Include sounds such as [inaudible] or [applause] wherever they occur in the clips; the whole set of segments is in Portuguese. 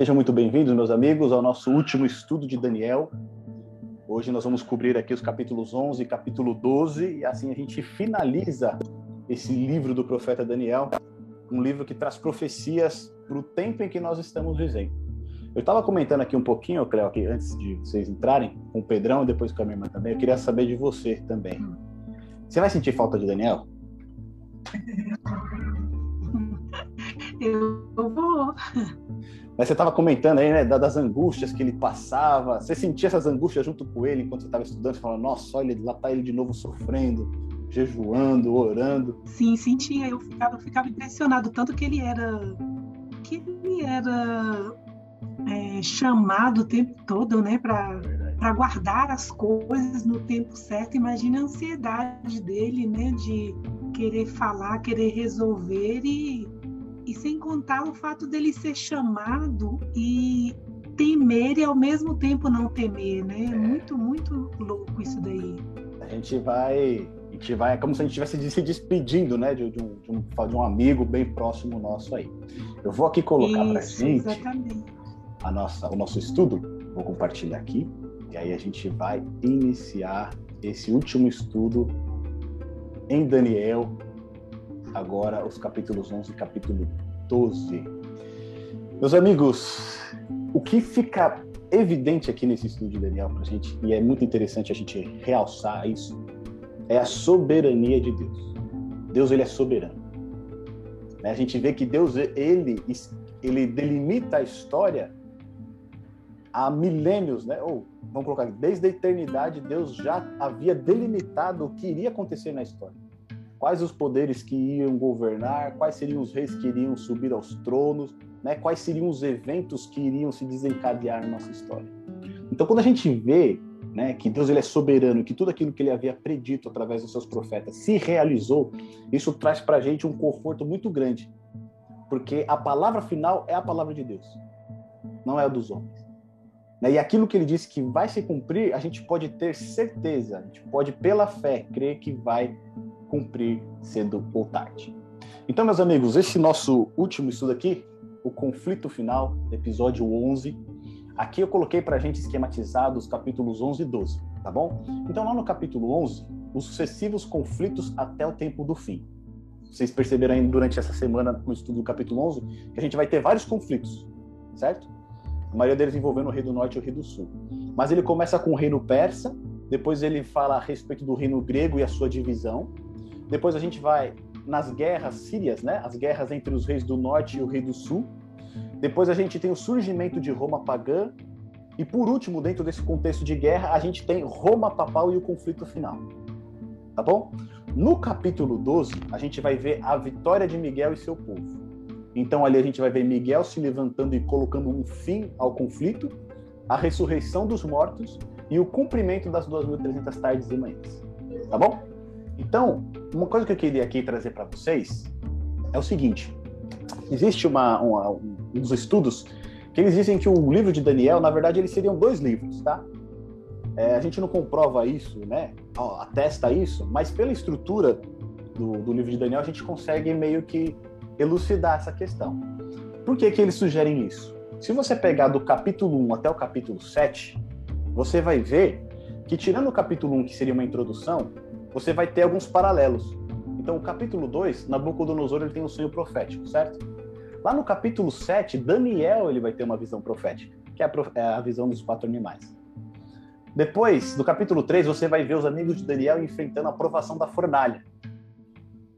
Sejam muito bem-vindos, meus amigos, ao nosso último estudo de Daniel. Hoje nós vamos cobrir aqui os capítulos 11 e capítulo 12, e assim a gente finaliza esse livro do profeta Daniel, um livro que traz profecias para o tempo em que nós estamos vivendo. Eu estava comentando aqui um pouquinho, Cleo, aqui, antes de vocês entrarem, com o Pedrão e depois com a minha irmã também, eu queria saber de você também. Você vai sentir falta de Daniel? Eu vou. Mas você estava comentando aí, né, das angústias que ele passava. Você sentia essas angústias junto com ele enquanto você estava estudando? Você falava, nossa, olha, lá está ele de novo sofrendo, jejuando, orando. Sim, sentia. Eu ficava, ficava impressionado, tanto que ele era. que ele era é, chamado o tempo todo, né, para para guardar as coisas no tempo certo. Imagina a ansiedade dele, né, de querer falar, querer resolver e e sem contar o fato dele ser chamado e temer e ao mesmo tempo não temer, né? É muito, muito louco isso daí. A gente vai, a gente vai, é como se a gente estivesse se despedindo, né, de, de, um, de, um, de um amigo bem próximo nosso aí. Eu vou aqui colocar para gente exatamente. a nossa, o nosso estudo. Vou compartilhar aqui e aí a gente vai iniciar esse último estudo em Daniel agora os capítulos 11 e capítulo 12. Meus amigos, o que fica evidente aqui nesse estudo de Daniel para a gente, e é muito interessante a gente realçar isso, é a soberania de Deus. Deus, ele é soberano. Né? A gente vê que Deus, ele, ele delimita a história há milênios, né? Ou, vamos colocar, desde a eternidade, Deus já havia delimitado o que iria acontecer na história quais os poderes que iam governar, quais seriam os reis que iriam subir aos tronos, né? quais seriam os eventos que iriam se desencadear na nossa história. Então, quando a gente vê né, que Deus ele é soberano, que tudo aquilo que ele havia predito através dos seus profetas se realizou, isso traz para a gente um conforto muito grande, porque a palavra final é a palavra de Deus, não é a dos homens. Né? E aquilo que ele disse que vai se cumprir, a gente pode ter certeza, a gente pode, pela fé, crer que vai cumprir cedo ou tarde. Então, meus amigos, esse nosso último estudo aqui, o conflito final, episódio 11, aqui eu coloquei para a gente esquematizado os capítulos 11 e 12, tá bom? Então, lá no capítulo 11, os sucessivos conflitos até o tempo do fim. Vocês perceberam aí durante essa semana, no estudo do capítulo 11, que a gente vai ter vários conflitos, certo? A maioria deles envolvendo o rei do norte e o rei do sul. Mas ele começa com o reino persa, depois ele fala a respeito do reino grego e a sua divisão, depois a gente vai nas guerras sírias, né? As guerras entre os reis do norte e o rei do sul. Depois a gente tem o surgimento de Roma pagã. E por último, dentro desse contexto de guerra, a gente tem Roma papal e o conflito final. Tá bom? No capítulo 12, a gente vai ver a vitória de Miguel e seu povo. Então ali a gente vai ver Miguel se levantando e colocando um fim ao conflito, a ressurreição dos mortos e o cumprimento das 2.300 tardes e manhãs. Tá bom? Então, uma coisa que eu queria aqui trazer para vocês é o seguinte: existe uma, uma, uns estudos que eles dizem que o livro de Daniel, na verdade, eles seriam dois livros, tá? É, a gente não comprova isso, né? Atesta isso, mas pela estrutura do, do, livro de Daniel, a gente consegue meio que elucidar essa questão. Por que, que eles sugerem isso? Se você pegar do capítulo 1 até o capítulo 7, você vai ver que, tirando o capítulo 1, que seria uma introdução, você vai ter alguns paralelos. Então, o capítulo 2, Nabucodonosor ele tem um sonho profético, certo? Lá no capítulo 7, Daniel ele vai ter uma visão profética, que é a, é a visão dos quatro animais. Depois, no capítulo 3, você vai ver os amigos de Daniel enfrentando a provação da fornalha.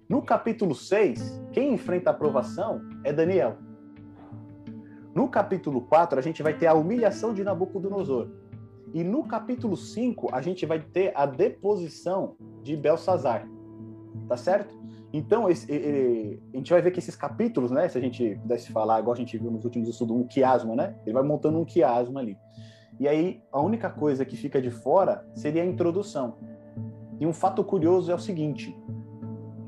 No capítulo 6, quem enfrenta a provação é Daniel. No capítulo 4, a gente vai ter a humilhação de Nabucodonosor. E no capítulo 5, a gente vai ter a deposição de Belsazar. Tá certo? Então, esse, a gente vai ver que esses capítulos, né? Se a gente pudesse falar, igual a gente viu nos últimos estudos, um quiasma, né? Ele vai montando um quiasma ali. E aí, a única coisa que fica de fora seria a introdução. E um fato curioso é o seguinte: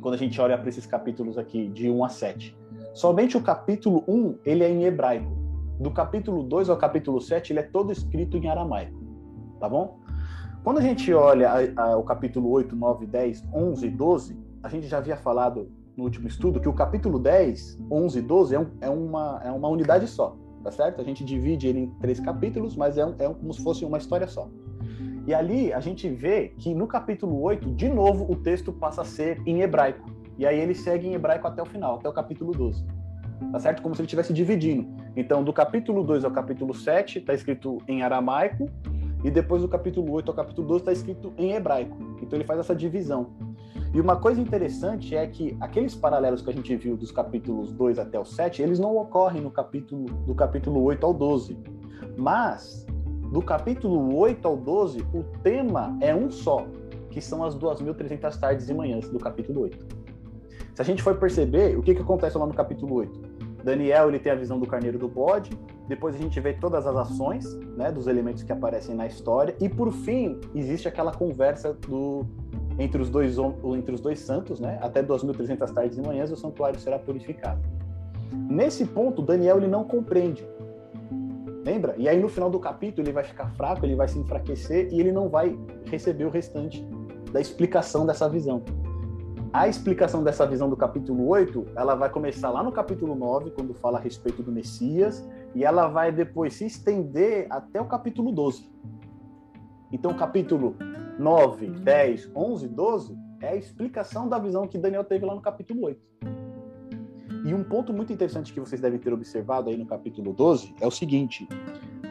quando a gente olha para esses capítulos aqui, de 1 a 7, somente o capítulo 1 ele é em hebraico. Do capítulo 2 ao capítulo 7, ele é todo escrito em aramaico tá bom? Quando a gente olha a, a, o capítulo 8, 9, 10, 11 e 12, a gente já havia falado no último estudo que o capítulo 10, 11 e 12 é, um, é, uma, é uma unidade só. tá certo? A gente divide ele em três capítulos, mas é, um, é como se fosse uma história só. E ali a gente vê que no capítulo 8, de novo, o texto passa a ser em hebraico. E aí ele segue em hebraico até o final, até o capítulo 12. Tá certo? Como se ele estivesse dividindo. Então, do capítulo 2 ao capítulo 7, está escrito em aramaico, e depois do capítulo 8 ao capítulo 12 está escrito em hebraico. Então ele faz essa divisão. E uma coisa interessante é que aqueles paralelos que a gente viu dos capítulos 2 até o 7, eles não ocorrem no capítulo do capítulo 8 ao 12. Mas do capítulo 8 ao 12, o tema é um só, que são as 2.300 tardes e manhãs do capítulo 8. Se a gente for perceber, o que, que acontece lá no capítulo 8? Daniel ele tem a visão do carneiro do bode, depois a gente vê todas as ações né, dos elementos que aparecem na história, e por fim existe aquela conversa do entre os dois, entre os dois santos, né? Até 2.300 tardes e manhãs o santuário será purificado. Nesse ponto, Daniel ele não compreende. Lembra? E aí no final do capítulo ele vai ficar fraco, ele vai se enfraquecer e ele não vai receber o restante da explicação dessa visão. A explicação dessa visão do capítulo 8, ela vai começar lá no capítulo 9, quando fala a respeito do Messias, e ela vai depois se estender até o capítulo 12. Então, capítulo 9, 10, 11, 12 é a explicação da visão que Daniel teve lá no capítulo 8. E um ponto muito interessante que vocês devem ter observado aí no capítulo 12 é o seguinte: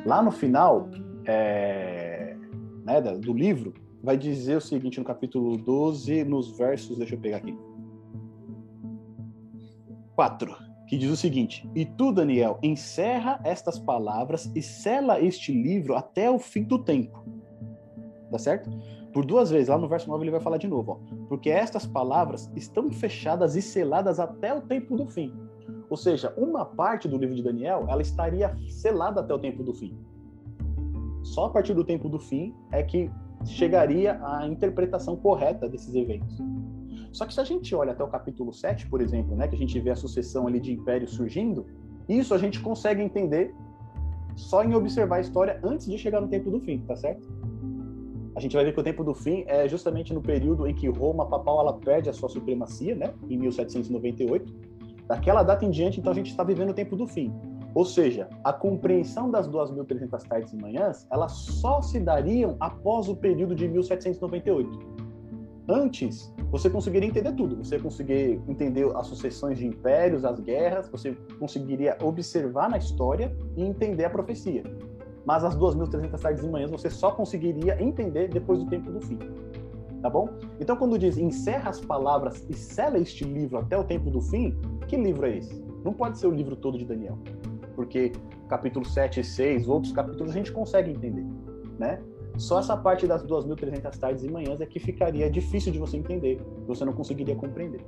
lá no final é, né, do livro, vai dizer o seguinte no capítulo 12, nos versos, deixa eu pegar aqui. 4, que diz o seguinte: E tu, Daniel, encerra estas palavras e sela este livro até o fim do tempo tá certo? Por duas vezes, lá no verso 9 ele vai falar de novo, ó, porque estas palavras estão fechadas e seladas até o tempo do fim. Ou seja, uma parte do livro de Daniel, ela estaria selada até o tempo do fim. Só a partir do tempo do fim é que chegaria a interpretação correta desses eventos. Só que se a gente olha até o capítulo 7, por exemplo, né, que a gente vê a sucessão ali de impérios surgindo, isso a gente consegue entender só em observar a história antes de chegar no tempo do fim, tá certo? a gente vai ver que o tempo do fim é justamente no período em que Roma papal ela perde a sua supremacia, né, em 1798. Daquela data em diante, então a gente está vivendo o tempo do fim. Ou seja, a compreensão das 2.300 tardes e manhãs, elas só se dariam após o período de 1798. Antes, você conseguiria entender tudo. Você conseguiria entender as sucessões de impérios, as guerras, você conseguiria observar na história e entender a profecia mas as 2.300 tardes e manhãs você só conseguiria entender depois do tempo do fim. Tá bom? Então, quando diz encerra as palavras e sela este livro até o tempo do fim, que livro é esse? Não pode ser o livro todo de Daniel, porque capítulo 7 e 6, outros capítulos a gente consegue entender, né? Só essa parte das 2.300 tardes e manhãs é que ficaria difícil de você entender, você não conseguiria compreender.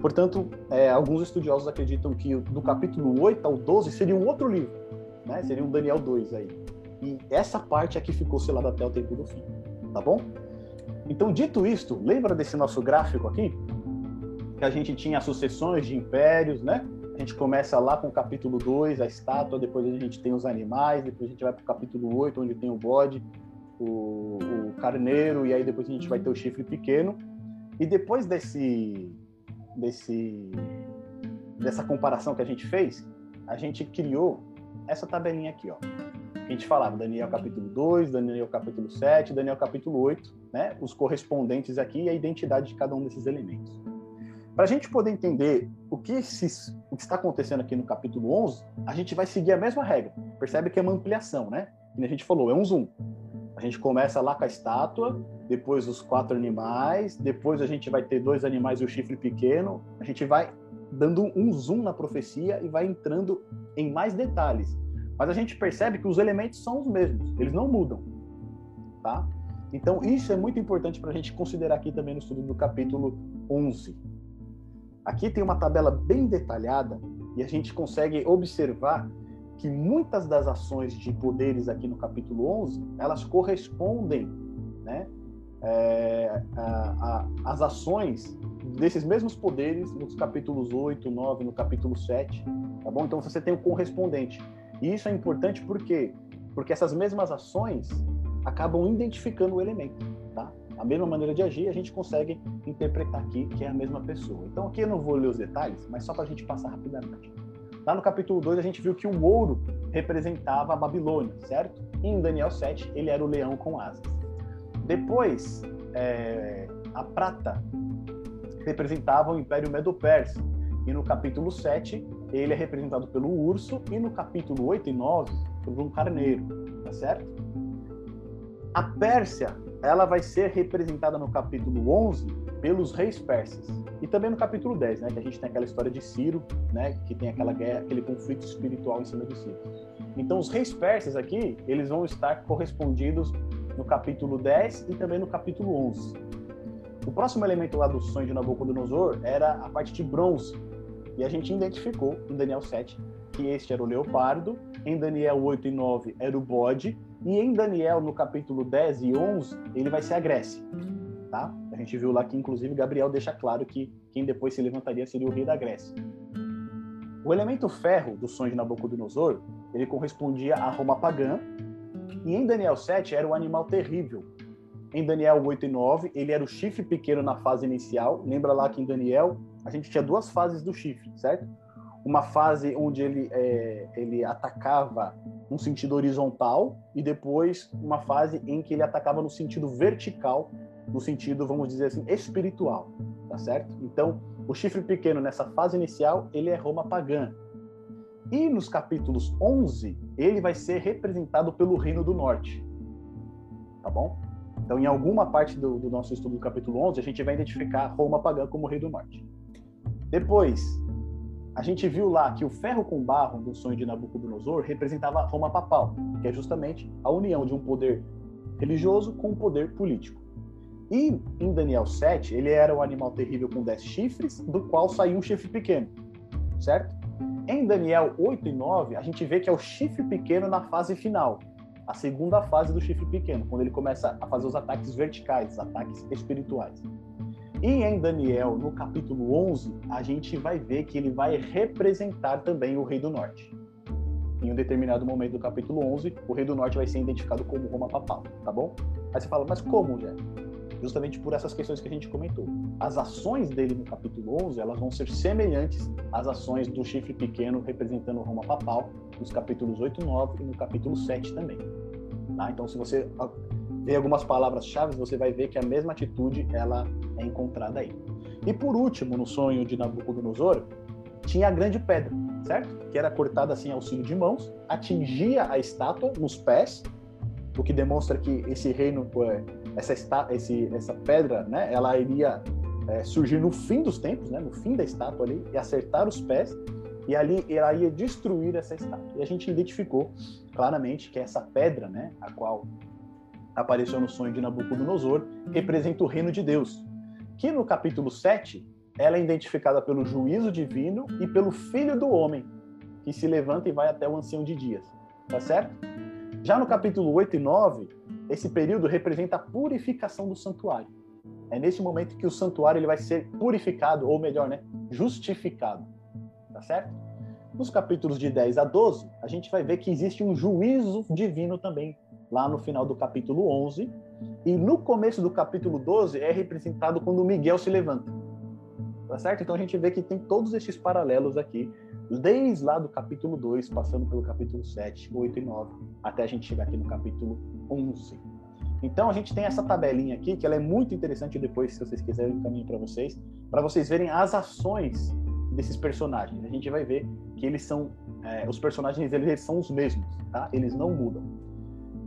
Portanto, é, alguns estudiosos acreditam que do capítulo 8 ao 12 seria um outro livro, né? Seria um Daniel 2 aí. E essa parte aqui ficou selada até o tempo do fim, tá bom? Então, dito isto, lembra desse nosso gráfico aqui? Que a gente tinha sucessões de impérios, né? A gente começa lá com o capítulo 2, a estátua, depois a gente tem os animais, depois a gente vai para o capítulo 8, onde tem o bode, o, o carneiro, e aí depois a gente vai ter o chifre pequeno. E depois desse, desse, dessa comparação que a gente fez, a gente criou essa tabelinha aqui, ó a gente falava Daniel capítulo 2, Daniel capítulo 7, Daniel capítulo 8, né? Os correspondentes aqui e a identidade de cada um desses elementos. Para a gente poder entender o que, se, o que está acontecendo aqui no capítulo 11, a gente vai seguir a mesma regra. Percebe que é uma ampliação, né? Como a gente falou, é um zoom. A gente começa lá com a estátua, depois os quatro animais, depois a gente vai ter dois animais e o chifre pequeno. A gente vai dando um zoom na profecia e vai entrando em mais detalhes. Mas a gente percebe que os elementos são os mesmos, eles não mudam, tá? Então, isso é muito importante para a gente considerar aqui também no estudo do capítulo 11. Aqui tem uma tabela bem detalhada e a gente consegue observar que muitas das ações de poderes aqui no capítulo 11, elas correspondem, né, é, a, a, as ações desses mesmos poderes nos capítulos 8, 9, no capítulo 7, tá bom? Então você tem o correspondente. E isso é importante por quê? Porque essas mesmas ações acabam identificando o elemento? A mesma maneira de agir, a gente consegue interpretar aqui que é a mesma pessoa. Então aqui eu não vou ler os detalhes, mas só para a gente passar rapidamente. Lá no capítulo 2 a gente viu que o ouro representava a Babilônia, certo? E em Daniel 7, ele era o leão com asas. Depois, é, a prata representava o Império Medo-Persa. E no capítulo 7, ele é representado pelo urso, e no capítulo 8 e 9, por um carneiro, tá certo? A Pérsia, ela vai ser representada no capítulo 11 pelos reis persas. E também no capítulo 10, né, que a gente tem aquela história de Ciro, né, que tem aquela guerra, aquele conflito espiritual em cima de Ciro. Então os reis persas aqui, eles vão estar correspondidos no capítulo 10 e também no capítulo 11. O próximo elemento lá do sonho de Nabucodonosor era a parte de bronze. E a gente identificou em Daniel 7 que este era o leopardo, em Daniel 8 e 9 era o bode, e em Daniel, no capítulo 10 e 11, ele vai ser a Grécia. Tá? A gente viu lá que, inclusive, Gabriel deixa claro que quem depois se levantaria seria o rei da Grécia. O elemento ferro do sonho de Nabucodonosor, ele correspondia a Roma pagã, e em Daniel 7 era o animal terrível. Em Daniel 8 e 9, ele era o chifre pequeno na fase inicial. Lembra lá que em Daniel a gente tinha duas fases do chifre, certo? Uma fase onde ele, é, ele atacava no sentido horizontal e depois uma fase em que ele atacava no sentido vertical, no sentido, vamos dizer assim, espiritual, tá certo? Então, o chifre pequeno nessa fase inicial, ele é Roma pagã. E nos capítulos 11, ele vai ser representado pelo Reino do Norte. Tá bom? Então, em alguma parte do, do nosso estudo do capítulo 11, a gente vai identificar Roma pagã como Rei do Norte. Depois, a gente viu lá que o ferro com barro do sonho de Nabucodonosor representava Roma papal, que é justamente a união de um poder religioso com um poder político. E em Daniel 7, ele era um animal terrível com dez chifres, do qual saiu um chifre pequeno, certo? Em Daniel 8 e 9, a gente vê que é o chifre pequeno na fase final, a segunda fase do chifre pequeno, quando ele começa a fazer os ataques verticais, os ataques espirituais. E em Daniel, no capítulo 11, a gente vai ver que ele vai representar também o Rei do Norte. Em um determinado momento do capítulo 11, o Rei do Norte vai ser identificado como Roma Papal, tá bom? Aí você fala, mas como, Jé? justamente por essas questões que a gente comentou. As ações dele no capítulo 11, elas vão ser semelhantes às ações do chifre pequeno representando Roma papal, nos capítulos 8 e 9 e no capítulo 7 também. Tá? Então, se você ver algumas palavras-chave, você vai ver que a mesma atitude ela é encontrada aí. E por último, no sonho de Nabucodonosor, tinha a grande pedra, certo? Que era cortada assim auxílio de mãos, atingia a estátua nos pés, o que demonstra que esse reino essa, esta, esse, essa pedra, né, ela iria é, surgir no fim dos tempos, né, no fim da estátua ali, e acertar os pés, e ali ela ia destruir essa estátua. E a gente identificou claramente que essa pedra, né, a qual apareceu no sonho de Nabucodonosor, representa o reino de Deus, que no capítulo 7, ela é identificada pelo juízo divino e pelo filho do homem, que se levanta e vai até o ancião de dias. Tá certo? Já no capítulo 8 e 9, esse período representa a purificação do santuário. É nesse momento que o santuário ele vai ser purificado, ou melhor, né, justificado. Tá certo? Nos capítulos de 10 a 12, a gente vai ver que existe um juízo divino também, lá no final do capítulo 11. E no começo do capítulo 12 é representado quando Miguel se levanta. Tá certo? Então a gente vê que tem todos esses paralelos aqui, desde lá do capítulo 2, passando pelo capítulo 7, 8 e 9, até a gente chegar aqui no capítulo 11. Então a gente tem essa tabelinha aqui que ela é muito interessante depois, se vocês quiserem, eu caminho para vocês, para vocês verem as ações desses personagens. A gente vai ver que eles são é, os personagens eles são os mesmos, tá? Eles não mudam.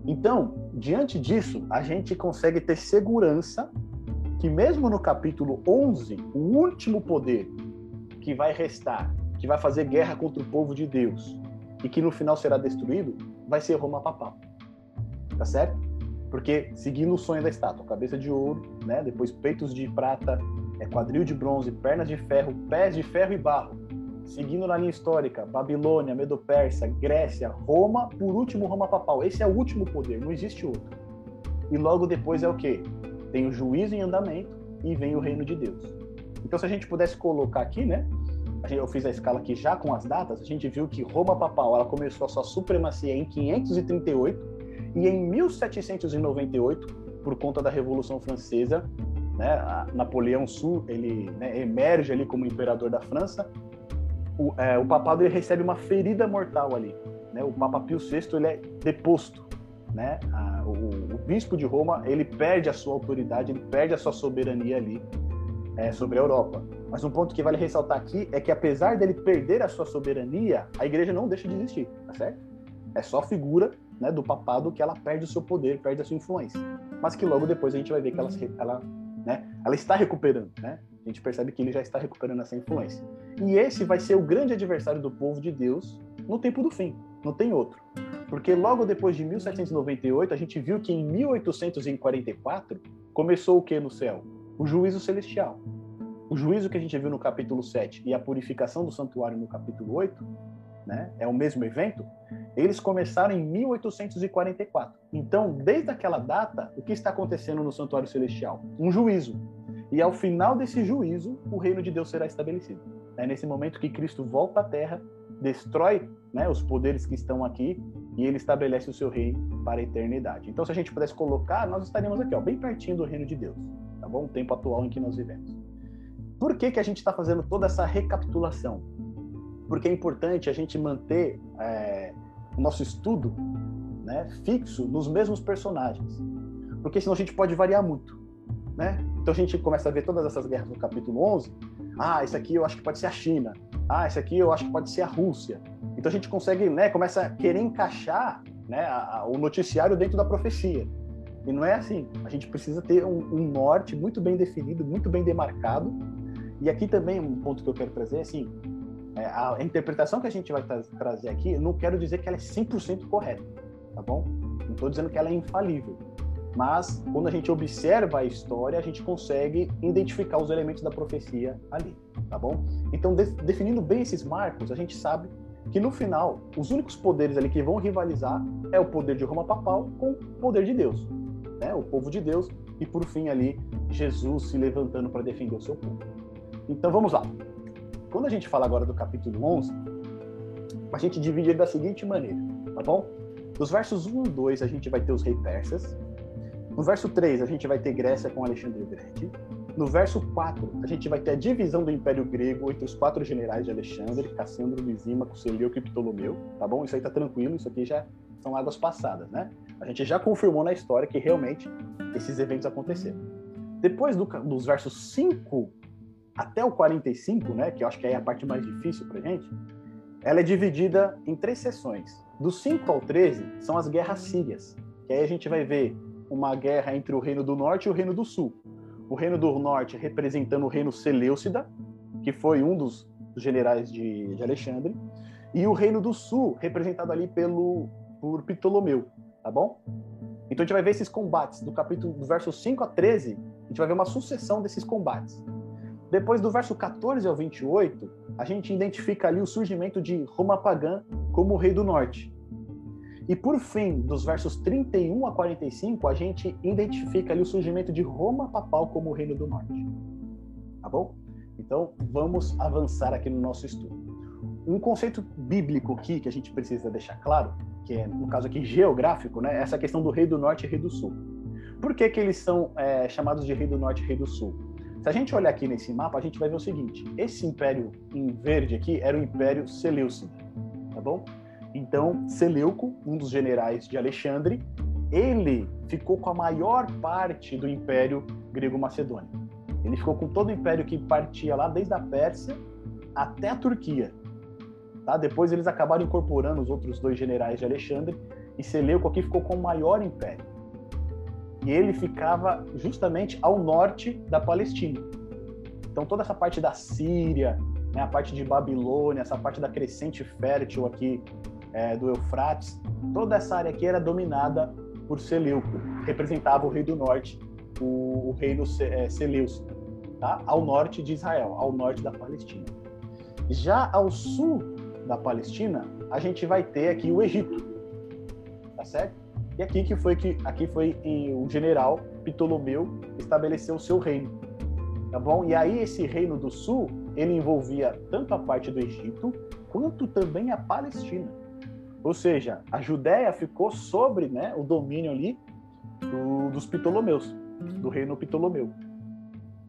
Então, diante disso, a gente consegue ter segurança que mesmo no capítulo 11, o último poder que vai restar, que vai fazer guerra contra o povo de Deus e que no final será destruído, vai ser Roma papal tá certo? Porque seguindo o sonho da estátua, cabeça de ouro, né? Depois peitos de prata, é quadril de bronze, pernas de ferro, pés de ferro e barro. Seguindo na linha histórica, Babilônia, Medo-Persa, Grécia, Roma, por último Roma papal. Esse é o último poder, não existe outro. E logo depois é o quê? Tem o juízo em andamento e vem o reino de Deus. Então se a gente pudesse colocar aqui, né? Eu fiz a escala aqui já com as datas, a gente viu que Roma papal ela começou a sua supremacia em 538 e em 1798, por conta da Revolução Francesa, né, Napoleão Sul ele né, emerge ali como imperador da França. O, é, o papado ele recebe uma ferida mortal ali, né, o Papa Pio VI ele é deposto. Né? A, o, o, bispo de Roma ele perde a sua autoridade, ele perde a sua soberania ali é, sobre a Europa. Mas um ponto que vale ressaltar aqui é que apesar dele perder a sua soberania, a igreja não deixa de existir, tá certo? É só figura né, do papado que ela perde o seu poder, perde a sua influência. Mas que logo depois a gente vai ver que ela, ela, né, ela está recuperando, né? A gente percebe que ele já está recuperando essa influência. E esse vai ser o grande adversário do povo de Deus no tempo do fim. Não tem outro. Porque logo depois de 1798, a gente viu que em 1844 começou o que no céu? O juízo celestial. O juízo que a gente viu no capítulo 7 e a purificação do santuário no capítulo 8, né, é o mesmo evento, eles começaram em 1844. Então, desde aquela data, o que está acontecendo no santuário celestial? Um juízo. E ao final desse juízo, o reino de Deus será estabelecido. É nesse momento que Cristo volta à terra, destrói né, os poderes que estão aqui e ele estabelece o seu reino para a eternidade. Então, se a gente pudesse colocar, nós estaríamos aqui, ó, bem pertinho do reino de Deus, tá bom? O tempo atual em que nós vivemos. Por que, que a gente está fazendo toda essa recapitulação? Porque é importante a gente manter é, o nosso estudo né, fixo nos mesmos personagens. Porque senão a gente pode variar muito. Né? Então a gente começa a ver todas essas guerras no capítulo 11. Ah, esse aqui eu acho que pode ser a China. Ah, esse aqui eu acho que pode ser a Rússia. Então a gente consegue, né, começa a querer encaixar né, a, a, o noticiário dentro da profecia. E não é assim. A gente precisa ter um, um norte muito bem definido, muito bem demarcado. E aqui também um ponto que eu quero trazer é assim, é, a interpretação que a gente vai tra trazer aqui, não quero dizer que ela é 100% correta, tá bom? Não estou dizendo que ela é infalível. Mas quando a gente observa a história, a gente consegue identificar os elementos da profecia ali, tá bom? Então, de definindo bem esses marcos, a gente sabe que no final, os únicos poderes ali que vão rivalizar é o poder de Roma papal com o poder de Deus, né? O povo de Deus e por fim ali Jesus se levantando para defender o seu povo. Então vamos lá. Quando a gente fala agora do capítulo 11, a gente divide ele da seguinte maneira, tá bom? Dos versos 1 e 2 a gente vai ter os reis persas, no verso 3, a gente vai ter Grécia com Alexandre o Grande. No verso 4, a gente vai ter a divisão do Império Grego entre os quatro generais de Alexandre, Cassandro, Lisímaco, Seleuco e Ptolomeu, tá bom? Isso aí tá tranquilo, isso aqui já são águas passadas, né? A gente já confirmou na história que realmente esses eventos aconteceram. Depois do, dos versos 5 até o 45, né, que eu acho que é a parte mais difícil pra gente, ela é dividida em três sessões. Do 5 ao 13 são as guerras sírias, que aí a gente vai ver uma guerra entre o Reino do Norte e o Reino do Sul. O Reino do Norte representando o Reino Seleucida, que foi um dos generais de, de Alexandre, e o Reino do Sul representado ali pelo por Ptolomeu, tá bom? Então a gente vai ver esses combates do capítulo do verso 5 a 13, a gente vai ver uma sucessão desses combates. Depois do verso 14 ao 28, a gente identifica ali o surgimento de Roma pagã como rei do norte. E por fim, dos versos 31 a 45, a gente identifica ali o surgimento de Roma papal como reino do norte. Tá bom? Então, vamos avançar aqui no nosso estudo. Um conceito bíblico aqui que a gente precisa deixar claro, que é, no caso aqui, geográfico, né? Essa questão do rei do norte e rei do sul. Por que, que eles são é, chamados de rei do norte e rei do sul? Se a gente olhar aqui nesse mapa, a gente vai ver o seguinte: esse império em verde aqui era o Império Seleucida, tá bom? Então, Seleuco, um dos generais de Alexandre, ele ficou com a maior parte do Império Grego-Macedônio. Ele ficou com todo o império que partia lá desde a Pérsia até a Turquia. Tá? Depois eles acabaram incorporando os outros dois generais de Alexandre e Seleuco aqui ficou com o maior império. E ele ficava justamente ao norte da Palestina. Então toda essa parte da Síria, né, a parte de Babilônia, essa parte da crescente fértil aqui é, do Eufrates, toda essa área aqui era dominada por Seleuco, representava o rei do norte, o, o reino é, Seleucida, tá? ao norte de Israel, ao norte da Palestina. Já ao sul da Palestina, a gente vai ter aqui o Egito, tá certo? E aqui que foi que aqui foi o general Ptolomeu estabeleceu o seu reino, tá bom? E aí esse reino do sul ele envolvia tanto a parte do Egito quanto também a Palestina. Ou seja, a Judéia ficou sobre né, o domínio ali do, dos Ptolomeus, do reino Ptolomeu.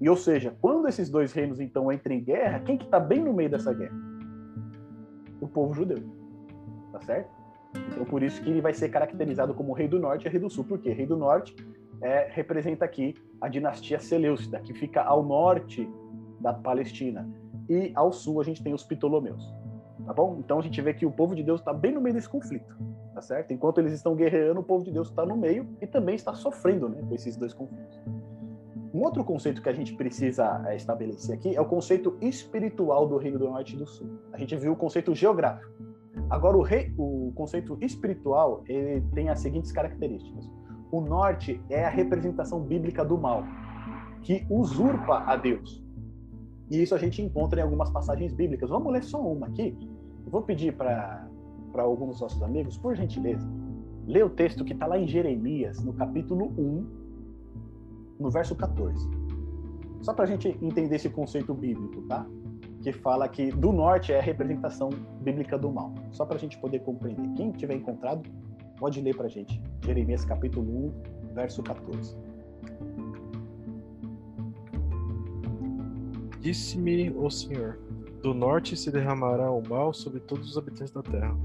E ou seja, quando esses dois reinos então entram em guerra, quem que está bem no meio dessa guerra? O povo judeu. Tá certo? Então, por isso que ele vai ser caracterizado como rei do norte e rei do sul. Por quê? Rei do norte é, representa aqui a dinastia Seleucida, que fica ao norte da Palestina. E ao sul a gente tem os Ptolomeus. Tá bom? Então a gente vê que o povo de Deus está bem no meio desse conflito. Tá certo? Enquanto eles estão guerreando, o povo de Deus está no meio e também está sofrendo né, com esses dois conflitos. Um outro conceito que a gente precisa é, estabelecer aqui é o conceito espiritual do Reino do Norte e do Sul. A gente viu o conceito geográfico. Agora, o, rei, o conceito espiritual ele tem as seguintes características. O norte é a representação bíblica do mal, que usurpa a Deus. E isso a gente encontra em algumas passagens bíblicas. Vamos ler só uma aqui. Eu vou pedir para alguns dos nossos amigos, por gentileza, ler o texto que está lá em Jeremias, no capítulo 1, no verso 14. Só para a gente entender esse conceito bíblico, tá? Que fala que do norte é a representação bíblica do mal. Só para a gente poder compreender. Quem tiver encontrado, pode ler para a gente. Jeremias capítulo 1, verso 14. Disse-me o Senhor: Do norte se derramará o mal sobre todos os habitantes da terra.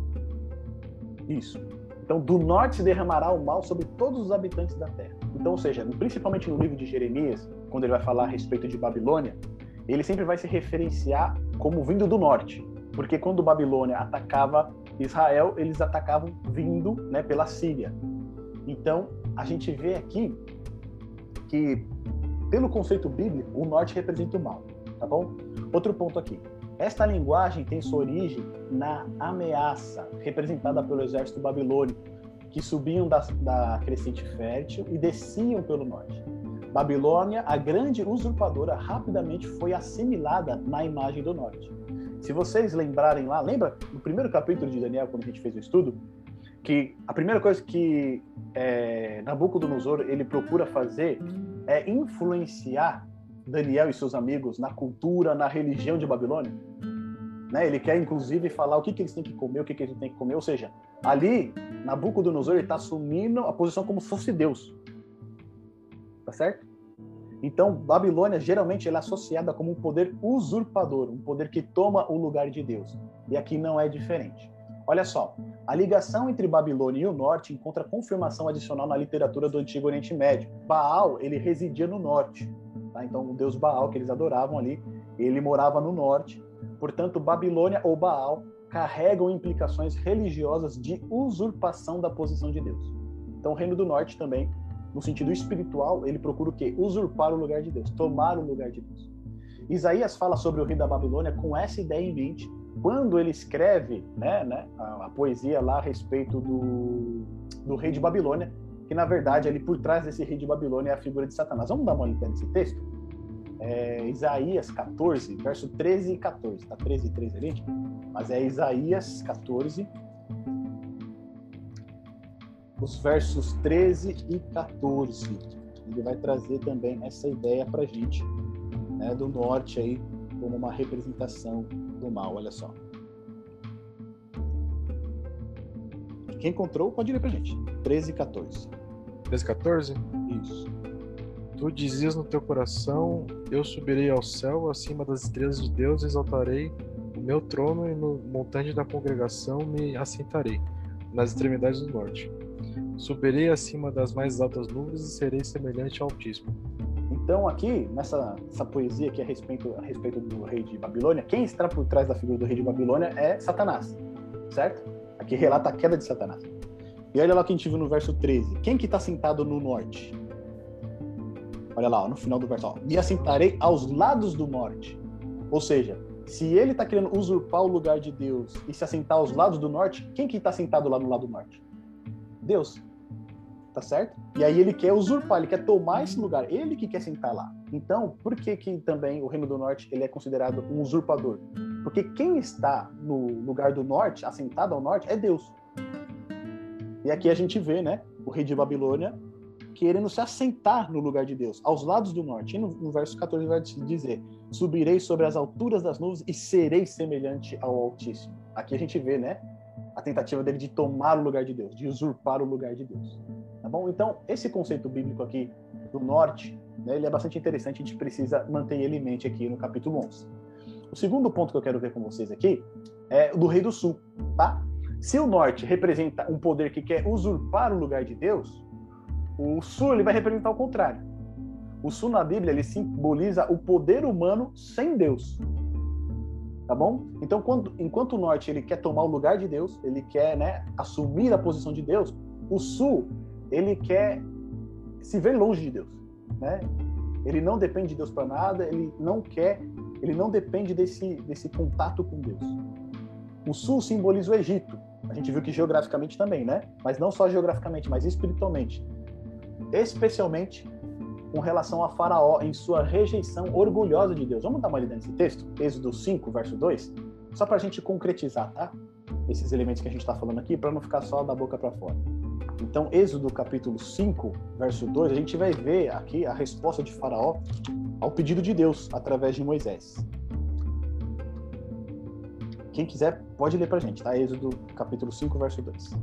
Isso. Então, do norte se derramará o mal sobre todos os habitantes da terra. Então, ou seja, principalmente no livro de Jeremias, quando ele vai falar a respeito de Babilônia, ele sempre vai se referenciar como vindo do norte, porque quando Babilônia atacava Israel, eles atacavam vindo né, pela Síria. Então, a gente vê aqui que, pelo conceito bíblico, o norte representa o mal, tá bom? Outro ponto aqui. Esta linguagem tem sua origem na ameaça representada pelo exército babilônico, que subiam da, da crescente fértil e desciam pelo norte. Babilônia, a grande usurpadora, rapidamente foi assimilada na imagem do norte. Se vocês lembrarem lá, lembra no primeiro capítulo de Daniel, quando a gente fez o estudo, que a primeira coisa que é, Nabucodonosor ele procura fazer é influenciar Daniel e seus amigos na cultura, na religião de Babilônia. Né? Ele quer, inclusive, falar o que, que eles têm que comer, o que, que eles têm que comer. Ou seja, ali, Nabucodonosor está assumindo a posição como se fosse Deus. Tá certo? Então, Babilônia geralmente é associada como um poder usurpador, um poder que toma o lugar de Deus. E aqui não é diferente. Olha só, a ligação entre Babilônia e o norte encontra confirmação adicional na literatura do Antigo Oriente Médio. Baal, ele residia no norte. Tá? Então, o deus Baal, que eles adoravam ali, ele morava no norte. Portanto, Babilônia ou Baal carregam implicações religiosas de usurpação da posição de Deus. Então, o Reino do Norte também, no sentido espiritual, ele procura o quê? Usurpar o lugar de Deus, tomar o lugar de Deus. Isaías fala sobre o rei da Babilônia com essa ideia em mente, quando ele escreve né, né, a, a, poesia lá a respeito do, do rei de Babilônia, que na verdade ali por trás desse rei de Babilônia é a figura de Satanás. Vamos dar uma olhada nesse texto? é, Isaías 14, verso 13 e 14. Tá 13 e 13 ali? Mas é Isaías 14, os versos 13 e 14. Ele vai trazer também essa ideia para gente, né, do norte aí, como uma representação do mal. Olha só. Quem encontrou, pode ler para gente. 13 e 14. 13 e 14? Isso. Tu dizias no teu coração: Eu subirei ao céu, acima das estrelas de Deus, exaltarei o meu trono e no montante da congregação me assentarei, nas extremidades do norte. Subirei acima das mais altas nuvens e serei semelhante ao Altíssimo. Então, aqui, nessa essa poesia aqui a respeito, a respeito do rei de Babilônia, quem está por trás da figura do rei de Babilônia é Satanás, certo? Aqui relata a queda de Satanás. E olha lá o que a gente viu no verso 13. Quem que está sentado no norte? Olha lá, ó, no final do verso, ó, me assentarei aos lados do norte. Ou seja, se ele está querendo usurpar o lugar de Deus e se assentar aos lados do norte, quem que está sentado lá no lado norte? Deus. Tá certo? E aí ele quer usurpar, ele quer tomar esse lugar, ele que quer sentar lá. Então, por que que também o reino do norte ele é considerado um usurpador? Porque quem está no lugar do norte, assentado ao norte, é Deus. E aqui a gente vê, né, o rei de Babilônia querendo se assentar no lugar de Deus, aos lados do norte. E no, no verso 14 vai dizer: Subirei sobre as alturas das nuvens e serei semelhante ao Altíssimo. Aqui a gente vê, né? A tentativa dele de tomar o lugar de Deus, de usurpar o lugar de Deus. Tá bom? Então, esse conceito bíblico aqui do norte, né, ele é bastante interessante, a gente precisa manter ele em mente aqui no capítulo 11. O segundo ponto que eu quero ver com vocês aqui é o do rei do sul, tá? Se o norte representa um poder que quer usurpar o lugar de Deus, o sul ele vai representar o contrário. O sul na Bíblia ele simboliza o poder humano sem Deus. Tá bom? Então, quando, enquanto o norte ele quer tomar o lugar de Deus, ele quer né, assumir a posição de Deus, o sul ele quer se ver longe de Deus, né? Ele não depende de Deus para nada, ele não quer, ele não depende desse desse contato com Deus. O sul simboliza o Egito. A gente viu que geograficamente também, né? Mas não só geograficamente, mas espiritualmente. Especialmente com relação a Faraó em sua rejeição orgulhosa de Deus. Vamos dar uma lida nesse texto? Êxodo 5, verso 2? Só para a gente concretizar, tá? Esses elementos que a gente está falando aqui, para não ficar só da boca para fora. Então, Êxodo capítulo 5, verso 2, a gente vai ver aqui a resposta de Faraó ao pedido de Deus através de Moisés. Quem quiser, pode ler para a gente, tá? Êxodo capítulo 5, verso 2.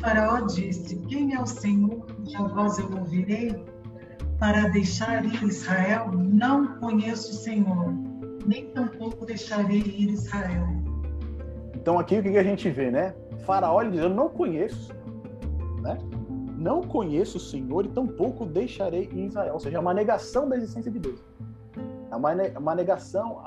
Faraó disse: Quem é o Senhor cuja voz eu ouvirei? Para deixar ir Israel, não conheço o Senhor, nem tampouco deixarei ir Israel. Então aqui o que a gente vê, né? Faraó diz: Eu não conheço, né? Não conheço o Senhor e tampouco deixarei ir Israel. Ou seja, é uma negação da existência de Deus. É uma negação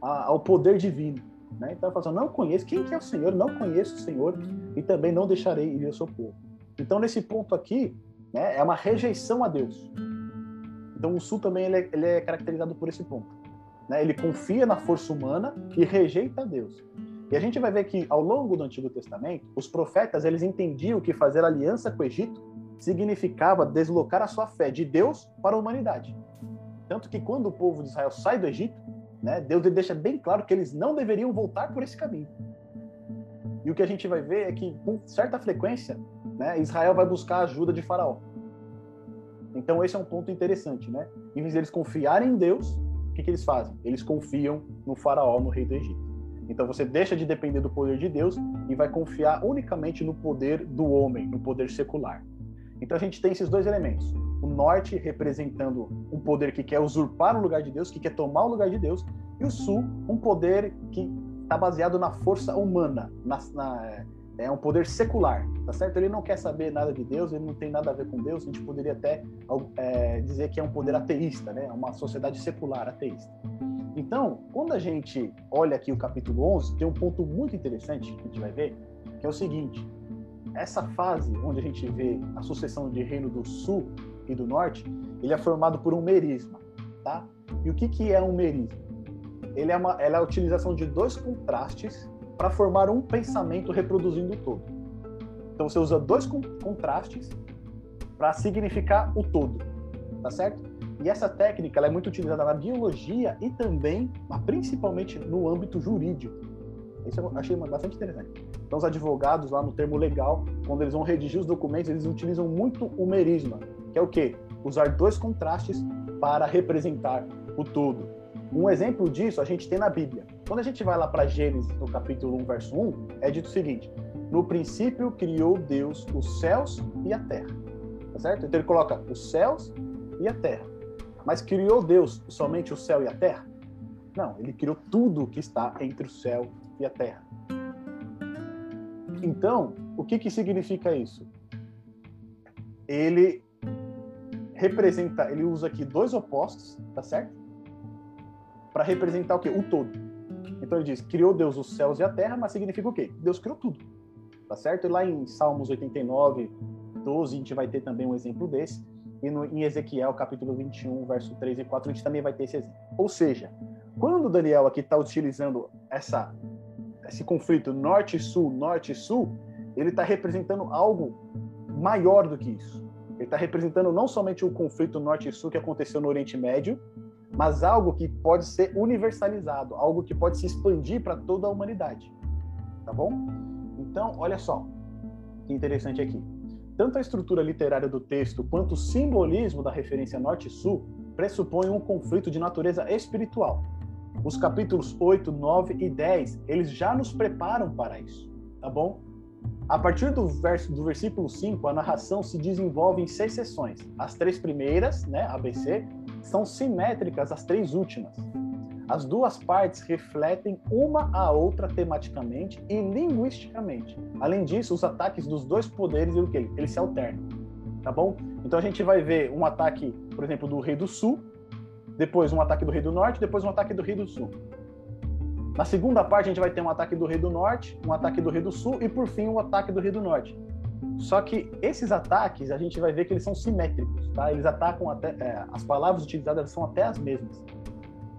ao poder divino. Né? Então, ele fala assim, não conheço, quem que é o Senhor? Não conheço o Senhor e também não deixarei ir ao seu povo. Então, nesse ponto aqui, né, é uma rejeição a Deus. Então, o Sul também ele é, ele é caracterizado por esse ponto. Né? Ele confia na força humana e rejeita a Deus. E a gente vai ver que, ao longo do Antigo Testamento, os profetas eles entendiam que fazer aliança com o Egito significava deslocar a sua fé de Deus para a humanidade. Tanto que quando o povo de Israel sai do Egito, né? Deus deixa bem claro que eles não deveriam voltar por esse caminho. E o que a gente vai ver é que, com certa frequência, né, Israel vai buscar a ajuda de Faraó. Então, esse é um ponto interessante. Né? Em vez de eles confiarem em Deus, o que, que eles fazem? Eles confiam no Faraó, no rei do Egito. Então, você deixa de depender do poder de Deus e vai confiar unicamente no poder do homem, no poder secular. Então, a gente tem esses dois elementos o norte representando um poder que quer usurpar o lugar de Deus, que quer tomar o lugar de Deus, e o sul, um poder que está baseado na força humana, na, na, é um poder secular, tá certo? Ele não quer saber nada de Deus, ele não tem nada a ver com Deus, a gente poderia até é, dizer que é um poder ateísta, né? Uma sociedade secular ateísta. Então, quando a gente olha aqui o capítulo 11, tem um ponto muito interessante que a gente vai ver, que é o seguinte: essa fase onde a gente vê a sucessão de reino do sul e do norte, ele é formado por um merisma, tá? E o que, que é um merisma? Ele é, uma, é a utilização de dois contrastes para formar um pensamento reproduzindo o todo. Então você usa dois contrastes para significar o todo, tá certo? E essa técnica é muito utilizada na biologia e também, mas principalmente no âmbito jurídico. Isso eu achei bastante interessante. Então, os advogados, lá no termo legal, quando eles vão redigir os documentos, eles utilizam muito o merisma, é o quê? Usar dois contrastes para representar o todo. Um exemplo disso a gente tem na Bíblia. Quando a gente vai lá para Gênesis, no capítulo 1, verso 1, é dito o seguinte: No princípio criou Deus os céus e a terra. Tá certo? Então ele coloca os céus e a terra. Mas criou Deus somente o céu e a terra? Não, ele criou tudo que está entre o céu e a terra. Então, o que, que significa isso? Ele representa, ele usa aqui dois opostos, tá certo? Para representar o quê? O todo. Então ele diz: criou Deus os céus e a terra, mas significa o quê? Deus criou tudo. Tá certo? E lá em Salmos 89, 12, a gente vai ter também um exemplo desse. E no, em Ezequiel, capítulo 21, verso 3 e 4, a gente também vai ter esse exemplo. Ou seja, quando Daniel aqui está utilizando essa, esse conflito norte-sul, norte-sul, ele está representando algo maior do que isso. Ele está representando não somente o conflito norte e sul que aconteceu no Oriente Médio, mas algo que pode ser universalizado, algo que pode se expandir para toda a humanidade. Tá bom? Então, olha só que interessante aqui. Tanto a estrutura literária do texto quanto o simbolismo da referência norte e sul pressupõem um conflito de natureza espiritual. Os capítulos 8, 9 e 10, eles já nos preparam para isso, tá bom? A partir do, verso, do versículo 5, a narração se desenvolve em seis sessões. As três primeiras, né, ABC, são simétricas às três últimas, as duas partes refletem uma a outra tematicamente e linguisticamente. Além disso, os ataques dos dois poderes eles se alternam, tá bom? Então a gente vai ver um ataque, por exemplo, do Rei do Sul, depois um ataque do Rei do Norte, depois um ataque do Rei do Sul. Na segunda parte a gente vai ter um ataque do Rei do Norte, um ataque do Rei do Sul e por fim um ataque do Rei do Norte. Só que esses ataques a gente vai ver que eles são simétricos, tá? Eles atacam até é, as palavras utilizadas são até as mesmas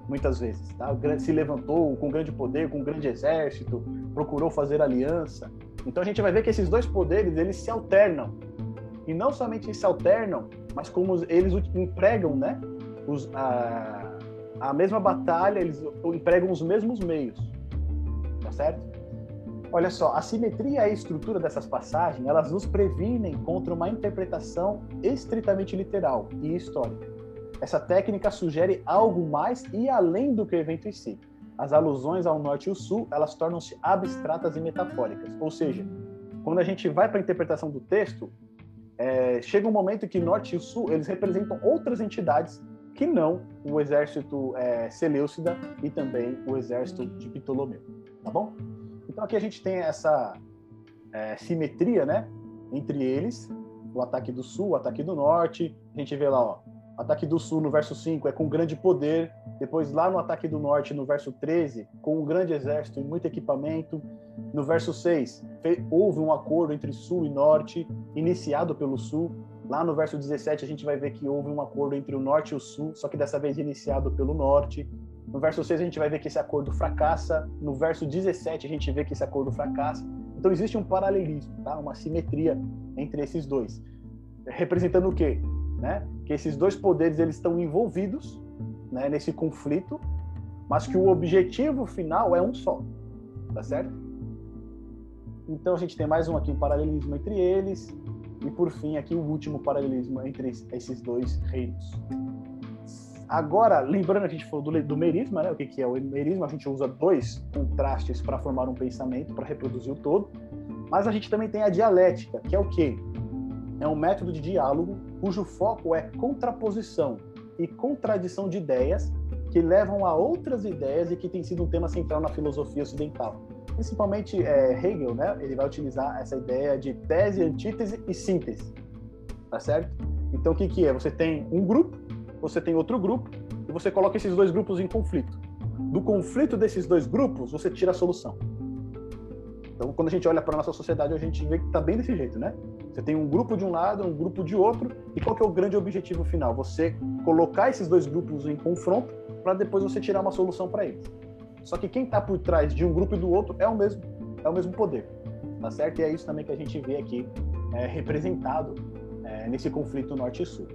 muitas vezes. Tá? Se levantou com grande poder, com grande exército, procurou fazer aliança. Então a gente vai ver que esses dois poderes eles se alternam e não somente se alternam, mas como eles empregam, né, os, a mesma batalha, eles empregam os mesmos meios, tá certo? Olha só, a simetria e a estrutura dessas passagens, elas nos previnem contra uma interpretação estritamente literal e histórica. Essa técnica sugere algo mais e além do que o evento em si. As alusões ao norte e ao sul, elas tornam-se abstratas e metafóricas. Ou seja, quando a gente vai para a interpretação do texto, é, chega um momento que norte e sul eles representam outras entidades que não o exército é, Seleucida e também o exército de Ptolomeu, tá bom? Então aqui a gente tem essa é, simetria, né, entre eles, o ataque do sul, o ataque do norte. A gente vê lá, ó, Ataque do Sul, no verso 5, é com grande poder. Depois, lá no Ataque do Norte, no verso 13, com um grande exército e muito equipamento. No verso 6, houve um acordo entre Sul e Norte, iniciado pelo Sul. Lá no verso 17, a gente vai ver que houve um acordo entre o Norte e o Sul, só que dessa vez iniciado pelo Norte. No verso 6, a gente vai ver que esse acordo fracassa. No verso 17, a gente vê que esse acordo fracassa. Então, existe um paralelismo, tá? uma simetria entre esses dois. Representando o quê? né? Que esses dois poderes eles estão envolvidos, né, nesse conflito, mas que o objetivo final é um só, tá certo? Então a gente tem mais um aqui um paralelismo entre eles e por fim aqui o último paralelismo entre esses dois reinos. Agora, lembrando a gente falou do, do merisma, né? O que, que é o merisma? A gente usa dois contrastes para formar um pensamento, para reproduzir o todo. Mas a gente também tem a dialética, que é o quê? É um método de diálogo cujo foco é contraposição e contradição de ideias que levam a outras ideias e que tem sido um tema central na filosofia ocidental. Principalmente é, Hegel, né? Ele vai utilizar essa ideia de tese, antítese e síntese, tá certo? Então o que que é? Você tem um grupo, você tem outro grupo e você coloca esses dois grupos em conflito. Do conflito desses dois grupos, você tira a solução. Então, quando a gente olha para a nossa sociedade, a gente vê que está bem desse jeito, né? Você tem um grupo de um lado, um grupo de outro, e qual que é o grande objetivo final? Você colocar esses dois grupos em confronto para depois você tirar uma solução para eles. Só que quem está por trás de um grupo e do outro é o mesmo, é o mesmo poder, tá certo? E é isso também que a gente vê aqui é, representado é, nesse conflito norte e sul.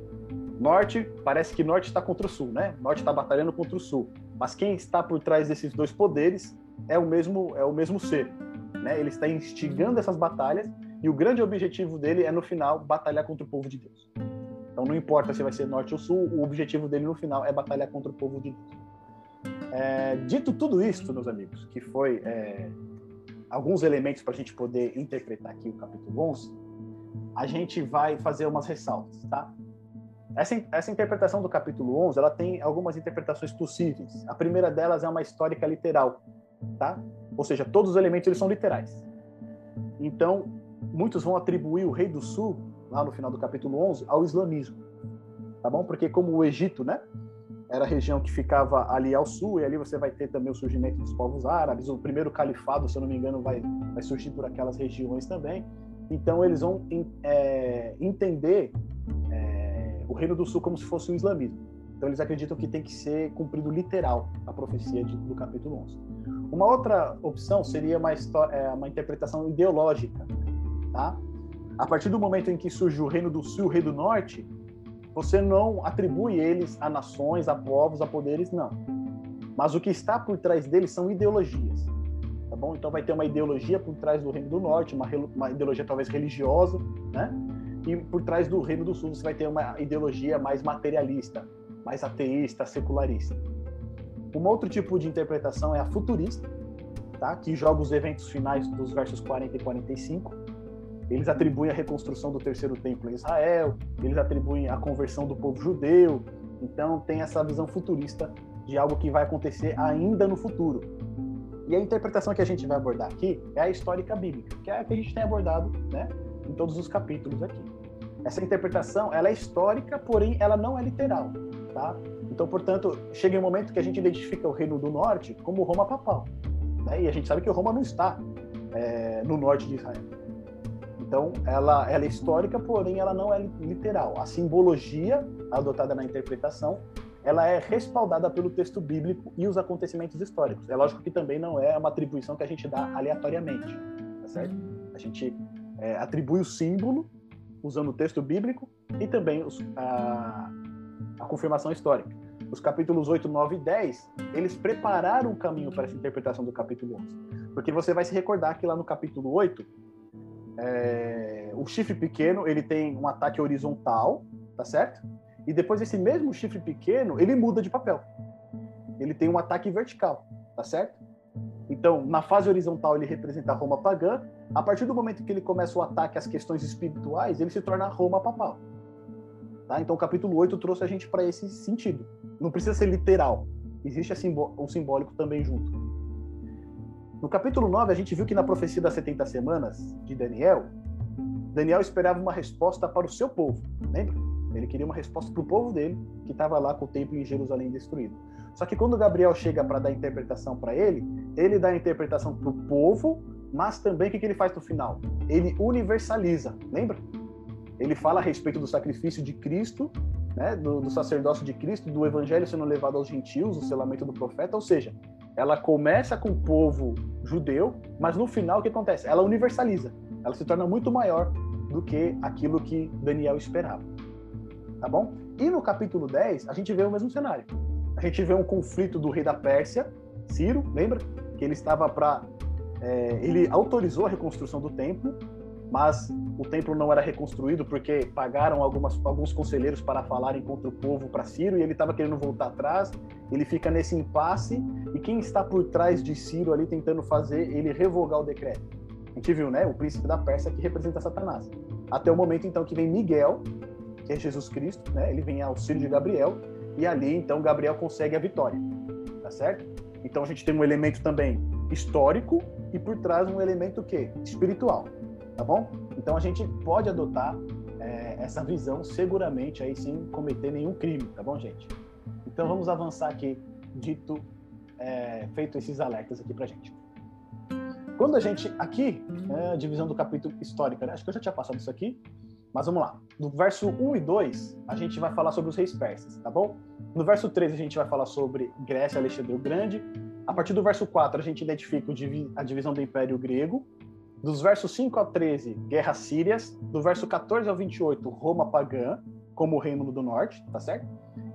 Norte, parece que norte está contra o sul, né? Norte está batalhando contra o sul. Mas quem está por trás desses dois poderes é o mesmo, é o mesmo ser, né? Ele está instigando essas batalhas e o grande objetivo dele é, no final, batalhar contra o povo de Deus. Então, não importa se vai ser norte ou sul, o objetivo dele, no final, é batalhar contra o povo de Deus. É, dito tudo isso, meus amigos, que foi é, alguns elementos para a gente poder interpretar aqui o capítulo 11, a gente vai fazer umas ressalvas, tá? Essa, essa interpretação do capítulo 11, ela tem algumas interpretações possíveis. A primeira delas é uma histórica literal, tá? Ou seja, todos os elementos eles são literais. Então, muitos vão atribuir o rei do sul, lá no final do capítulo 11, ao islamismo. Tá bom? Porque como o Egito, né, era a região que ficava ali ao sul, e ali você vai ter também o surgimento dos povos árabes, o primeiro califado, se eu não me engano, vai, vai surgir por aquelas regiões também. Então, eles vão é, entender é, o Reino do Sul como se fosse o islamismo. Então, eles acreditam que tem que ser cumprido literal a profecia de, do capítulo 11. Uma outra opção seria uma, é, uma interpretação ideológica. Tá? A partir do momento em que surge o Reino do Sul e o Reino do Norte, você não atribui eles a nações, a povos, a poderes, não. Mas o que está por trás deles são ideologias. Tá bom? Então vai ter uma ideologia por trás do Reino do Norte, uma, uma ideologia talvez religiosa, né? E por trás do Reino do Sul você vai ter uma ideologia mais materialista, mais ateísta, secularista. Um outro tipo de interpretação é a futurista, tá? que joga os eventos finais dos versos 40 e 45. Eles atribuem a reconstrução do terceiro templo em Israel, eles atribuem a conversão do povo judeu. Então, tem essa visão futurista de algo que vai acontecer ainda no futuro. E a interpretação que a gente vai abordar aqui é a histórica bíblica, que é a que a gente tem abordado né, em todos os capítulos aqui. Essa interpretação ela é histórica, porém ela não é literal. Tá? Então, portanto, chega um momento que a gente identifica o reino do norte como Roma papal. Né? E a gente sabe que Roma não está é, no norte de Israel. Então, ela, ela é histórica, porém ela não é literal. A simbologia adotada na interpretação ela é respaldada pelo texto bíblico e os acontecimentos históricos. É lógico que também não é uma atribuição que a gente dá aleatoriamente, tá certo? A gente é, atribui o símbolo usando o texto bíblico e também os, a, a confirmação histórica. Os capítulos 8, 9 e 10, eles prepararam o caminho para essa interpretação do capítulo 11. Porque você vai se recordar que lá no capítulo 8, é, o chifre pequeno ele tem um ataque horizontal, tá certo? E depois esse mesmo chifre pequeno, ele muda de papel. Ele tem um ataque vertical, tá certo? Então, na fase horizontal ele representa a Roma pagã. A partir do momento que ele começa o ataque às questões espirituais, ele se torna Roma papal. Tá? Então, o capítulo 8 trouxe a gente para esse sentido. Não precisa ser literal. Existe o simbólico também junto. No capítulo 9, a gente viu que na profecia das 70 semanas de Daniel, Daniel esperava uma resposta para o seu povo. Lembra? Ele queria uma resposta para o povo dele, que estava lá com o templo em Jerusalém destruído. Só que quando Gabriel chega para dar interpretação para ele, ele dá a interpretação para o povo, mas também o que, que ele faz no final? Ele universaliza, lembra? Ele fala a respeito do sacrifício de Cristo, né, do, do sacerdócio de Cristo, do evangelho sendo levado aos gentios, o selamento do profeta, ou seja, ela começa com o povo judeu, mas no final o que acontece? Ela universaliza, ela se torna muito maior do que aquilo que Daniel esperava tá bom? E no capítulo 10, a gente vê o mesmo cenário. A gente vê um conflito do rei da Pérsia, Ciro, lembra? Que ele estava para. É, ele autorizou a reconstrução do templo, mas o templo não era reconstruído porque pagaram algumas, alguns conselheiros para falarem contra o povo para Ciro e ele estava querendo voltar atrás. Ele fica nesse impasse e quem está por trás de Ciro ali tentando fazer ele revogar o decreto? A gente viu, né? O príncipe da Pérsia que representa Satanás. Até o momento então que vem Miguel que é Jesus Cristo, né? Ele vem ao auxílio de Gabriel e ali então Gabriel consegue a vitória, tá certo? Então a gente tem um elemento também histórico e por trás um elemento que espiritual, tá bom? Então a gente pode adotar é, essa visão seguramente aí sem cometer nenhum crime, tá bom, gente? Então vamos avançar aqui, dito, é, feito esses alertas aqui pra gente. Quando a gente, aqui, é, divisão do capítulo histórico, né? acho que eu já tinha passado isso aqui, mas vamos lá. No verso 1 e 2, a gente vai falar sobre os reis persas, tá bom? No verso 3, a gente vai falar sobre Grécia Alexandre o Grande. A partir do verso 4, a gente identifica a divisão do Império Grego. Dos versos 5 a 13, guerras sírias. Do verso 14 ao 28, Roma pagã, como o Reino do Norte, tá certo?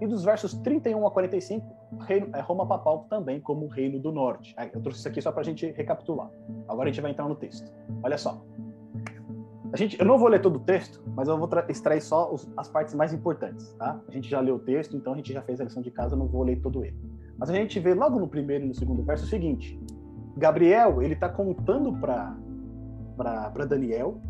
E dos versos 31 a 45, reino, é, Roma papal também como o Reino do Norte. Eu trouxe isso aqui só para a gente recapitular. Agora a gente vai entrar no texto. Olha só. A gente, eu não vou ler todo o texto, mas eu vou extrair só os, as partes mais importantes, tá? A gente já leu o texto, então a gente já fez a lição de casa, eu não vou ler todo ele. Mas a gente vê logo no primeiro e no segundo verso o seguinte: Gabriel, ele está contando para para Daniel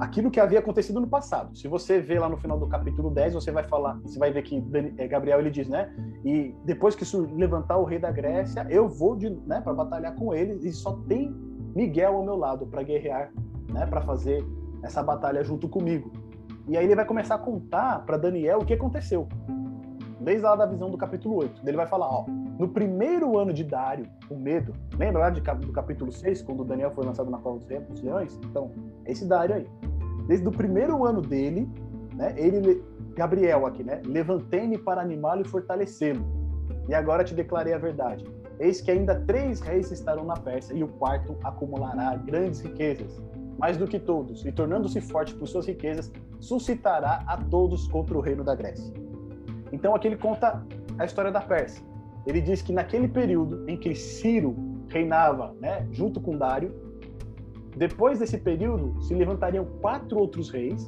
aquilo que havia acontecido no passado. Se você vê lá no final do capítulo 10, você vai falar, você vai ver que é, Gabriel ele diz, né? E depois que levantar o rei da Grécia, eu vou de, né, para batalhar com ele e só tem Miguel ao meu lado para guerrear, né, para fazer essa batalha junto comigo. E aí ele vai começar a contar para Daniel o que aconteceu. Desde lá da visão do capítulo 8. Ele vai falar, ó, no primeiro ano de Dário, o medo, lembra lá de, do capítulo 6, quando Daniel foi lançado na cova dos leões? Então, esse Dário aí. Desde o primeiro ano dele, né, ele, Gabriel aqui, né, levantei-me para animá-lo e fortalecê-lo. E agora te declarei a verdade. Eis que ainda três reis estarão na Pérsia e o quarto acumulará grandes riquezas mais do que todos, e tornando-se forte por suas riquezas, suscitará a todos contra o reino da Grécia. Então aqui ele conta a história da Pérsia. Ele diz que naquele período em que Ciro reinava, né, junto com Dário, depois desse período se levantariam quatro outros reis,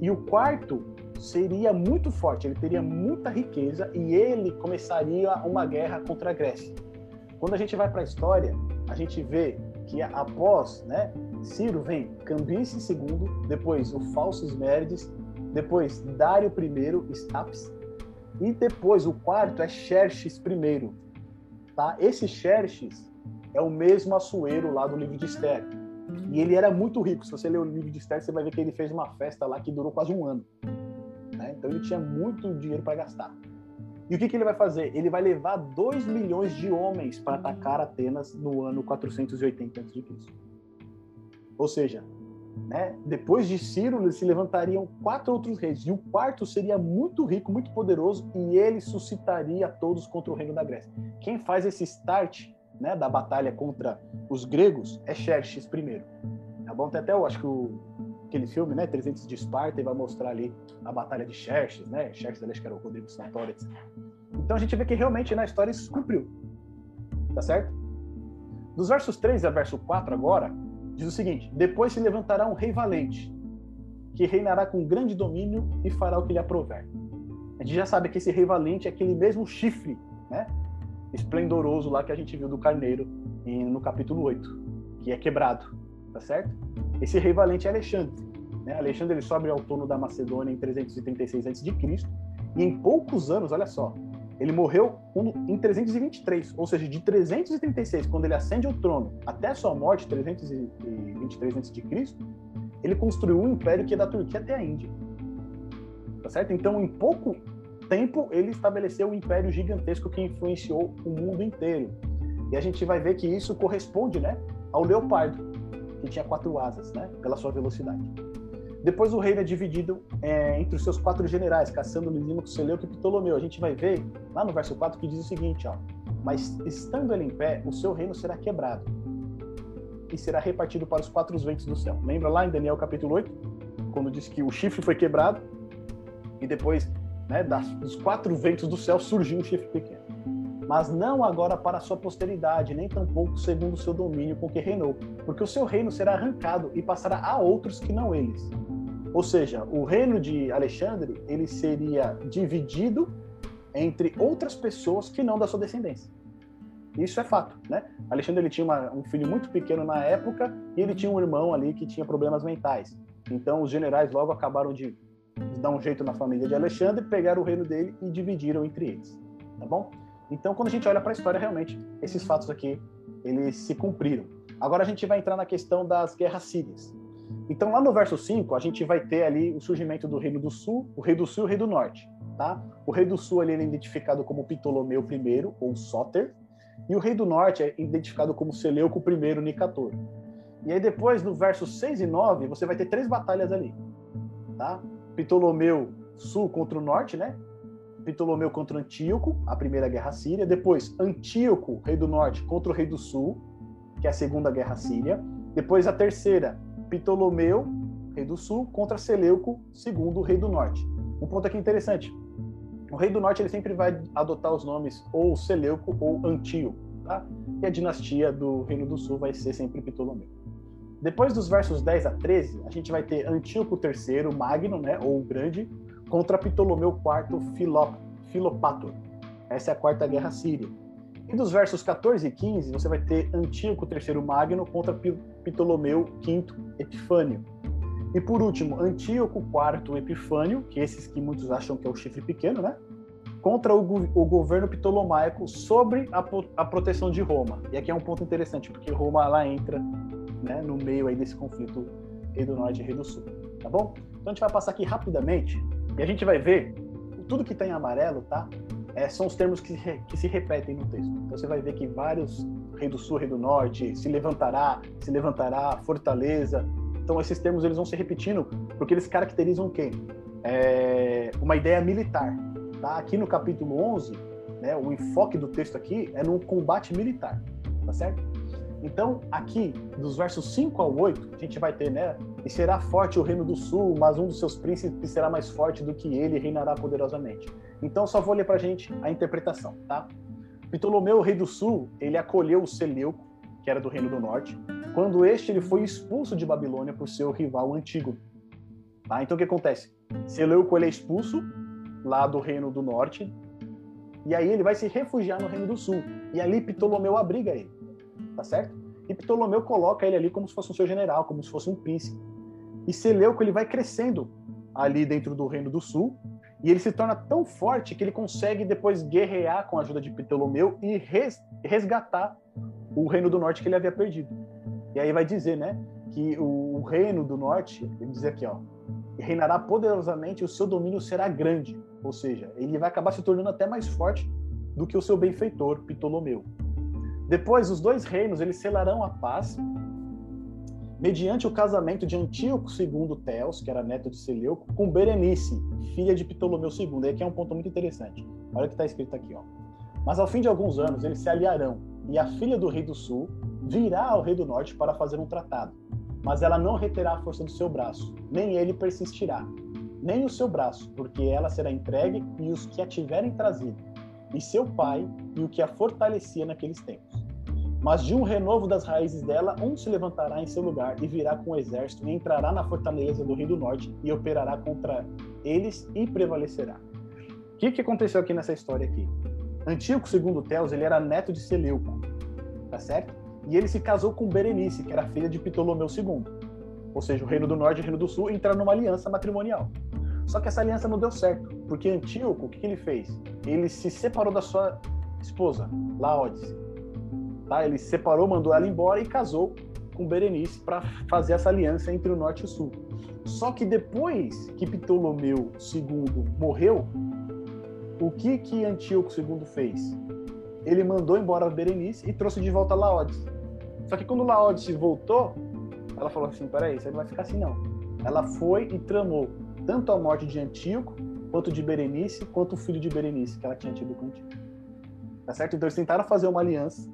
e o quarto seria muito forte, ele teria muita riqueza e ele começaria uma guerra contra a Grécia. Quando a gente vai para a história, a gente vê que após, né, Ciro vem Cambice II, depois o falso Esmerdes, depois Dário I, Staps, E depois, o quarto é Xerxes I. Tá? Esse Xerxes é o mesmo Assuero lá do livro de Esther. E ele era muito rico. Se você ler o livro de Esther, você vai ver que ele fez uma festa lá que durou quase um ano. Né? Então ele tinha muito dinheiro para gastar. E o que, que, ele vai fazer? Ele vai levar 2 milhões de homens para atacar Atenas no ano 480 a.C. Ou seja, né, depois de Ciro se levantariam quatro outros reis, e o quarto seria muito rico, muito poderoso, e ele suscitaria todos contra o reino da Grécia. Quem faz esse start né, da batalha contra os gregos é Xerxes primeiro. Tá bom? Tem até, eu acho que o, aquele filme, né, 300 de Esparta, e vai mostrar ali a batalha de Xerxes, né? Xerxes, acho que era o Rodrigo Santoro, etc. Então a gente vê que realmente na história isso cumpriu. Tá certo? Dos versos 3 a verso 4 agora, diz o seguinte: Depois se levantará um rei valente, que reinará com grande domínio e fará o que lhe aprover. A gente já sabe que esse rei valente é aquele mesmo chifre, né? esplendoroso lá que a gente viu do carneiro no capítulo 8, que é quebrado, tá certo? Esse rei valente é Alexandre. Né? Alexandre ele sobe ao trono da Macedônia em 336 a.C. e em poucos anos, olha só, ele morreu em 323, ou seja, de 336, quando ele ascende ao trono, até sua morte, 323 a.C., ele construiu um império que é da Turquia até a Índia. Tá certo? Então, em pouco tempo, ele estabeleceu um império gigantesco que influenciou o mundo inteiro. E a gente vai ver que isso corresponde né, ao leopardo, que tinha quatro asas, né, pela sua velocidade. Depois o reino é dividido é, entre os seus quatro generais, Cassandro, Lisímaco, Seleuco e Ptolomeu. A gente vai ver lá no verso 4 que diz o seguinte, ó, mas estando ele em pé, o seu reino será quebrado e será repartido para os quatro ventos do céu. Lembra lá em Daniel capítulo 8, quando diz que o chifre foi quebrado e depois né, das, dos quatro ventos do céu surgiu um chifre pequeno. Mas não agora para a sua posteridade, nem tampouco segundo o seu domínio com que reinou, porque o seu reino será arrancado e passará a outros que não eles. Ou seja, o reino de Alexandre ele seria dividido entre outras pessoas que não da sua descendência. Isso é fato, né? Alexandre ele tinha uma, um filho muito pequeno na época e ele tinha um irmão ali que tinha problemas mentais. Então os generais logo acabaram de dar um jeito na família de Alexandre, pegaram o reino dele e dividiram entre eles, tá bom? Então, quando a gente olha para a história, realmente, esses fatos aqui, eles se cumpriram. Agora a gente vai entrar na questão das guerras sírias. Então, lá no verso 5, a gente vai ter ali o surgimento do reino do sul, o rei do sul e o rei do norte, tá? O rei do sul ali é identificado como Ptolomeu I, ou Sóter, e o rei do norte é identificado como Seleuco I Nicator. E aí depois, no verso 6 e 9, você vai ter três batalhas ali, tá? Ptolomeu sul contra o norte, né? Ptolomeu contra Antíoco, a primeira guerra síria. Depois, Antíoco, rei do norte, contra o rei do sul, que é a segunda guerra síria. Depois, a terceira, Ptolomeu, rei do sul, contra Seleuco, segundo rei do norte. Um ponto aqui interessante. O rei do norte ele sempre vai adotar os nomes ou Seleuco ou Antíoco, tá? E a dinastia do reino do sul vai ser sempre Ptolomeu. Depois dos versos 10 a 13, a gente vai ter Antíoco III, Magno, né, ou o Grande, contra Ptolomeu IV, Filop. Essa é a quarta guerra síria. E dos versos 14 e 15, você vai ter Antíoco III Magno contra Ptolomeu V Epifânio. E por último, Antíoco IV Epifânio, que esses que muitos acham que é o chifre pequeno, né? Contra o, o governo ptolomaico sobre a, a, proteção de Roma. E aqui é um ponto interessante, porque Roma lá entra né, no meio aí desse conflito Rei do Norte e Rei do Sul, tá bom? Então a gente vai passar aqui rapidamente e a gente vai ver tudo que está em amarelo, tá? É, são os termos que, que se repetem no texto. Então você vai ver que vários Rei do Sul, Rei do Norte, se levantará, se levantará, fortaleza. Então esses termos eles vão se repetindo porque eles caracterizam o quê? É, uma ideia militar. Tá? Aqui no capítulo 11, né, o enfoque do texto aqui é no combate militar, tá certo? Então, aqui, dos versos 5 ao 8, a gente vai ter, né? E será forte o reino do sul, mas um dos seus príncipes será mais forte do que ele e reinará poderosamente. Então, só vou ler pra gente a interpretação, tá? Ptolomeu, o rei do sul, ele acolheu o Seleuco, que era do reino do norte, quando este ele foi expulso de Babilônia por seu rival antigo. Tá? Então, o que acontece? Seleuco ele é expulso lá do reino do norte, e aí ele vai se refugiar no reino do sul. E ali Ptolomeu abriga ele tá certo? E Ptolomeu coloca ele ali como se fosse um seu general, como se fosse um príncipe. E Seleuco ele vai crescendo ali dentro do Reino do Sul, E ele se torna tão forte que ele consegue depois guerrear com a ajuda de Ptolomeu e res, resgatar o reino do norte que ele havia perdido. E aí vai dizer, né, que o, reino do norte, ele diz aqui, ó, reinará poderosamente, o seu domínio será grande. Ou seja, ele vai acabar se tornando até mais forte do que o seu benfeitor Ptolomeu. Depois, os dois reinos eles selarão a paz mediante o casamento de Antíoco II Teos, que era neto de Seleuco, com Berenice, filha de Ptolomeu II. E aqui é um ponto muito interessante. Olha o que está escrito aqui. Ó. Mas ao fim de alguns anos eles se aliarão, e a filha do rei do sul virá ao rei do norte para fazer um tratado. Mas ela não reterá a força do seu braço, nem ele persistirá, nem o seu braço, porque ela será entregue e os que a tiverem trazido, e seu pai e o que a fortalecia naqueles tempos. Mas de um renovo das raízes dela, um se levantará em seu lugar e virá com o exército e entrará na fortaleza do Rio do Norte e operará contra eles e prevalecerá. O que, que aconteceu aqui nessa história aqui? Antíoco segundo Teos, ele era neto de Seleuco, tá certo? E ele se casou com Berenice, que era filha de Ptolomeu II. Ou seja, o Reino do Norte e o Reino do Sul entraram numa aliança matrimonial. Só que essa aliança não deu certo, porque Antíoco, o que, que ele fez? Ele se separou da sua esposa, Laodice Tá? Ele se separou, mandou ela embora e casou com Berenice para fazer essa aliança entre o norte e o sul. Só que depois que Ptolomeu II morreu, o que que Antíoco II fez? Ele mandou embora Berenice e trouxe de volta Laodice. Só que quando Laodice voltou, ela falou assim: peraí, isso aí não vai ficar assim não. Ela foi e tramou tanto a morte de Antíoco, quanto de Berenice, quanto o filho de Berenice que ela tinha tido com Antíoco. Tá certo? Então eles tentaram fazer uma aliança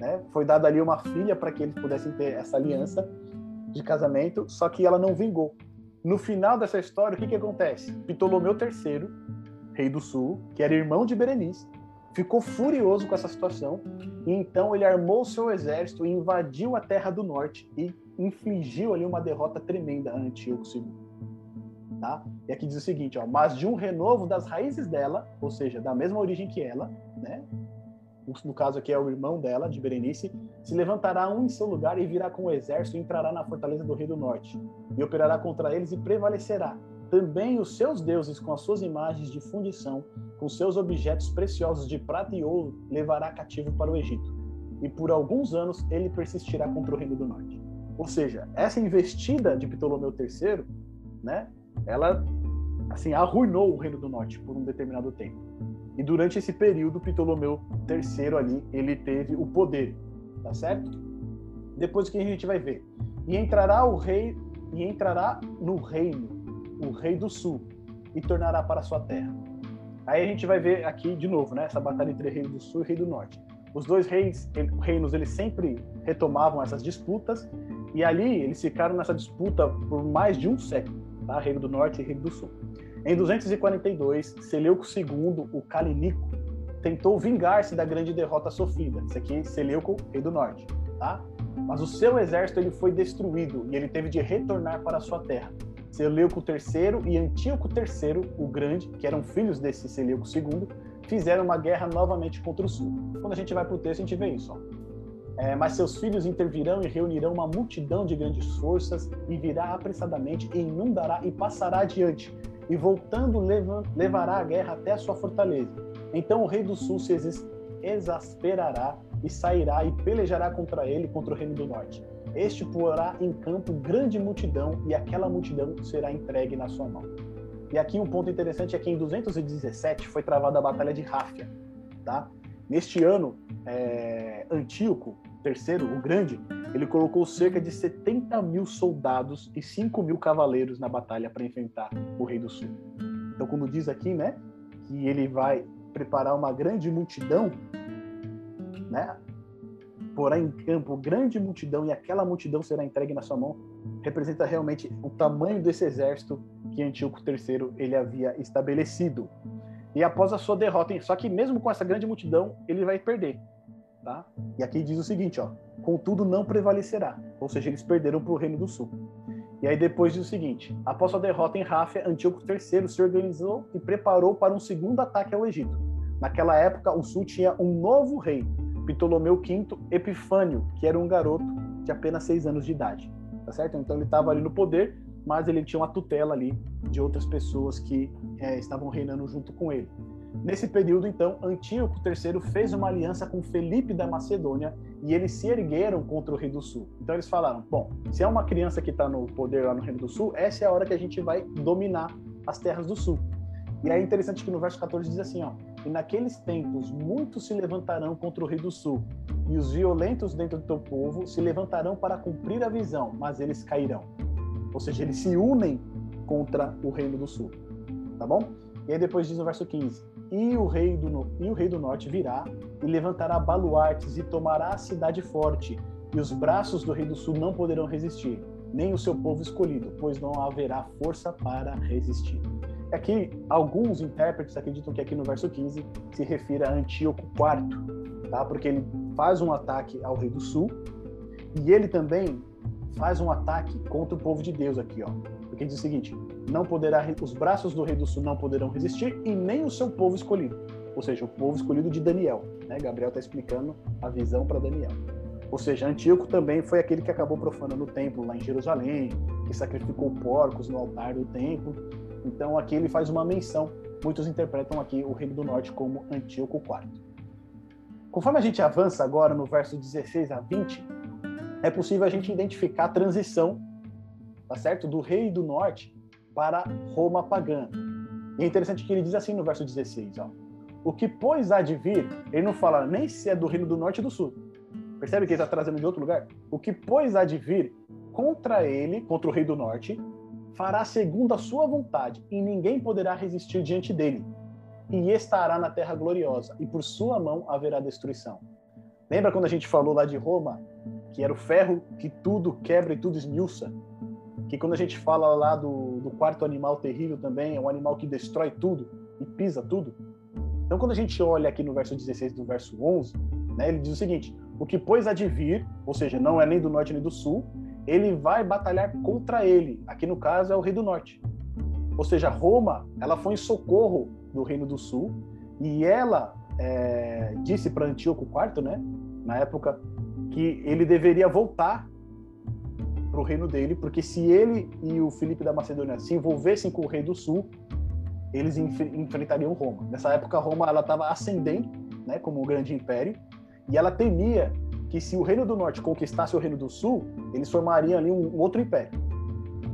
né? Foi dada ali uma filha para que eles pudessem ter essa aliança de casamento, só que ela não vingou. No final dessa história, o que, que acontece? Ptolomeu III, rei do sul, que era irmão de Berenice, ficou furioso com essa situação e então ele armou seu exército e invadiu a terra do norte e infligiu ali uma derrota tremenda a Antíoco II. Tá? E aqui diz o seguinte, ó, mas de um renovo das raízes dela, ou seja, da mesma origem que ela, né? no caso aqui é o irmão dela, de Berenice, se levantará um em seu lugar e virá com o exército e entrará na fortaleza do rei do norte, e operará contra eles e prevalecerá. Também os seus deuses, com as suas imagens de fundição, com seus objetos preciosos de prata e ouro, levará cativo para o Egito. E por alguns anos ele persistirá contra o reino do norte. Ou seja, essa investida de Ptolomeu III, né, ela assim arruinou o reino do norte por um determinado tempo. E durante esse período, Ptolomeu III ali, ele teve o poder, tá certo? Depois que a gente vai ver. E entrará o rei, e entrará no reino, o rei do sul, e tornará para sua terra. Aí a gente vai ver aqui de novo, né, essa batalha entre rei do sul e rei do norte. Os dois reis, reinos, eles sempre retomavam essas disputas, e ali eles ficaram nessa disputa por mais de um século, tá? Reino do norte e reino do sul. Em 242, Seleuco II, o Calinico, tentou vingar-se da grande derrota sofrida. Isso aqui, Seleuco, rei do norte, tá? Mas o seu exército ele foi destruído e ele teve de retornar para sua terra. Seleuco III e Antíoco III, o Grande, que eram filhos desse Seleuco II, fizeram uma guerra novamente contra o sul. Quando a gente vai para o texto, a gente vê isso. Ó. É, mas seus filhos intervirão e reunirão uma multidão de grandes forças e virá apressadamente e inundará e passará adiante e voltando levará a guerra até a sua fortaleza. Então o rei do sul se exasperará e sairá e pelejará contra ele, contra o reino do norte. Este porá em campo grande multidão e aquela multidão será entregue na sua mão. E aqui um ponto interessante é que em 217 foi travada a batalha de Ráfia, tá? Neste ano, é, Antíoco III, o Grande, ele colocou cerca de 70 mil soldados e 5 mil cavaleiros na batalha para enfrentar o Rei do Sul. Então, quando diz aqui, né, que ele vai preparar uma grande multidão, né, porá em campo grande multidão e aquela multidão será entregue na sua mão, representa realmente o tamanho desse exército que Antíoco III ele havia estabelecido. E após a sua derrota, só que mesmo com essa grande multidão, ele vai perder. Tá? E aqui diz o seguinte, ó, contudo não prevalecerá, ou seja, eles perderam para o Reino do Sul. E aí depois diz o seguinte, após sua derrota em Ráfia, Antíoco III se organizou e preparou para um segundo ataque ao Egito. Naquela época, o Sul tinha um novo rei, Ptolomeu V Epifânio, que era um garoto de apenas seis anos de idade, tá certo? Então ele estava ali no poder, mas ele tinha uma tutela ali de outras pessoas que é, estavam reinando junto com ele. Nesse período, então, Antíoco III fez uma aliança com Felipe da Macedônia e eles se ergueram contra o rei do sul. Então eles falaram: bom, se é uma criança que está no poder lá no Reino do Sul, essa é a hora que a gente vai dominar as terras do sul. E é interessante que no verso 14 diz assim: ó, e naqueles tempos muitos se levantarão contra o rei do sul, e os violentos dentro do teu povo se levantarão para cumprir a visão, mas eles cairão. Ou seja, eles se unem contra o reino do sul. Tá bom? E aí depois diz no verso 15: E o rei do, e o rei do norte virá e levantará baluartes e tomará a cidade forte, e os braços do rei do sul não poderão resistir, nem o seu povo escolhido, pois não haverá força para resistir. Aqui, alguns intérpretes acreditam que aqui no verso 15 se refira a Antíoco IV, tá? porque ele faz um ataque ao rei do sul e ele também faz um ataque contra o povo de Deus aqui, ó. Porque diz o seguinte: não poderá os braços do rei do sul não poderão resistir e nem o seu povo escolhido, ou seja, o povo escolhido de Daniel. Né? Gabriel está explicando a visão para Daniel. Ou seja, Antíoco também foi aquele que acabou profanando o templo lá em Jerusalém, que sacrificou porcos no altar do templo. Então aqui ele faz uma menção. Muitos interpretam aqui o reino do norte como Antíoco IV. Conforme a gente avança agora no verso 16 a 20, é possível a gente identificar a transição, tá certo, do rei do norte para Roma pagã. E é interessante que ele diz assim no verso 16, ó: O que pois há de vir, ele não fala nem se é do reino do norte ou do sul. Percebe que ele está trazendo de outro lugar? O que pois há de vir contra ele, contra o rei do norte, fará segundo a sua vontade, e ninguém poderá resistir diante dele. E estará na terra gloriosa, e por sua mão haverá destruição. Lembra quando a gente falou lá de Roma, que era o ferro que tudo quebra e tudo esmiuça? Que quando a gente fala lá do, do quarto animal terrível também, é um animal que destrói tudo e pisa tudo. Então, quando a gente olha aqui no verso 16 do verso 11, né, ele diz o seguinte: O que pois há de vir, ou seja, não é nem do norte nem do sul, ele vai batalhar contra ele. Aqui no caso é o rei do norte. Ou seja, Roma, ela foi em socorro do reino do sul e ela é, disse para Antíoco IV, né, na época, que ele deveria voltar para o reino dele, porque se ele e o Filipe da Macedônia se envolvessem com o rei do sul, eles enf enfrentariam Roma. Nessa época, Roma ela estava ascendendo, né, como um grande império, e ela temia que se o Reino do Norte conquistasse o Reino do Sul, eles formariam ali um, um outro império.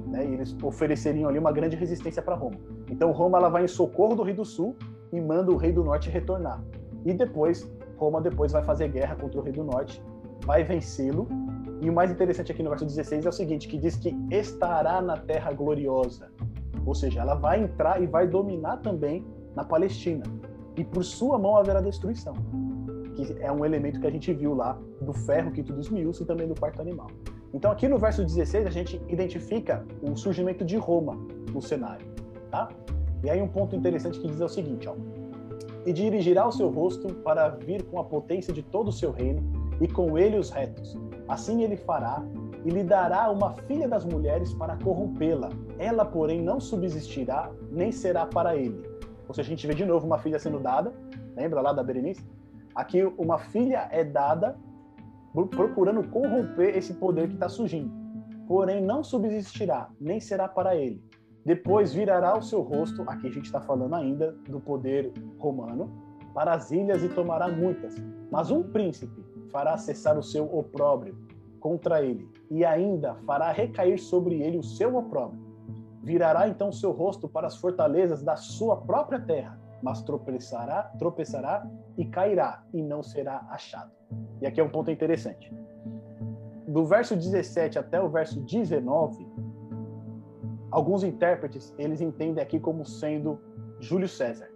Né? E eles ofereceriam ali uma grande resistência para Roma. Então Roma ela vai em socorro do Rei do Sul e manda o Rei do Norte retornar. E depois Roma depois vai fazer guerra contra o Rei do Norte, vai vencê-lo. E o mais interessante aqui no verso 16 é o seguinte, que diz que estará na terra gloriosa. Ou seja, ela vai entrar e vai dominar também na Palestina. E por sua mão haverá destruição que é um elemento que a gente viu lá do ferro que tudo esmiuça e também do quarto animal. Então aqui no verso 16 a gente identifica o surgimento de Roma no cenário, tá? E aí um ponto interessante que diz é o seguinte, ó: E dirigirá o seu rosto para vir com a potência de todo o seu reino e com ele os retos. Assim ele fará e lhe dará uma filha das mulheres para corrompê-la. Ela, porém, não subsistirá nem será para ele. Ou seja, a gente vê de novo uma filha sendo dada, lembra lá da Berenice? Aqui, uma filha é dada procurando corromper esse poder que está surgindo. Porém, não subsistirá, nem será para ele. Depois virará o seu rosto, aqui a gente está falando ainda do poder romano, para as ilhas e tomará muitas. Mas um príncipe fará cessar o seu opróbrio contra ele, e ainda fará recair sobre ele o seu opróbrio. Virará então seu rosto para as fortalezas da sua própria terra, mas tropeçará, tropeçará e cairá e não será achado. E aqui é um ponto interessante. Do verso 17 até o verso 19, alguns intérpretes eles entendem aqui como sendo Júlio César.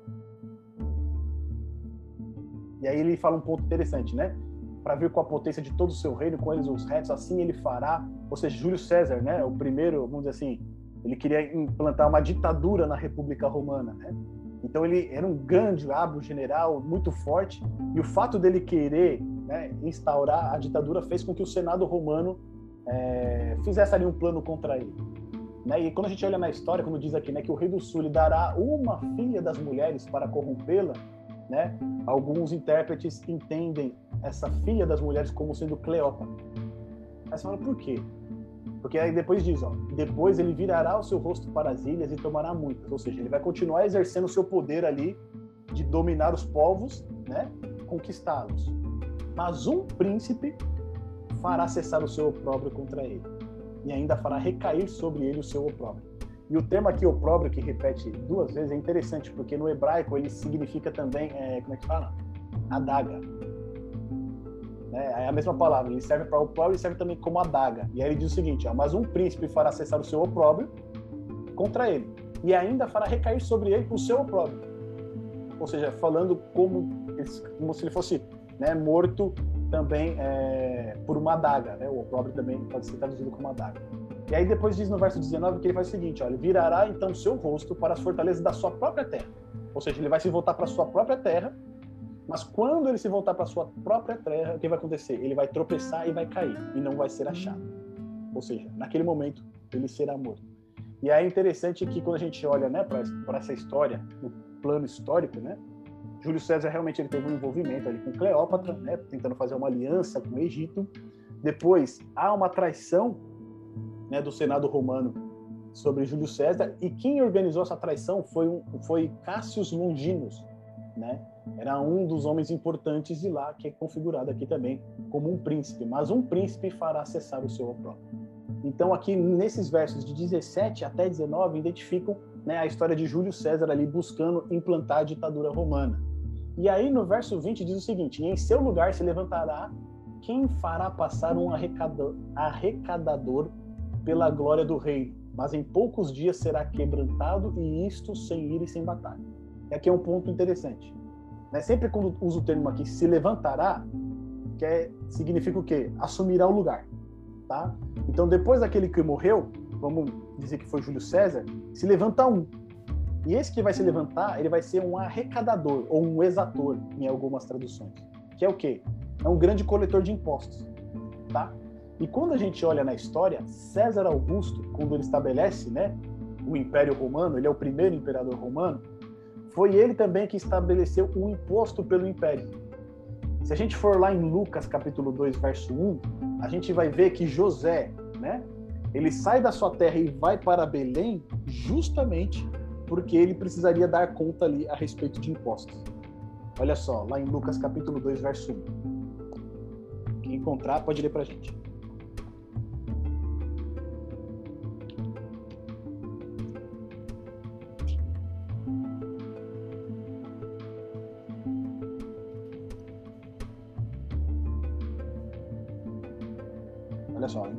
E aí ele fala um ponto interessante, né? Para vir com a potência de todo o seu reino, com eles os retos, assim ele fará. Ou seja, Júlio César, né? O primeiro, vamos dizer assim, ele queria implantar uma ditadura na República Romana, né? Então ele era um grande abo general, muito forte, e o fato dele querer né, instaurar a ditadura fez com que o Senado romano é, fizesse ali um plano contra ele. Né? E quando a gente olha na história, como diz aqui, né, que o rei do sul lhe dará uma filha das mulheres para corrompê-la, né? alguns intérpretes entendem essa filha das mulheres como sendo Cleópatra. Aí você fala, por quê? Porque aí depois diz, ó, depois ele virará o seu rosto para as ilhas e tomará muitas. Ou seja, ele vai continuar exercendo o seu poder ali de dominar os povos, né? Conquistá-los. Mas um príncipe fará cessar o seu opróbrio contra ele. E ainda fará recair sobre ele o seu opróbrio. E o termo aqui, opróbrio, que repete duas vezes, é interessante, porque no hebraico ele significa também, é, como é que fala? Adaga. Né? É a mesma palavra, ele serve para opróbrio e serve também como adaga. E aí ele diz o seguinte: ó, mas um príncipe fará cessar o seu opróbrio contra ele, e ainda fará recair sobre ele o seu opróbrio. Ou seja, falando como, como se ele fosse né, morto também é, por uma adaga. Né? O opróbrio também pode ser traduzido como adaga. E aí depois diz no verso 19 que ele faz o seguinte: ele virará então seu rosto para as fortalezas da sua própria terra. Ou seja, ele vai se voltar para a sua própria terra mas quando ele se voltar para sua própria terra, o que vai acontecer? Ele vai tropeçar e vai cair e não vai ser achado. Ou seja, naquele momento ele será morto. E é interessante que quando a gente olha, né, para essa história, no plano histórico, né, Júlio César realmente ele teve um envolvimento ali com Cleópatra, né, tentando fazer uma aliança com o Egito. Depois há uma traição, né, do Senado romano sobre Júlio César e quem organizou essa traição foi um, foi Cassius Longinus, né? Era um dos homens importantes de lá, que é configurado aqui também como um príncipe, mas um príncipe fará cessar o seu opróbrio. Então, aqui nesses versos de 17 até 19, identificam né, a história de Júlio César ali buscando implantar a ditadura romana. E aí, no verso 20, diz o seguinte: em seu lugar se levantará quem fará passar um arrecadador pela glória do rei, mas em poucos dias será quebrantado, e isto sem ir e sem batalha. E aqui é um ponto interessante. Né? Sempre quando uso o termo aqui, se levantará, que é, significa o quê? Assumirá o lugar. Tá? Então, depois daquele que morreu, vamos dizer que foi Júlio César, se levanta um. E esse que vai se levantar, ele vai ser um arrecadador ou um exator, em algumas traduções. Que é o quê? É um grande coletor de impostos. Tá? E quando a gente olha na história, César Augusto, quando ele estabelece né, o Império Romano, ele é o primeiro imperador romano, foi ele também que estabeleceu o imposto pelo império. Se a gente for lá em Lucas capítulo 2, verso 1, a gente vai ver que José, né, ele sai da sua terra e vai para Belém justamente porque ele precisaria dar conta ali a respeito de impostos. Olha só, lá em Lucas capítulo 2, verso 1. Quem encontrar pode ler para a gente.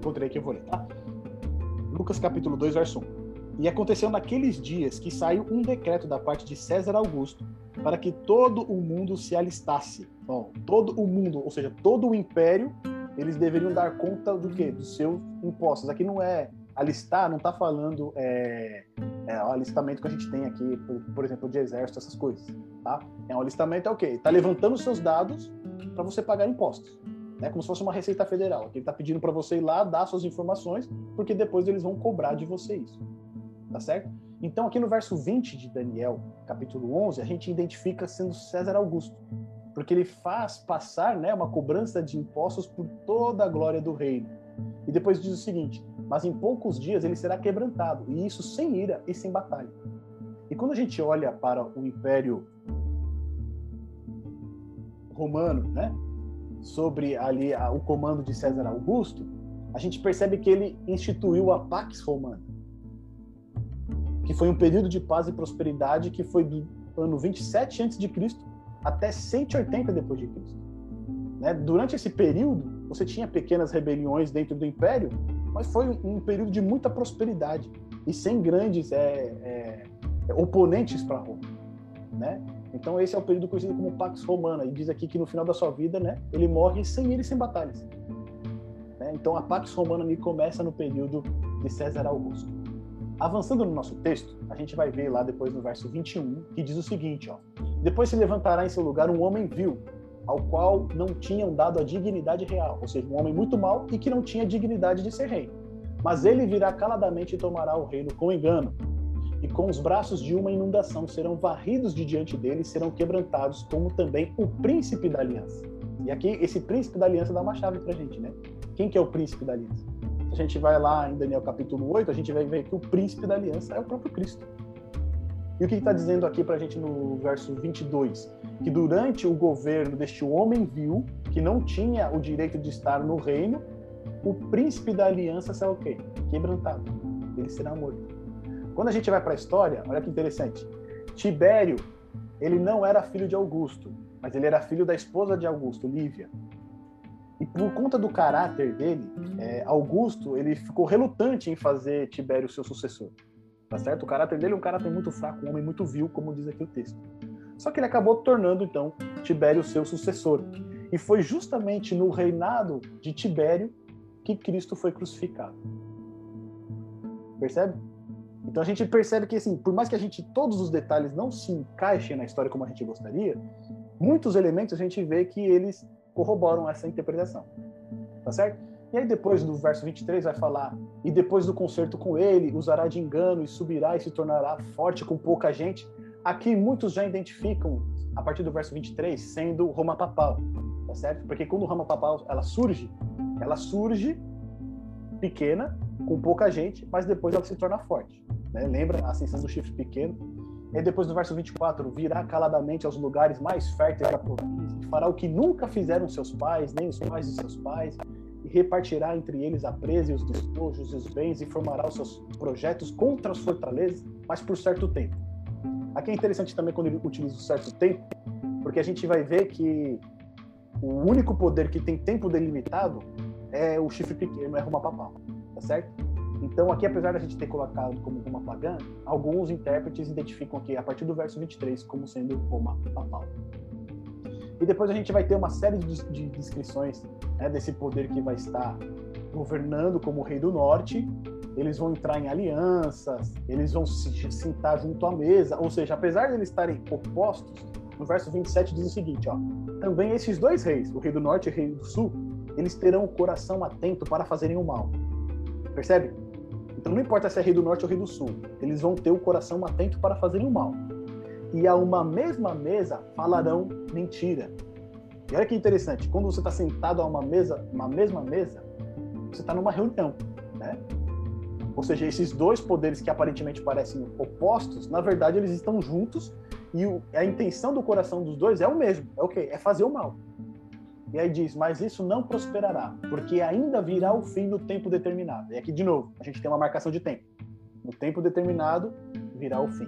Encontrei aqui, eu vou ler, tá? Lucas capítulo 2, verso 1. E aconteceu naqueles dias que saiu um decreto da parte de César Augusto para que todo o mundo se alistasse. Bom, todo o mundo, ou seja, todo o império, eles deveriam dar conta do quê? Dos seus impostos. Aqui não é alistar, não está falando é, é, o alistamento que a gente tem aqui, por, por, exemplo, de exército, essas coisas, tá? É um alistamento é o quê? Está levantando seus dados para você pagar impostos né, como se fosse uma receita federal. Ele está pedindo para você ir lá dar suas informações, porque depois eles vão cobrar de você isso. Tá certo? Então, aqui no verso 20 de Daniel, capítulo 11, a gente identifica sendo César Augusto, porque ele faz passar né, uma cobrança de impostos por toda a glória do reino. E depois diz o seguinte: mas em poucos dias ele será quebrantado, e isso sem ira e sem batalha. E quando a gente olha para o Império Romano, né, sobre ali a, o comando de César Augusto, a gente percebe que ele instituiu a Pax Romana, que foi um período de paz e prosperidade que foi do ano 27 a.C. até 180 depois de Cristo. Né? Durante esse período, você tinha pequenas rebeliões dentro do império, mas foi um período de muita prosperidade e sem grandes é, é, oponentes para Roma, né? Então esse é o período conhecido como Pax Romana, e diz aqui que no final da sua vida, né, ele morre sem ir e sem batalhas. Né? Então a Pax Romana ali começa no período de César Augusto. Avançando no nosso texto, a gente vai ver lá depois no verso 21, que diz o seguinte, ó: Depois se levantará em seu lugar um homem vil, ao qual não tinham dado a dignidade real, ou seja, um homem muito mau e que não tinha dignidade de ser rei. Mas ele virá caladamente e tomará o reino com engano, e com os braços de uma inundação serão varridos de diante dele e serão quebrantados, como também o príncipe da aliança. E aqui, esse príncipe da aliança dá uma chave pra gente, né? Quem que é o príncipe da aliança? Se a a gente vai lá em Daniel capítulo 8, a gente vai ver que o príncipe da aliança é o próprio Cristo. E o que está dizendo aqui para a gente no verso 22? Que durante o governo deste homem vil, que não tinha o direito de estar no reino, o príncipe da aliança será o quê? Quebrantado. Ele será morto. Quando a gente vai para a história, olha que interessante. Tibério, ele não era filho de Augusto, mas ele era filho da esposa de Augusto, Lívia. E por conta do caráter dele, é, Augusto ele ficou relutante em fazer Tibério seu sucessor. Tá certo? O caráter dele é um caráter muito fraco, um homem muito vil, como diz aqui o texto. Só que ele acabou tornando então Tibério seu sucessor. E foi justamente no reinado de Tibério que Cristo foi crucificado. Percebe? Então a gente percebe que assim, por mais que a gente todos os detalhes não se encaixem na história como a gente gostaria, muitos elementos a gente vê que eles corroboram essa interpretação. Tá certo? E aí depois do verso 23 vai falar: "E depois do concerto com ele, usará de engano e subirá e se tornará forte com pouca gente". Aqui muitos já identificam a partir do verso 23 sendo Roma papal, tá certo? Porque quando Roma papal ela surge, ela surge pequena, com pouca gente, mas depois ela se torna forte. Né? Lembra a ascensão do chifre pequeno? E depois no verso 24, virá caladamente aos lugares mais férteis da província, fará o que nunca fizeram seus pais, nem os pais de seus pais, e repartirá entre eles a presa e os despojos e os bens, e formará os seus projetos contra as fortalezas, mas por certo tempo. Aqui é interessante também quando ele utiliza o certo tempo, porque a gente vai ver que o único poder que tem tempo delimitado é o chifre pequeno, é Roma papal, tá certo? Então, aqui, apesar da gente ter colocado como Roma pagã, alguns intérpretes identificam aqui, a partir do verso 23, como sendo Roma papal. E depois a gente vai ter uma série de, de descrições né, desse poder que vai estar governando como rei do norte. Eles vão entrar em alianças, eles vão se sentar junto à mesa. Ou seja, apesar de eles estarem opostos, no verso 27 diz o seguinte: ó, também esses dois reis, o rei do norte e o rei do sul, eles terão o coração atento para fazerem o mal. Percebe? Então não importa se é rei do norte ou rei do sul, eles vão ter o coração atento para fazerem o mal. E a uma mesma mesa falarão mentira. E olha que interessante, quando você está sentado a uma mesa, uma mesma mesa, você está numa reunião, né? Ou seja, esses dois poderes que aparentemente parecem opostos, na verdade eles estão juntos e a intenção do coração dos dois é o mesmo, é o quê? É fazer o mal. E aí diz: Mas isso não prosperará, porque ainda virá o fim no tempo determinado. E aqui, de novo, a gente tem uma marcação de tempo. No tempo determinado, virá o fim.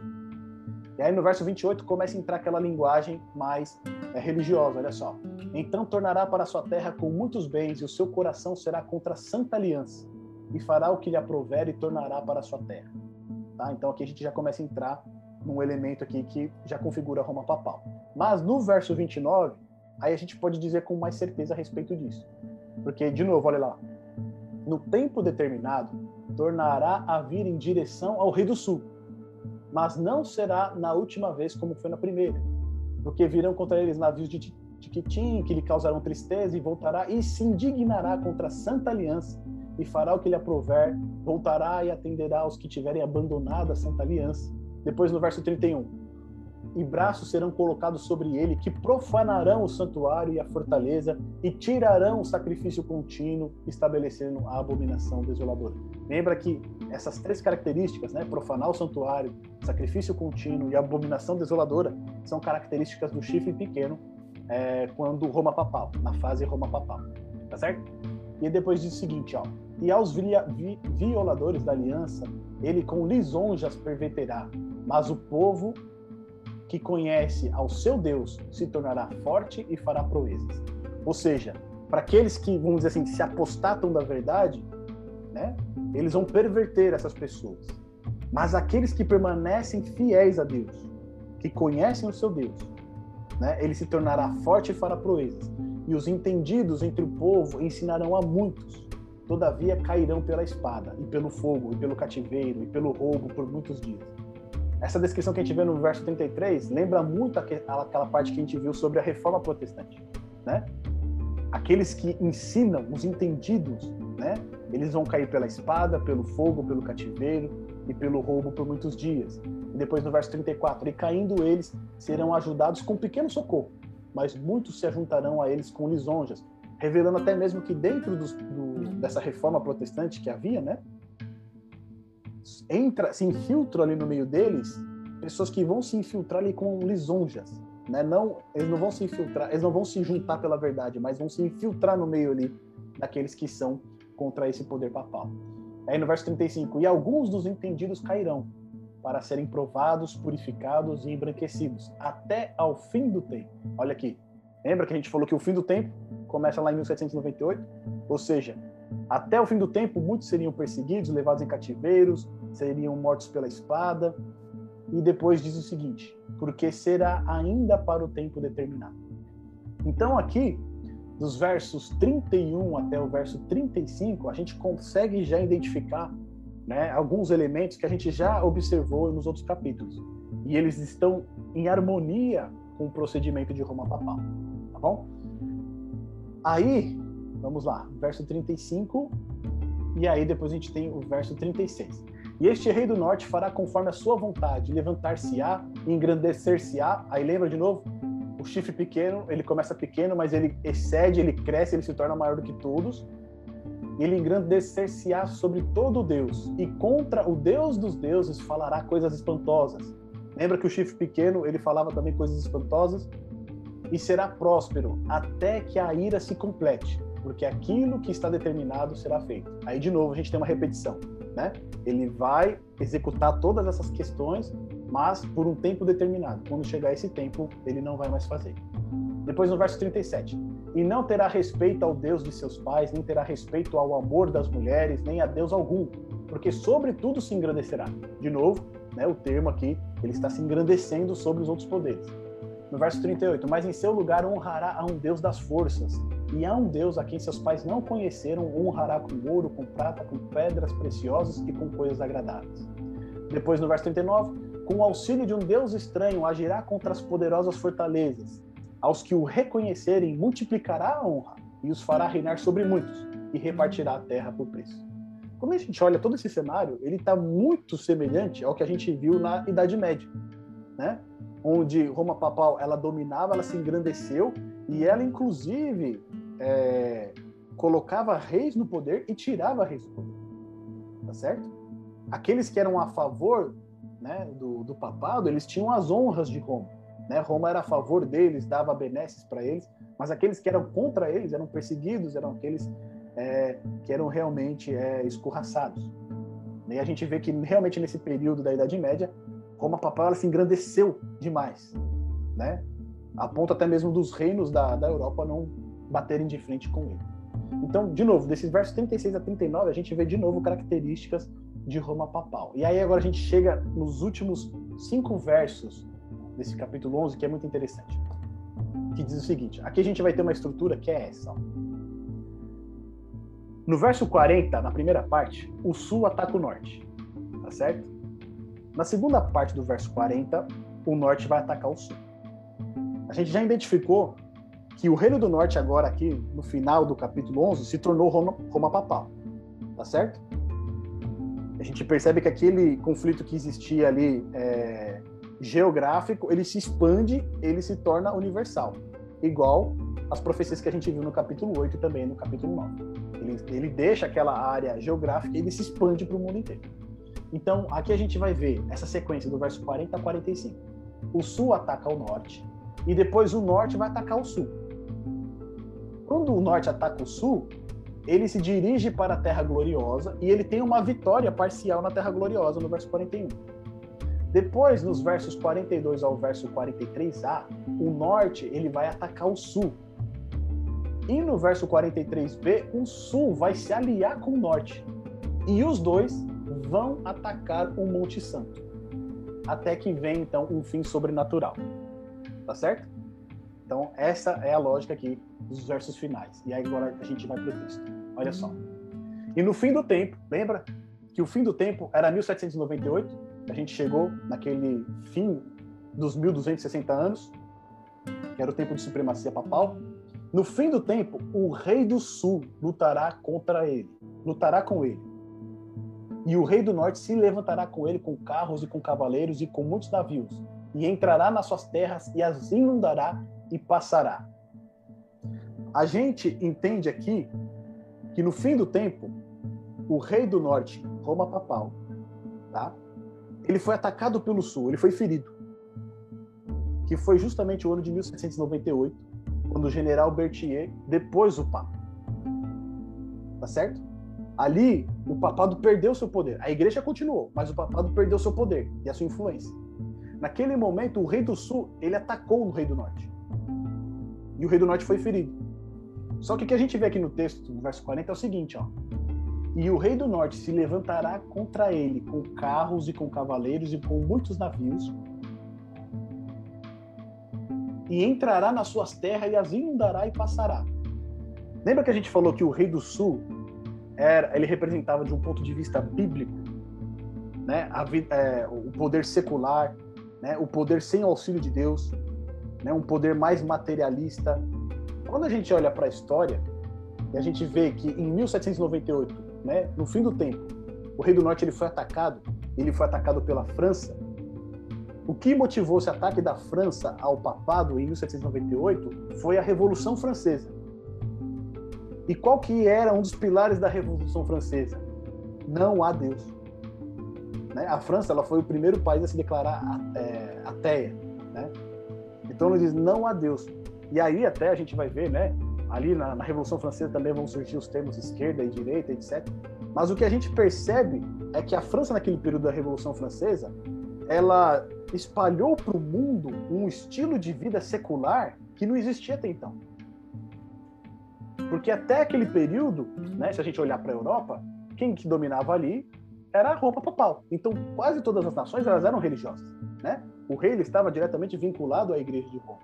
E aí no verso 28 começa a entrar aquela linguagem mais é, religiosa, olha só. Então tornará para a sua terra com muitos bens, e o seu coração será contra a santa aliança, e fará o que lhe aprover e tornará para a sua terra. Tá? Então aqui a gente já começa a entrar num elemento aqui que já configura Roma papal. Mas no verso 29, aí a gente pode dizer com mais certeza a respeito disso. Porque, de novo, olha lá. No tempo determinado, tornará a vir em direção ao Rei do Sul, mas não será na última vez como foi na primeira, porque virão contra eles navios de Tiquitim, que lhe causarão tristeza, e voltará e se indignará contra a Santa Aliança, e fará o que lhe aprover, voltará e atenderá aos que tiverem abandonado a Santa Aliança. Depois, no verso 31, e braços serão colocados sobre ele, que profanarão o santuário e a fortaleza, e tirarão o sacrifício contínuo, estabelecendo a abominação desoladora. Lembra que essas três características, né, profanar o santuário, sacrifício contínuo e abominação desoladora, são características do chifre pequeno é, quando Roma papal, na fase Roma papal, tá certo? E depois diz o seguinte, ó, e aos violadores da aliança, ele com lisonjas perverterá, mas o povo que conhece ao seu Deus se tornará forte e fará proezas. Ou seja, para aqueles que, vamos dizer assim, se apostatam da verdade, né, eles vão perverter essas pessoas. Mas aqueles que permanecem fiéis a Deus, que conhecem o seu Deus, né, ele se tornará forte e fará proezas. E os entendidos entre o povo ensinarão a muitos. Todavia cairão pela espada, e pelo fogo, e pelo cativeiro, e pelo roubo por muitos dias essa descrição que a gente vê no verso 33 lembra muito aquela parte que a gente viu sobre a reforma protestante, né? Aqueles que ensinam, os entendidos, né? Eles vão cair pela espada, pelo fogo, pelo cativeiro e pelo roubo por muitos dias. E depois no verso 34, e caindo eles serão ajudados com pequeno socorro, mas muitos se ajuntarão a eles com lisonjas, revelando até mesmo que dentro do, do, dessa reforma protestante que havia, né, entra, se infiltra ali no meio deles pessoas que vão se infiltrar ali com lisonjas, né? Não, eles não vão se infiltrar, eles não vão se juntar pela verdade, mas vão se infiltrar no meio ali daqueles que são contra esse poder papal. Aí no verso 35, e alguns dos entendidos cairão para serem provados, purificados e embranquecidos até ao fim do tempo. Olha aqui. Lembra que a gente falou que o fim do tempo começa lá em 1798? Ou seja, até o fim do tempo, muitos seriam perseguidos, levados em cativeiros, seriam mortos pela espada. E depois diz o seguinte: porque será ainda para o tempo determinado. Então, aqui, dos versos 31 até o verso 35, a gente consegue já identificar né, alguns elementos que a gente já observou nos outros capítulos. E eles estão em harmonia com o procedimento de Roma Papal. Tá bom? Aí, vamos lá, verso 35, e aí depois a gente tem o verso 36. E este rei do norte fará conforme a sua vontade, levantar-se-á, engrandecer-se-á. Aí lembra de novo? O chifre pequeno, ele começa pequeno, mas ele excede, ele cresce, ele se torna maior do que todos. E ele engrandecer-se-á sobre todo Deus, e contra o Deus dos deuses falará coisas espantosas. Lembra que o chifre pequeno, ele falava também coisas espantosas? E será próspero até que a ira se complete, porque aquilo que está determinado será feito. Aí de novo a gente tem uma repetição né? Ele vai executar todas essas questões, mas por um tempo determinado. Quando chegar esse tempo, ele não vai mais fazer. Depois no verso 37. E não terá respeito ao Deus de seus pais, nem terá respeito ao amor das mulheres, nem a Deus algum, porque sobre tudo se engrandecerá. De novo, né, o termo aqui, ele está se engrandecendo sobre os outros poderes. No verso 38, mas em seu lugar honrará a um Deus das forças, e a um Deus a quem seus pais não conheceram, honrará com ouro, com prata, com pedras preciosas e com coisas agradáveis. Depois, no verso 39, com o auxílio de um Deus estranho, agirá contra as poderosas fortalezas. Aos que o reconhecerem, multiplicará a honra e os fará reinar sobre muitos, e repartirá a terra por preço. Quando a gente olha todo esse cenário, ele está muito semelhante ao que a gente viu na Idade Média, né? onde Roma papal ela dominava, ela se engrandeceu e ela inclusive é, colocava reis no poder e tirava reis do poder, tá certo? Aqueles que eram a favor né, do, do papado, eles tinham as honras de Roma. Né? Roma era a favor deles, dava benesses para eles, mas aqueles que eram contra eles eram perseguidos, eram aqueles é, que eram realmente é, escorraçados. E a gente vê que realmente nesse período da Idade Média Roma papal se engrandeceu demais, né? A ponto até mesmo dos reinos da, da Europa não baterem de frente com ele. Então, de novo, desses versos 36 a 39, a gente vê de novo características de Roma papal. E aí agora a gente chega nos últimos cinco versos desse capítulo 11, que é muito interessante. Que diz o seguinte: aqui a gente vai ter uma estrutura que é essa. No verso 40, na primeira parte, o sul ataca o norte. Tá certo? Na segunda parte do verso 40, o norte vai atacar o sul. A gente já identificou que o reino do norte agora aqui, no final do capítulo 11, se tornou Roma, Roma papal. Tá certo? A gente percebe que aquele conflito que existia ali é, geográfico, ele se expande, ele se torna universal. Igual as profecias que a gente viu no capítulo 8 e também no capítulo 9. Ele, ele deixa aquela área geográfica e ele se expande para o mundo inteiro. Então, aqui a gente vai ver essa sequência do verso 40 a 45. O sul ataca o norte e depois o norte vai atacar o sul. Quando o norte ataca o sul, ele se dirige para a terra gloriosa e ele tem uma vitória parcial na terra gloriosa no verso 41. Depois, nos versos 42 ao verso 43a, o norte ele vai atacar o sul. E no verso 43b, o sul vai se aliar com o norte. E os dois vão atacar o Monte Santo. Até que vem então um fim sobrenatural. Tá certo? Então, essa é a lógica aqui dos versos finais. E agora a gente vai para o texto. Olha só. E no fim do tempo, lembra que o fim do tempo era 1798? A gente chegou naquele fim dos 1260 anos, que era o tempo de supremacia papal. No fim do tempo, o rei do sul lutará contra ele, lutará com ele. E o rei do norte se levantará com ele com carros e com cavaleiros e com muitos navios, e entrará nas suas terras e as inundará e passará. A gente entende aqui que no fim do tempo, o rei do norte, Roma Papal, tá? ele foi atacado pelo sul, ele foi ferido. Que foi justamente o ano de 1798, quando o general Berthier depôs o Papa. Tá certo? Ali, o papado perdeu seu poder. A igreja continuou, mas o papado perdeu seu poder e a sua influência. Naquele momento, o rei do sul, ele atacou o rei do norte. E o rei do norte foi ferido. Só que o que a gente vê aqui no texto, no verso 40, é o seguinte, ó. E o rei do norte se levantará contra ele com carros e com cavaleiros e com muitos navios, e entrará nas suas terras e as inundará e passará. Lembra que a gente falou que o rei do sul era, ele representava de um ponto de vista bíblico, né, a, é, o poder secular, né, o poder sem auxílio de Deus, né, um poder mais materialista, quando a gente olha para a história e a gente vê que em 1798, né, no fim do tempo, o rei do norte ele foi atacado, ele foi atacado pela França. O que motivou esse ataque da França ao papado em 1798 foi a Revolução Francesa. E qual que era um dos pilares da Revolução Francesa? Não há Deus. Né? A França ela foi o primeiro país a se declarar é, ateia. Né? Então ele diz não há Deus. E aí até a gente vai ver, né? Ali na, na, Revolução Francesa também vão surgir os termos esquerda e direita, etc. Mas o que a gente percebe é que a França naquele período da Revolução Francesa, ela espalhou para o mundo um estilo de vida secular que não existia até então. Porque até aquele período, né, se a gente olhar para a Europa, quem que dominava ali era a Roma papal. Então, quase todas as nações elas eram religiosas, né? O rei ele estava diretamente vinculado à Igreja de Roma.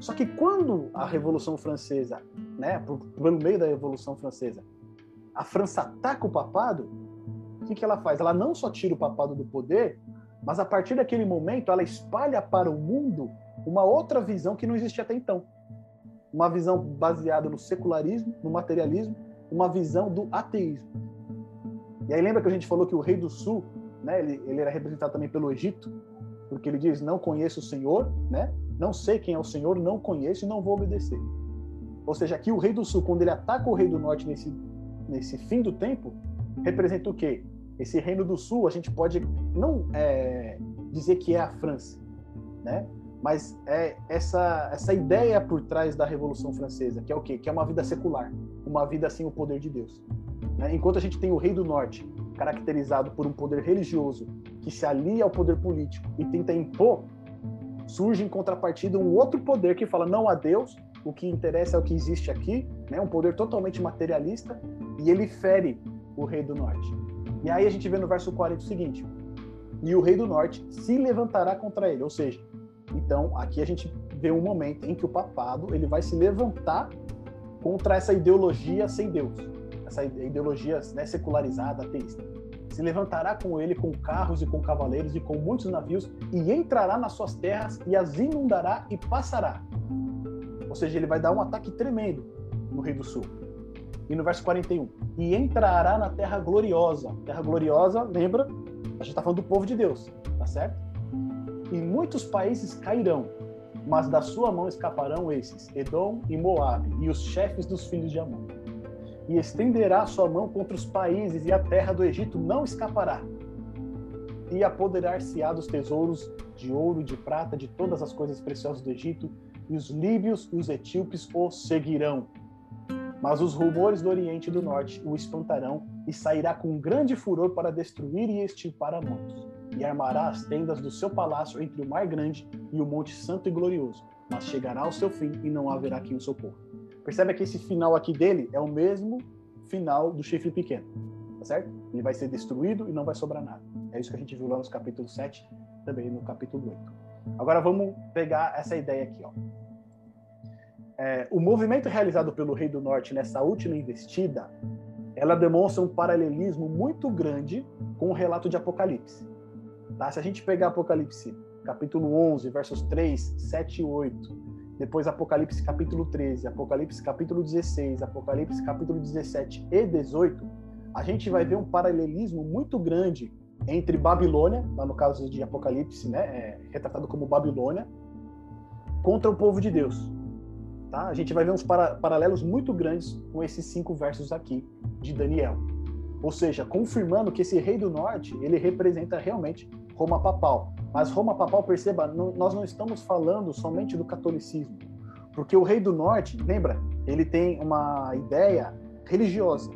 Só que quando a Revolução Francesa, né, pelo meio da Revolução Francesa, a França ataca o papado, o que, que ela faz? Ela não só tira o papado do poder, mas a partir daquele momento ela espalha para o mundo uma outra visão que não existia até então. Uma visão baseada no secularismo, no materialismo, uma visão do ateísmo. E aí lembra que a gente falou que o rei do sul, né, ele, ele era representado também pelo Egito, porque ele diz: Não conheço o Senhor, né? Não sei quem é o Senhor, não conheço e não vou obedecer. Ou seja, aqui o rei do sul, quando ele ataca o rei do norte nesse, nesse fim do tempo, representa o quê? Esse reino do sul, a gente pode não é, dizer que é a França, né? Mas é essa, essa ideia por trás da Revolução Francesa, que é o quê? Que é uma vida secular, uma vida sem o poder de Deus. Né? Enquanto a gente tem o rei do norte, caracterizado por um poder religioso que se alia ao poder político e tenta impor surge em contrapartida um outro poder que fala não a Deus, o que interessa é o que existe aqui, né? um poder totalmente materialista, e ele fere o rei do norte. E aí a gente vê no verso 40 o seguinte: e o rei do norte se levantará contra ele, ou seja, então aqui a gente vê um momento em que o papado ele vai se levantar contra essa ideologia sem Deus, essa ideologia né, secularizada, ateísta se levantará com ele com carros e com cavaleiros e com muitos navios e entrará nas suas terras e as inundará e passará. Ou seja, ele vai dar um ataque tremendo no Rei do Sul. E no verso 41, e entrará na terra gloriosa. Terra gloriosa, lembra? A gente está falando do povo de Deus, tá certo? E muitos países cairão, mas da sua mão escaparão esses, Edom e Moabe, e os chefes dos filhos de Amon e estenderá sua mão contra os países, e a terra do Egito não escapará. E apoderar-se-á dos tesouros de ouro e de prata, de todas as coisas preciosas do Egito, e os líbios e os etíopes o seguirão. Mas os rumores do Oriente e do Norte o espantarão, e sairá com grande furor para destruir e extirpar a muitos. E armará as tendas do seu palácio entre o mar grande e o monte santo e glorioso. Mas chegará ao seu fim, e não haverá quem o socorra. Percebe que esse final aqui dele é o mesmo final do chifre pequeno, tá certo? Ele vai ser destruído e não vai sobrar nada. É isso que a gente viu lá nos capítulo 7, também no capítulo 8. Agora vamos pegar essa ideia aqui, ó. É, o movimento realizado pelo Rei do Norte nessa última investida, ela demonstra um paralelismo muito grande com o relato de Apocalipse. Tá? Se a gente pegar Apocalipse, capítulo 11, versos 3, 7 e 8, depois Apocalipse capítulo 13, Apocalipse capítulo 16, Apocalipse capítulo 17 e 18, a gente vai ver um paralelismo muito grande entre Babilônia, lá no caso de Apocalipse, né, é, retratado como Babilônia, contra o povo de Deus. tá? A gente vai ver uns para, paralelos muito grandes com esses cinco versos aqui de Daniel. Ou seja, confirmando que esse rei do norte, ele representa realmente Roma papal. Mas Roma papal, perceba, não, nós não estamos falando somente do catolicismo. Porque o rei do norte, lembra, ele tem uma ideia religiosa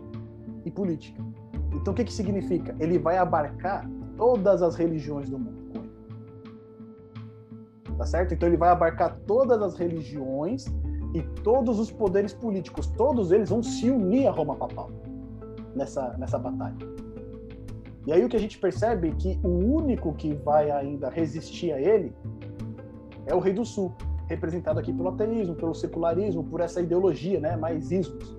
e política. Então o que, que significa? Ele vai abarcar todas as religiões do mundo. Tá certo? Então ele vai abarcar todas as religiões e todos os poderes políticos. Todos eles vão se unir a Roma papal nessa, nessa batalha. E aí o que a gente percebe é que o único que vai ainda resistir a ele é o rei do sul, representado aqui pelo ateísmo, pelo secularismo, por essa ideologia, né, mais ismos.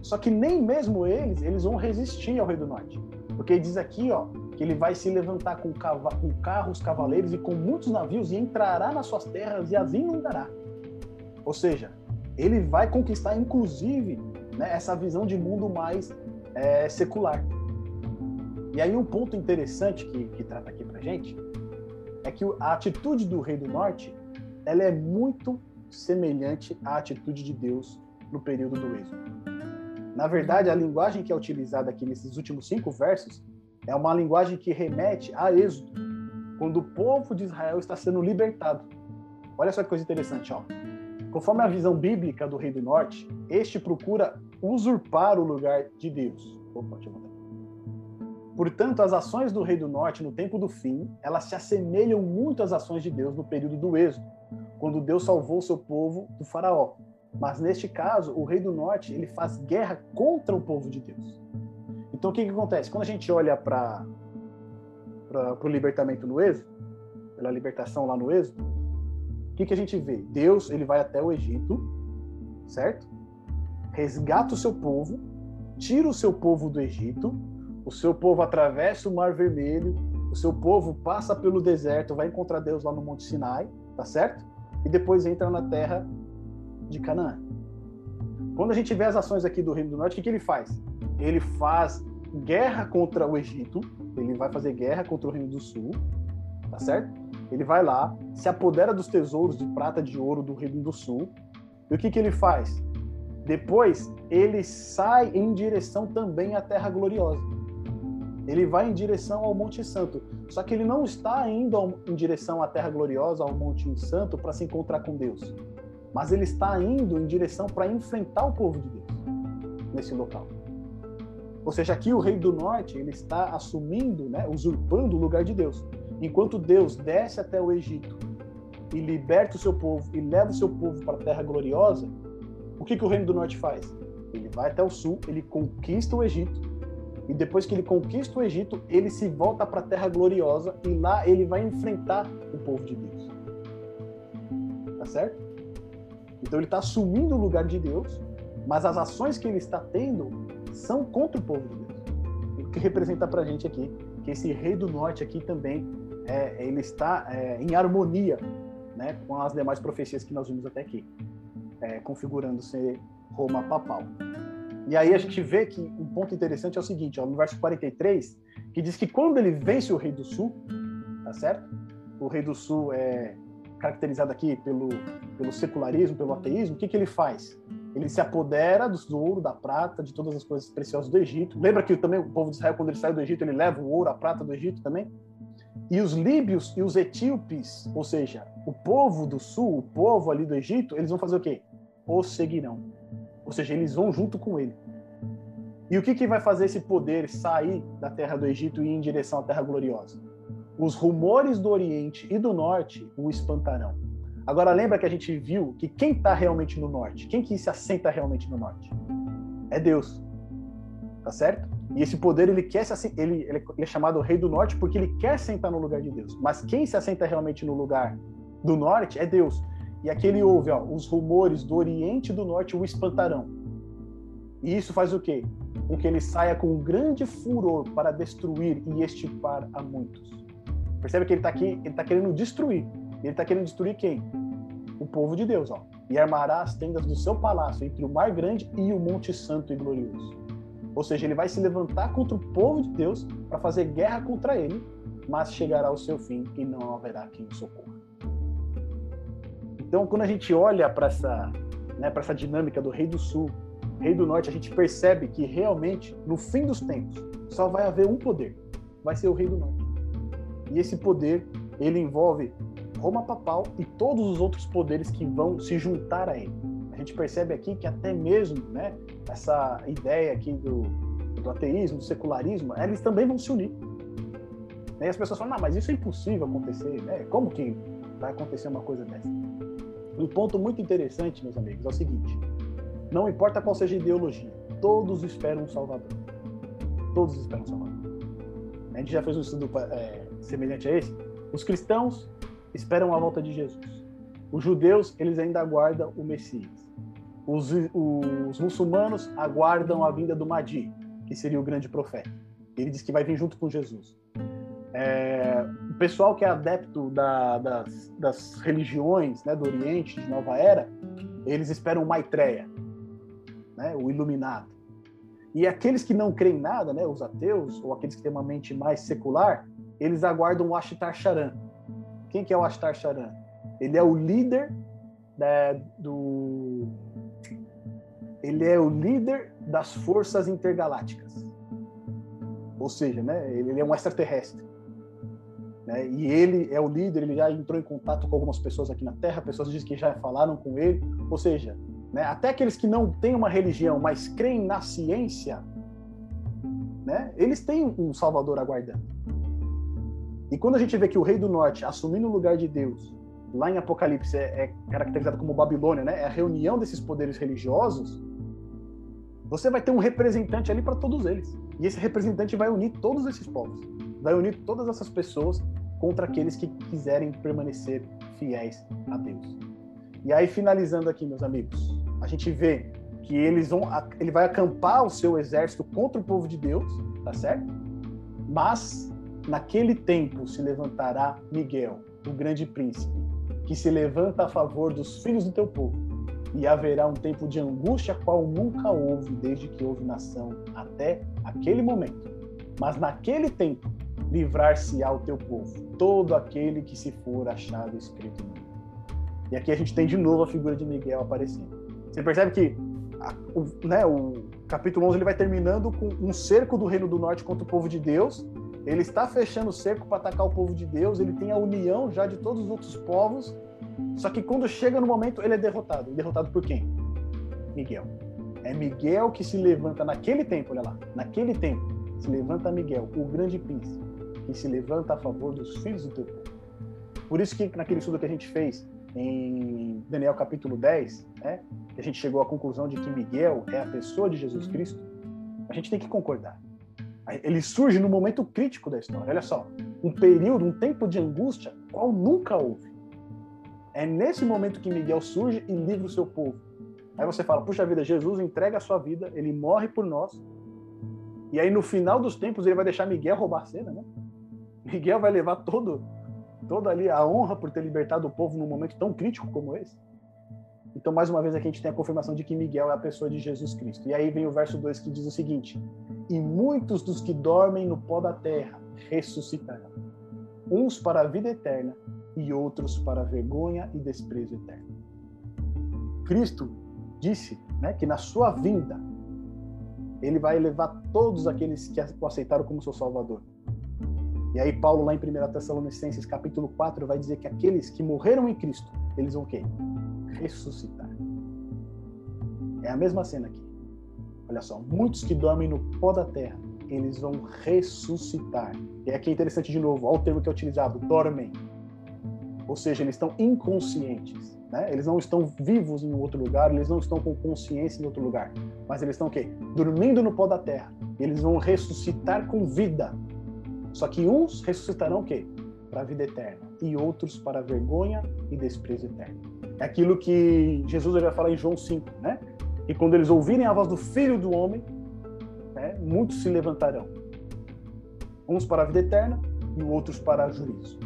Só que nem mesmo eles, eles vão resistir ao rei do norte. Porque diz aqui, ó, que ele vai se levantar com, com carros, cavaleiros e com muitos navios e entrará nas suas terras e as inundará. Ou seja, ele vai conquistar, inclusive, né, essa visão de mundo mais é, secular. E aí um ponto interessante que, que trata aqui pra gente é que a atitude do rei do norte ela é muito semelhante à atitude de Deus no período do êxodo. Na verdade, a linguagem que é utilizada aqui nesses últimos cinco versos é uma linguagem que remete a êxodo, quando o povo de Israel está sendo libertado. Olha só que coisa interessante, ó. Conforme a visão bíblica do rei do norte, este procura usurpar o lugar de Deus. Opa, deixa eu. Portanto, as ações do rei do norte no tempo do fim, elas se assemelham muito às ações de Deus no período do êxodo, quando Deus salvou seu povo do faraó. Mas neste caso, o rei do norte, ele faz guerra contra o povo de Deus. Então o que, que acontece? Quando a gente olha para o libertamento no êxodo, pela libertação lá no êxodo, o que, que a gente vê? Deus ele vai até o Egito, certo? resgata o seu povo, tira o seu povo do Egito, o seu povo atravessa o Mar Vermelho, o seu povo passa pelo deserto, vai encontrar Deus lá no Monte Sinai, tá certo? E depois entra na terra de Canaã. Quando a gente vê as ações aqui do Reino do Norte, o que, que ele faz? Ele faz guerra contra o Egito, ele vai fazer guerra contra o Reino do Sul, tá certo? Ele vai lá, se apodera dos tesouros de prata, de ouro do Reino do Sul. E o que, que ele faz? Depois, ele sai em direção também à Terra Gloriosa. Ele vai em direção ao Monte Santo. Só que ele não está indo em direção à Terra Gloriosa, ao Monte Santo, para se encontrar com Deus. Mas ele está indo em direção para enfrentar o povo de Deus nesse local. Ou seja, aqui o rei do norte ele está assumindo, né, usurpando o lugar de Deus. Enquanto Deus desce até o Egito e liberta o seu povo e leva o seu povo para a terra gloriosa, o que, que o Reino do Norte faz? Ele vai até o sul, ele conquista o Egito, e depois que ele conquista o Egito, ele se volta para a Terra Gloriosa e lá ele vai enfrentar o povo de Deus. Tá certo? Então ele está assumindo o lugar de Deus, mas as ações que ele está tendo são contra o povo de Deus. O que representa para a gente aqui que esse rei do norte aqui também é, ele está é, em harmonia né, com as demais profecias que nós vimos até aqui é, configurando ser Roma papal. E aí a gente vê que um ponto interessante é o seguinte, ó, no verso 43, que diz que quando ele vence o rei do sul, tá certo? O rei do sul é caracterizado aqui pelo, pelo secularismo, pelo ateísmo, o que, que ele faz? Ele se apodera do ouro, da prata, de todas as coisas preciosas do Egito. Lembra que também o povo de Israel, quando ele sai do Egito, ele leva o ouro, a prata do Egito também? E os líbios e os etíopes, ou seja, o povo do sul, o povo ali do Egito, eles vão fazer o quê? O seguirão. Ou seja, eles vão junto com ele. E o que, que vai fazer esse poder sair da terra do Egito e ir em direção à terra gloriosa? Os rumores do Oriente e do Norte o espantarão. Agora lembra que a gente viu que quem está realmente no Norte, quem que se assenta realmente no Norte? É Deus. Tá certo? E esse poder ele quer se ele, ele é chamado Rei do Norte porque ele quer sentar no lugar de Deus. Mas quem se assenta realmente no lugar do Norte é Deus. E aqui ele ouve, ó, os rumores do Oriente e do Norte o espantarão. E isso faz o quê? Com que ele saia com um grande furor para destruir e estipar a muitos. Percebe que ele está aqui, ele está querendo destruir. Ele está querendo destruir quem? O povo de Deus, ó. E armará as tendas do seu palácio entre o mar grande e o monte santo e glorioso. Ou seja, ele vai se levantar contra o povo de Deus para fazer guerra contra ele, mas chegará ao seu fim e não haverá quem o socorra. Então, quando a gente olha para essa né, essa dinâmica do rei do sul, rei do norte, a gente percebe que realmente, no fim dos tempos, só vai haver um poder, vai ser o rei do norte. E esse poder, ele envolve Roma papal e todos os outros poderes que vão se juntar a ele. A gente percebe aqui que até mesmo, né, essa ideia aqui do, do ateísmo, do secularismo, eles também vão se unir. E as pessoas falam, não, mas isso é impossível acontecer, né? Como que vai acontecer uma coisa dessa? Um ponto muito interessante, meus amigos, é o seguinte: não importa qual seja a ideologia, todos esperam um Salvador. Todos esperam um Salvador. A gente já fez um estudo é, semelhante a esse. Os cristãos esperam a volta de Jesus. Os judeus, eles ainda aguardam o Messias. Os, os muçulmanos aguardam a vinda do Mahdi, que seria o grande profeta. Ele diz que vai vir junto com Jesus. É, o pessoal que é adepto da, das, das, religiões né, do Oriente, de Nova Era, eles esperam o Maitreya, né, o iluminado. E aqueles que não creem em nada, né, os ateus, ou aqueles que têm uma mente mais secular, eles aguardam o Ashtar Charan. Quem que é o Ashtar Charan? Ele é o líder né, do... Ele é o líder das forças intergalácticas. Ou seja, né, ele é um extraterrestre. Né? E ele é o líder, ele já entrou em contato com algumas pessoas aqui na Terra, pessoas dizem que já falaram com ele. Ou seja, né, até aqueles que não têm uma religião, mas creem na ciência, né, eles têm um Salvador aguardando. E quando a gente vê que o Rei do Norte assumindo o lugar de Deus, lá em Apocalipse é, é caracterizado como Babilônia, né, é a reunião desses poderes religiosos, você vai ter um representante ali para todos eles. E esse representante vai unir todos esses povos vai unir todas essas pessoas contra aqueles que quiserem permanecer fiéis a Deus. E aí, finalizando aqui, meus amigos, a gente vê que eles vão, ele vai acampar o seu exército contra o povo de Deus, tá certo? Mas naquele tempo se levantará Miguel, o grande príncipe, que se levanta a favor dos filhos do teu povo. E haverá um tempo de angústia qual nunca houve desde que houve nação até aquele momento. Mas naquele tempo livrar-se-á o teu povo, todo aquele que se for achado escrito livro. E aqui a gente tem de novo a figura de Miguel aparecendo. Você percebe que a, o, né, o capítulo 11 ele vai terminando com um cerco do reino do norte contra o povo de Deus. Ele está fechando o cerco para atacar o povo de Deus, ele tem a união já de todos os outros povos. Só que quando chega no momento, ele é derrotado. derrotado por quem? Miguel. É Miguel que se levanta naquele tempo, olha lá, naquele tempo, se levanta Miguel, o grande príncipe que se levanta a favor dos filhos do teu povo. Por isso que naquele estudo que a gente fez em Daniel capítulo 10, né, a gente chegou à conclusão de que Miguel é a pessoa de Jesus Cristo, a gente tem que concordar. Ele surge no momento crítico da história. Olha só, um período, um tempo de angústia, qual nunca houve. É nesse momento que Miguel surge e livra o seu povo. Aí você fala, puxa vida, Jesus entrega a sua vida, ele morre por nós. E aí no final dos tempos ele vai deixar Miguel roubar a cena, né? Miguel vai levar todo, toda ali a honra por ter libertado o povo num momento tão crítico como esse. Então, mais uma vez, aqui a gente tem a confirmação de que Miguel é a pessoa de Jesus Cristo. E aí vem o verso 2 que diz o seguinte: E muitos dos que dormem no pó da terra ressuscitarão, uns para a vida eterna e outros para a vergonha e desprezo eterno. Cristo disse né, que na sua vinda ele vai levar todos aqueles que o aceitaram como seu Salvador. E aí Paulo lá em 1 Tessalonicenses capítulo 4 vai dizer que aqueles que morreram em Cristo, eles vão o quê? Ressuscitar. É a mesma cena aqui. Olha só, muitos que dormem no pó da terra, eles vão ressuscitar. E aqui é interessante de novo, olha o termo que é utilizado, dormem. Ou seja, eles estão inconscientes. Né? Eles não estão vivos em outro lugar, eles não estão com consciência em outro lugar. Mas eles estão o quê? Dormindo no pó da terra. Eles vão ressuscitar com vida só que uns ressuscitarão o quê? Para a vida eterna, e outros para a vergonha e desprezo eterno. É aquilo que Jesus vai falar em João 5, né? E quando eles ouvirem a voz do Filho do Homem, né, muitos se levantarão. Uns para a vida eterna e outros para o juízo.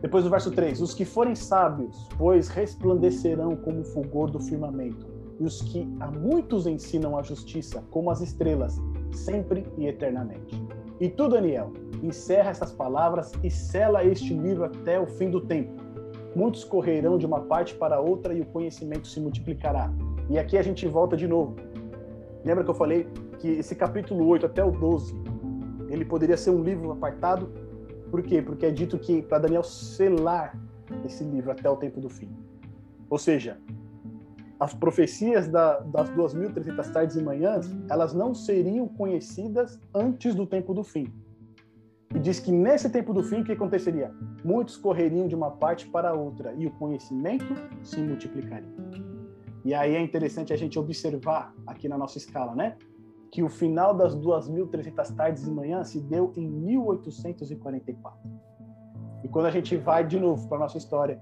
Depois do verso 3: Os que forem sábios, pois resplandecerão como o fulgor do firmamento, e os que a muitos ensinam a justiça, como as estrelas, sempre e eternamente. E tu, Daniel, encerra essas palavras e sela este livro até o fim do tempo. Muitos correrão de uma parte para outra e o conhecimento se multiplicará. E aqui a gente volta de novo. Lembra que eu falei que esse capítulo 8 até o 12, ele poderia ser um livro apartado? Por quê? Porque é dito que para Daniel selar esse livro até o tempo do fim. Ou seja, as profecias da, das 2.300 tardes e manhãs, elas não seriam conhecidas antes do tempo do fim. E diz que nesse tempo do fim, o que aconteceria? Muitos correriam de uma parte para outra e o conhecimento se multiplicaria. E aí é interessante a gente observar aqui na nossa escala, né? Que o final das 2.300 tardes e manhãs se deu em 1844. E quando a gente vai de novo para nossa história,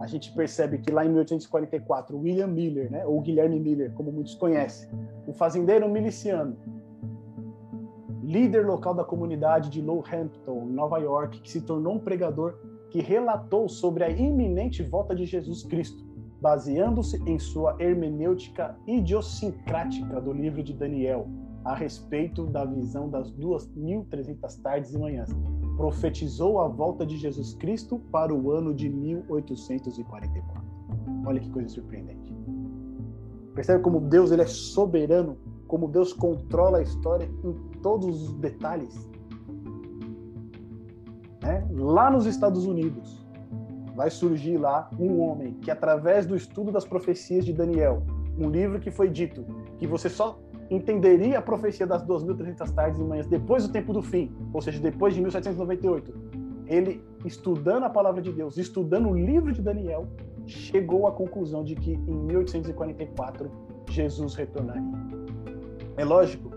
a gente percebe que lá em 1844, William Miller, né, ou Guilherme Miller, como muitos conhecem, o fazendeiro miliciano, líder local da comunidade de Lowhampton, Nova York, que se tornou um pregador que relatou sobre a iminente volta de Jesus Cristo, baseando-se em sua hermenêutica idiosincrática do livro de Daniel, a respeito da visão das 2.300 tardes e manhãs. Profetizou a volta de Jesus Cristo para o ano de 1844. Olha que coisa surpreendente. Percebe como Deus ele é soberano como Deus controla a história em todos os detalhes. Né? Lá nos Estados Unidos, vai surgir lá um homem que, através do estudo das profecias de Daniel, um livro que foi dito que você só entenderia a profecia das 2.300 tardes e manhãs depois do tempo do fim, ou seja, depois de 1798. Ele, estudando a palavra de Deus, estudando o livro de Daniel, chegou à conclusão de que em 1844 Jesus retornaria. É lógico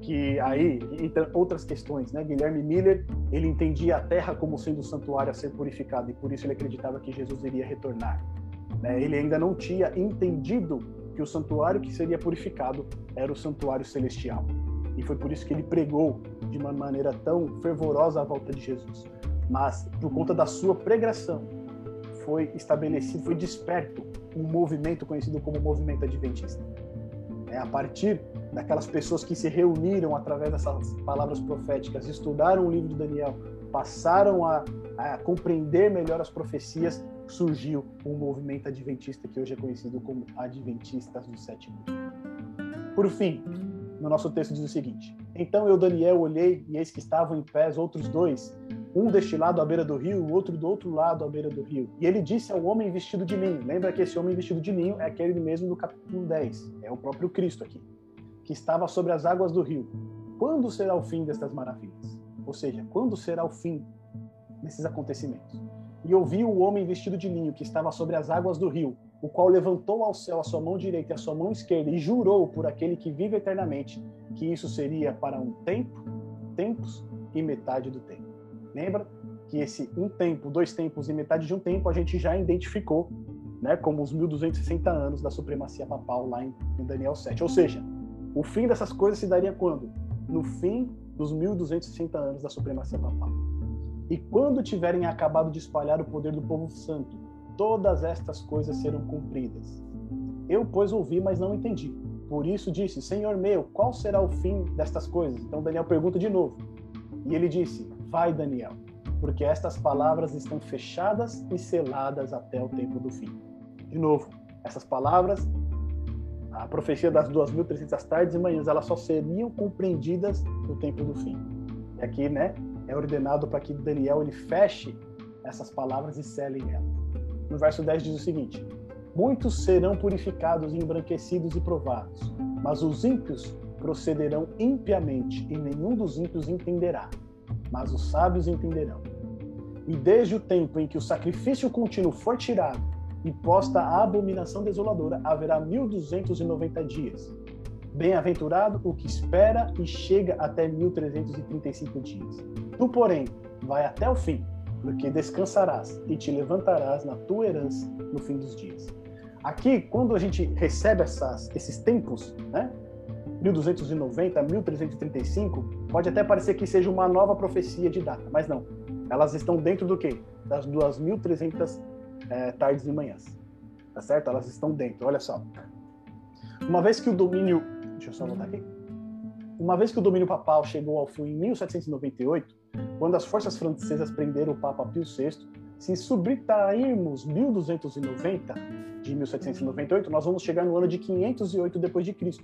que aí, entre outras questões, né, Guilherme Miller, ele entendia a terra como sendo o santuário a ser purificado e por isso ele acreditava que Jesus iria retornar. Né? Ele ainda não tinha entendido que o santuário que seria purificado era o santuário celestial. E foi por isso que ele pregou de uma maneira tão fervorosa a volta de Jesus. Mas, por conta da sua pregação, foi estabelecido, foi desperto um movimento conhecido como movimento adventista. É a partir daquelas pessoas que se reuniram através dessas palavras proféticas, estudaram o livro de Daniel, passaram a, a compreender melhor as profecias, surgiu um movimento adventista que hoje é conhecido como Adventistas do Sétimo Dia. Por fim, no nosso texto diz o seguinte: Então eu, Daniel, olhei e eis que estavam em pés outros dois, um deste lado à beira do rio, o outro do outro lado à beira do rio. E ele disse ao homem vestido de linho: Lembra que esse homem vestido de linho é aquele mesmo do capítulo 10, é o próprio Cristo aqui que estava sobre as águas do rio. Quando será o fim destas maravilhas? Ou seja, quando será o fim desses acontecimentos? E ouvi o homem vestido de linho que estava sobre as águas do rio, o qual levantou ao céu a sua mão direita e a sua mão esquerda e jurou por aquele que vive eternamente que isso seria para um tempo, tempos e metade do tempo. Lembra que esse um tempo, dois tempos e metade de um tempo a gente já identificou, né, como os 1260 anos da supremacia papal lá em Daniel 7. Ou seja, o fim dessas coisas se daria quando? No fim dos 1260 anos da supremacia papal. E quando tiverem acabado de espalhar o poder do povo santo, todas estas coisas serão cumpridas. Eu, pois, ouvi, mas não entendi. Por isso disse: Senhor meu, qual será o fim destas coisas? Então Daniel pergunta de novo. E ele disse: Vai, Daniel, porque estas palavras estão fechadas e seladas até o tempo do fim. De novo, essas palavras a profecia das 2.300 tardes e manhãs, elas só seriam compreendidas no tempo do fim. E aqui, né, é ordenado para que Daniel ele feche essas palavras e cele elas. No verso 10 diz o seguinte: Muitos serão purificados, embranquecidos e provados, mas os ímpios procederão impiamente, e nenhum dos ímpios entenderá, mas os sábios entenderão. E desde o tempo em que o sacrifício contínuo for tirado, e posta a abominação desoladora, haverá 1290 dias. Bem-aventurado o que espera e chega até 1335 dias. Tu, porém, vai até o fim, porque descansarás e te levantarás na tua herança no fim dos dias. Aqui, quando a gente recebe essas, esses tempos, né? 1290, 1335, pode até parecer que seja uma nova profecia de data, mas não. Elas estão dentro do quê? Das 2300 é, tardes e manhãs. Tá certo? Elas estão dentro. Olha só. Uma vez que o domínio. Deixa eu só anotar aqui. Uma vez que o domínio papal chegou ao fim em 1798, quando as forças francesas prenderam o Papa Pio VI, se subtrairmos 1290 de 1798, nós vamos chegar no ano de 508 depois de Cristo.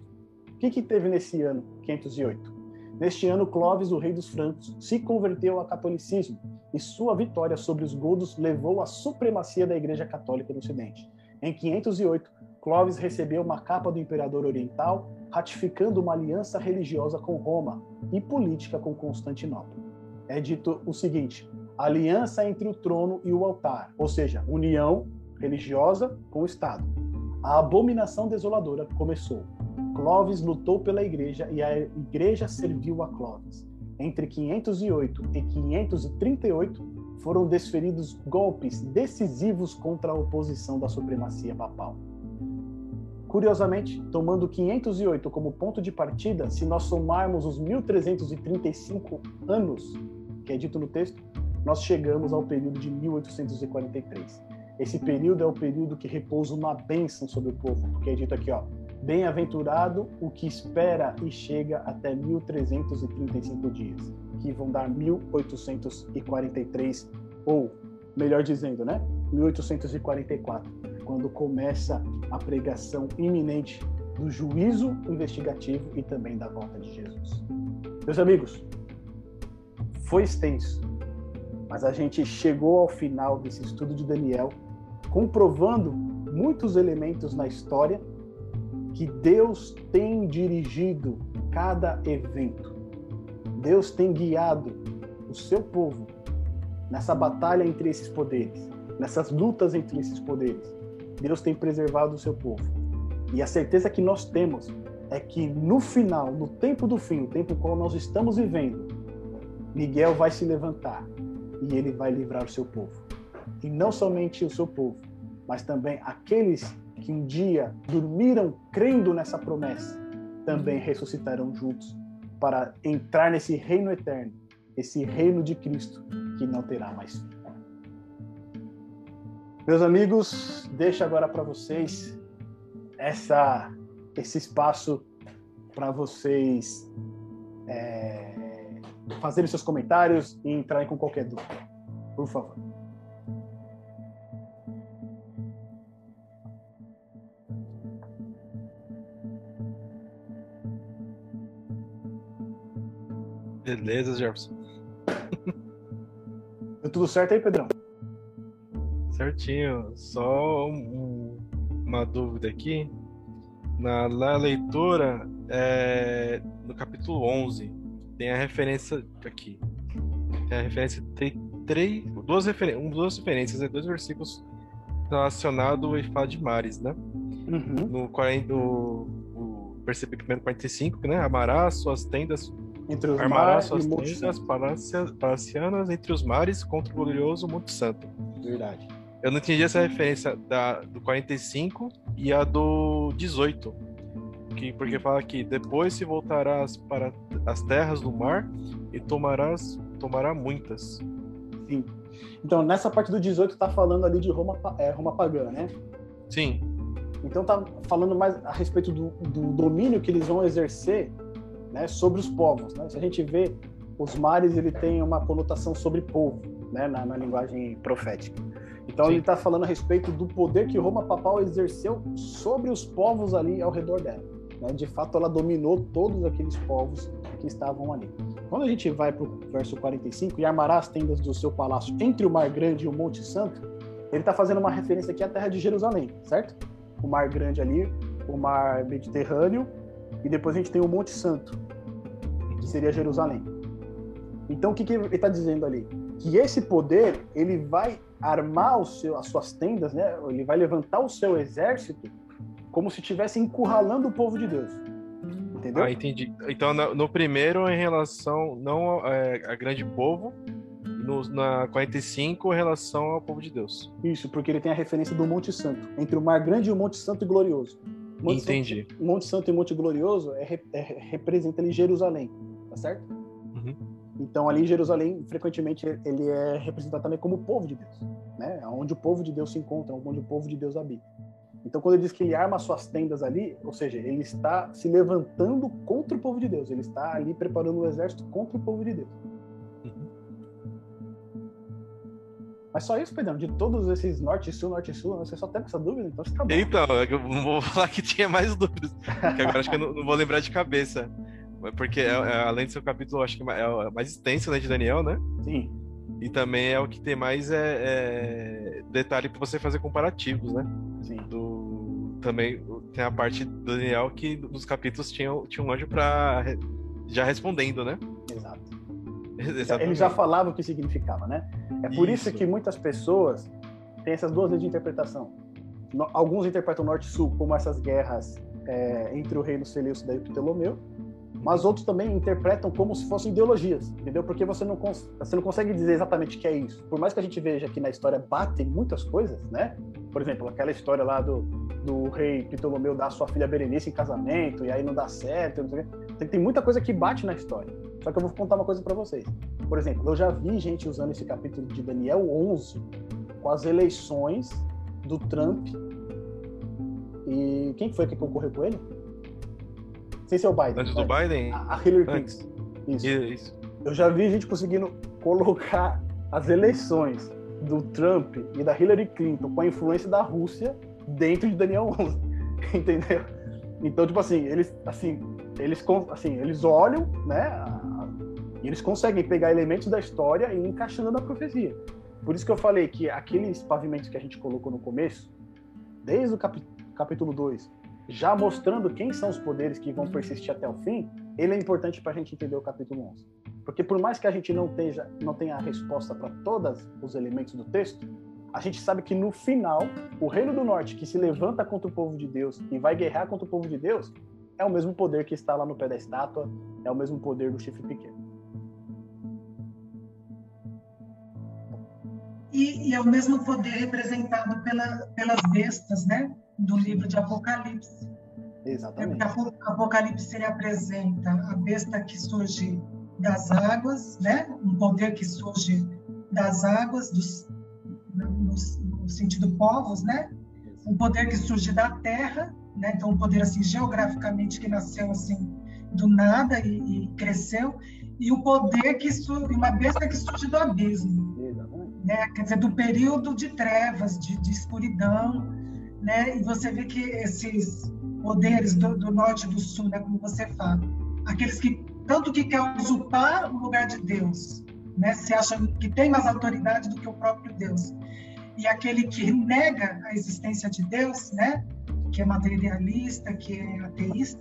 O que, que teve nesse ano 508? Neste ano, Clovis, o rei dos francos, se converteu ao catolicismo e sua vitória sobre os godos levou à supremacia da Igreja Católica no Ocidente. Em 508, Clovis recebeu uma capa do imperador oriental, ratificando uma aliança religiosa com Roma e política com Constantinopla. É dito o seguinte: aliança entre o trono e o altar, ou seja, união religiosa com o Estado. A abominação desoladora começou. Clovis lutou pela igreja e a igreja serviu a Clovis. Entre 508 e 538 foram desferidos golpes decisivos contra a oposição da supremacia papal. Curiosamente, tomando 508 como ponto de partida, se nós somarmos os 1335 anos, que é dito no texto, nós chegamos ao período de 1843. Esse período é o período que repousa uma bênção sobre o povo, porque é dito aqui, ó, Bem-aventurado o que espera e chega até 1335 dias, que vão dar 1843, ou melhor dizendo, né? 1844, quando começa a pregação iminente do juízo investigativo e também da volta de Jesus. Meus amigos, foi extenso, mas a gente chegou ao final desse estudo de Daniel, comprovando muitos elementos na história que Deus tem dirigido cada evento. Deus tem guiado o seu povo nessa batalha entre esses poderes, nessas lutas entre esses poderes. Deus tem preservado o seu povo. E a certeza que nós temos é que no final, no tempo do fim, o tempo qual nós estamos vivendo, Miguel vai se levantar e ele vai livrar o seu povo. E não somente o seu povo, mas também aqueles que um dia dormiram crendo nessa promessa, também ressuscitarão juntos para entrar nesse reino eterno, esse reino de Cristo que não terá mais fim. Meus amigos, deixo agora para vocês essa, esse espaço para vocês é, fazerem seus comentários e entrarem com qualquer dúvida. Por favor. Beleza, Jefferson. Deu tudo certo aí, Pedrão? Certinho. Só um, uma dúvida aqui. Na, na leitura, é, no capítulo 11, tem a referência aqui. Tem a referência, tem três, duas, refer, duas referências, né, dois versículos relacionados e fala de mares, né? Uhum. No, 40, no, no versículo 45, né? Amarás suas tendas entre os Armará suas tendas palacianas entre os mares contra o glorioso Monte Santo. Verdade. Eu não entendi essa referência da, do 45 e a do 18. Que, porque fala que depois se voltarás para as terras do mar e tomarás tomará muitas. Sim. Então, nessa parte do 18 tá falando ali de Roma, é, Roma pagã, né? Sim. Então tá falando mais a respeito do, do domínio que eles vão exercer né, sobre os povos. Né? Se a gente vê os mares, ele tem uma conotação sobre povo, né, na, na linguagem profética. Então Sim. ele está falando a respeito do poder que Roma papal exerceu sobre os povos ali ao redor dela. Né? De fato, ela dominou todos aqueles povos que estavam ali. Quando a gente vai para o verso 45, e armará as tendas do seu palácio entre o Mar Grande e o Monte Santo, ele está fazendo uma referência aqui à terra de Jerusalém, certo? O Mar Grande ali, o Mar Mediterrâneo, e depois a gente tem o Monte Santo, que seria Jerusalém. Então o que, que ele está dizendo ali? Que esse poder ele vai armar seu, as suas tendas, né? Ele vai levantar o seu exército como se estivesse encurralando o povo de Deus. Entendeu? Ah, entendi. Então no, no primeiro em relação não é, a grande povo, no, na 45 em relação ao povo de Deus. Isso, porque ele tem a referência do Monte Santo, entre o Mar Grande e o Monte Santo e Glorioso. Monte Entendi. Santo, Monte Santo e Monte Glorioso é, é, representa ali Jerusalém tá certo? Então ali Jerusalém, frequentemente ele é representado também como o povo de Deus, né? Onde o povo de Deus se encontra, onde o povo de Deus habita. Então quando ele diz que ele arma suas tendas ali, ou seja, ele está se levantando contra o povo de Deus, ele está ali preparando o exército contra o povo de Deus. Mas só isso, Pedrão, de todos esses norte e sul, norte e sul, você só tem essa dúvida, então você tá bom. Então, é eu não vou [laughs] falar que tinha mais dúvidas, que agora acho que eu não, não vou lembrar de cabeça. Porque é, é, além do seu capítulo, acho que é o mais extenso, né, de Daniel, né? Sim. E também é o que tem mais é, é detalhe para você fazer comparativos, né? Sim. Do, também tem a parte do Daniel que nos capítulos tinha, tinha um anjo para já respondendo, né? Exato. [laughs] Ele já falava o que significava, né? É por isso, isso que muitas pessoas têm essas duas leis de interpretação. Alguns interpretam norte-sul como essas guerras é, entre o reino Seleucida e o Ptolomeu, mas outros também interpretam como se fossem ideologias, entendeu? Porque você não, você não consegue dizer exatamente o que é isso. Por mais que a gente veja que na história batem muitas coisas, né? Por exemplo, aquela história lá do, do rei Ptolomeu dar sua filha Berenice em casamento e aí não dá certo, não tem, tem muita coisa que bate na história. Só que eu vou contar uma coisa para vocês. Por exemplo, eu já vi gente usando esse capítulo de Daniel 11 com as eleições do Trump e quem foi que concorreu com ele? Sem ser o Biden. Antes do Biden? A, Hillary Clinton. Isso. Isso. Eu já vi gente conseguindo colocar as eleições do Trump e da Hillary Clinton com a influência da Rússia dentro de Daniel 11. [laughs] Entendeu? Então, tipo assim, eles assim, eles assim, eles olham, né, e eles conseguem pegar elementos da história e encaixando na profecia. Por isso que eu falei que aqueles pavimentos que a gente colocou no começo, desde o capítulo 2, já mostrando quem são os poderes que vão persistir até o fim, ele é importante para a gente entender o capítulo 11. Porque por mais que a gente não, tenha, não tenha a resposta para todos os elementos do texto, a gente sabe que no final, o Reino do Norte, que se levanta contra o povo de Deus e vai guerrear contra o povo de Deus, é o mesmo poder que está lá no pé da estátua, é o mesmo poder do chifre pequeno. E, e é o mesmo poder representado pela, pelas bestas, né? Do livro de Apocalipse. Exatamente. Apocalipse ele apresenta a besta que surge das águas, né? Um poder que surge das águas, dos, no, no sentido povos, né? Um poder que surge da terra, né? Então um poder assim geograficamente que nasceu assim do nada e, e cresceu e o poder que surge, uma besta que surge do abismo, né? Quer dizer, do período de trevas, de, de escuridão, né? E você vê que esses poderes do, do norte e do sul, né, como você fala, aqueles que tanto que quer usurpar o lugar de Deus, né, se acham que tem mais autoridade do que o próprio Deus, e aquele que nega a existência de Deus, né, que é materialista, que é ateísta,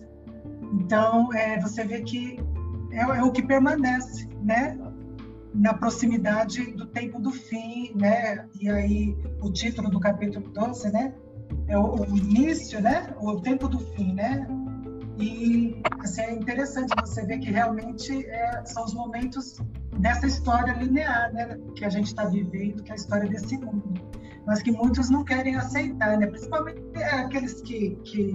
então é, você vê que é, é o que permanece, né, na proximidade do tempo do fim, né? E aí o título do capítulo 12, né? É o, o, início, né? O tempo do fim, né? E assim, é interessante você ver que realmente é, são os momentos dessa história linear, né? Que a gente está vivendo, que é a história desse mundo. Mas que muitos não querem aceitar, né? Principalmente aqueles que, que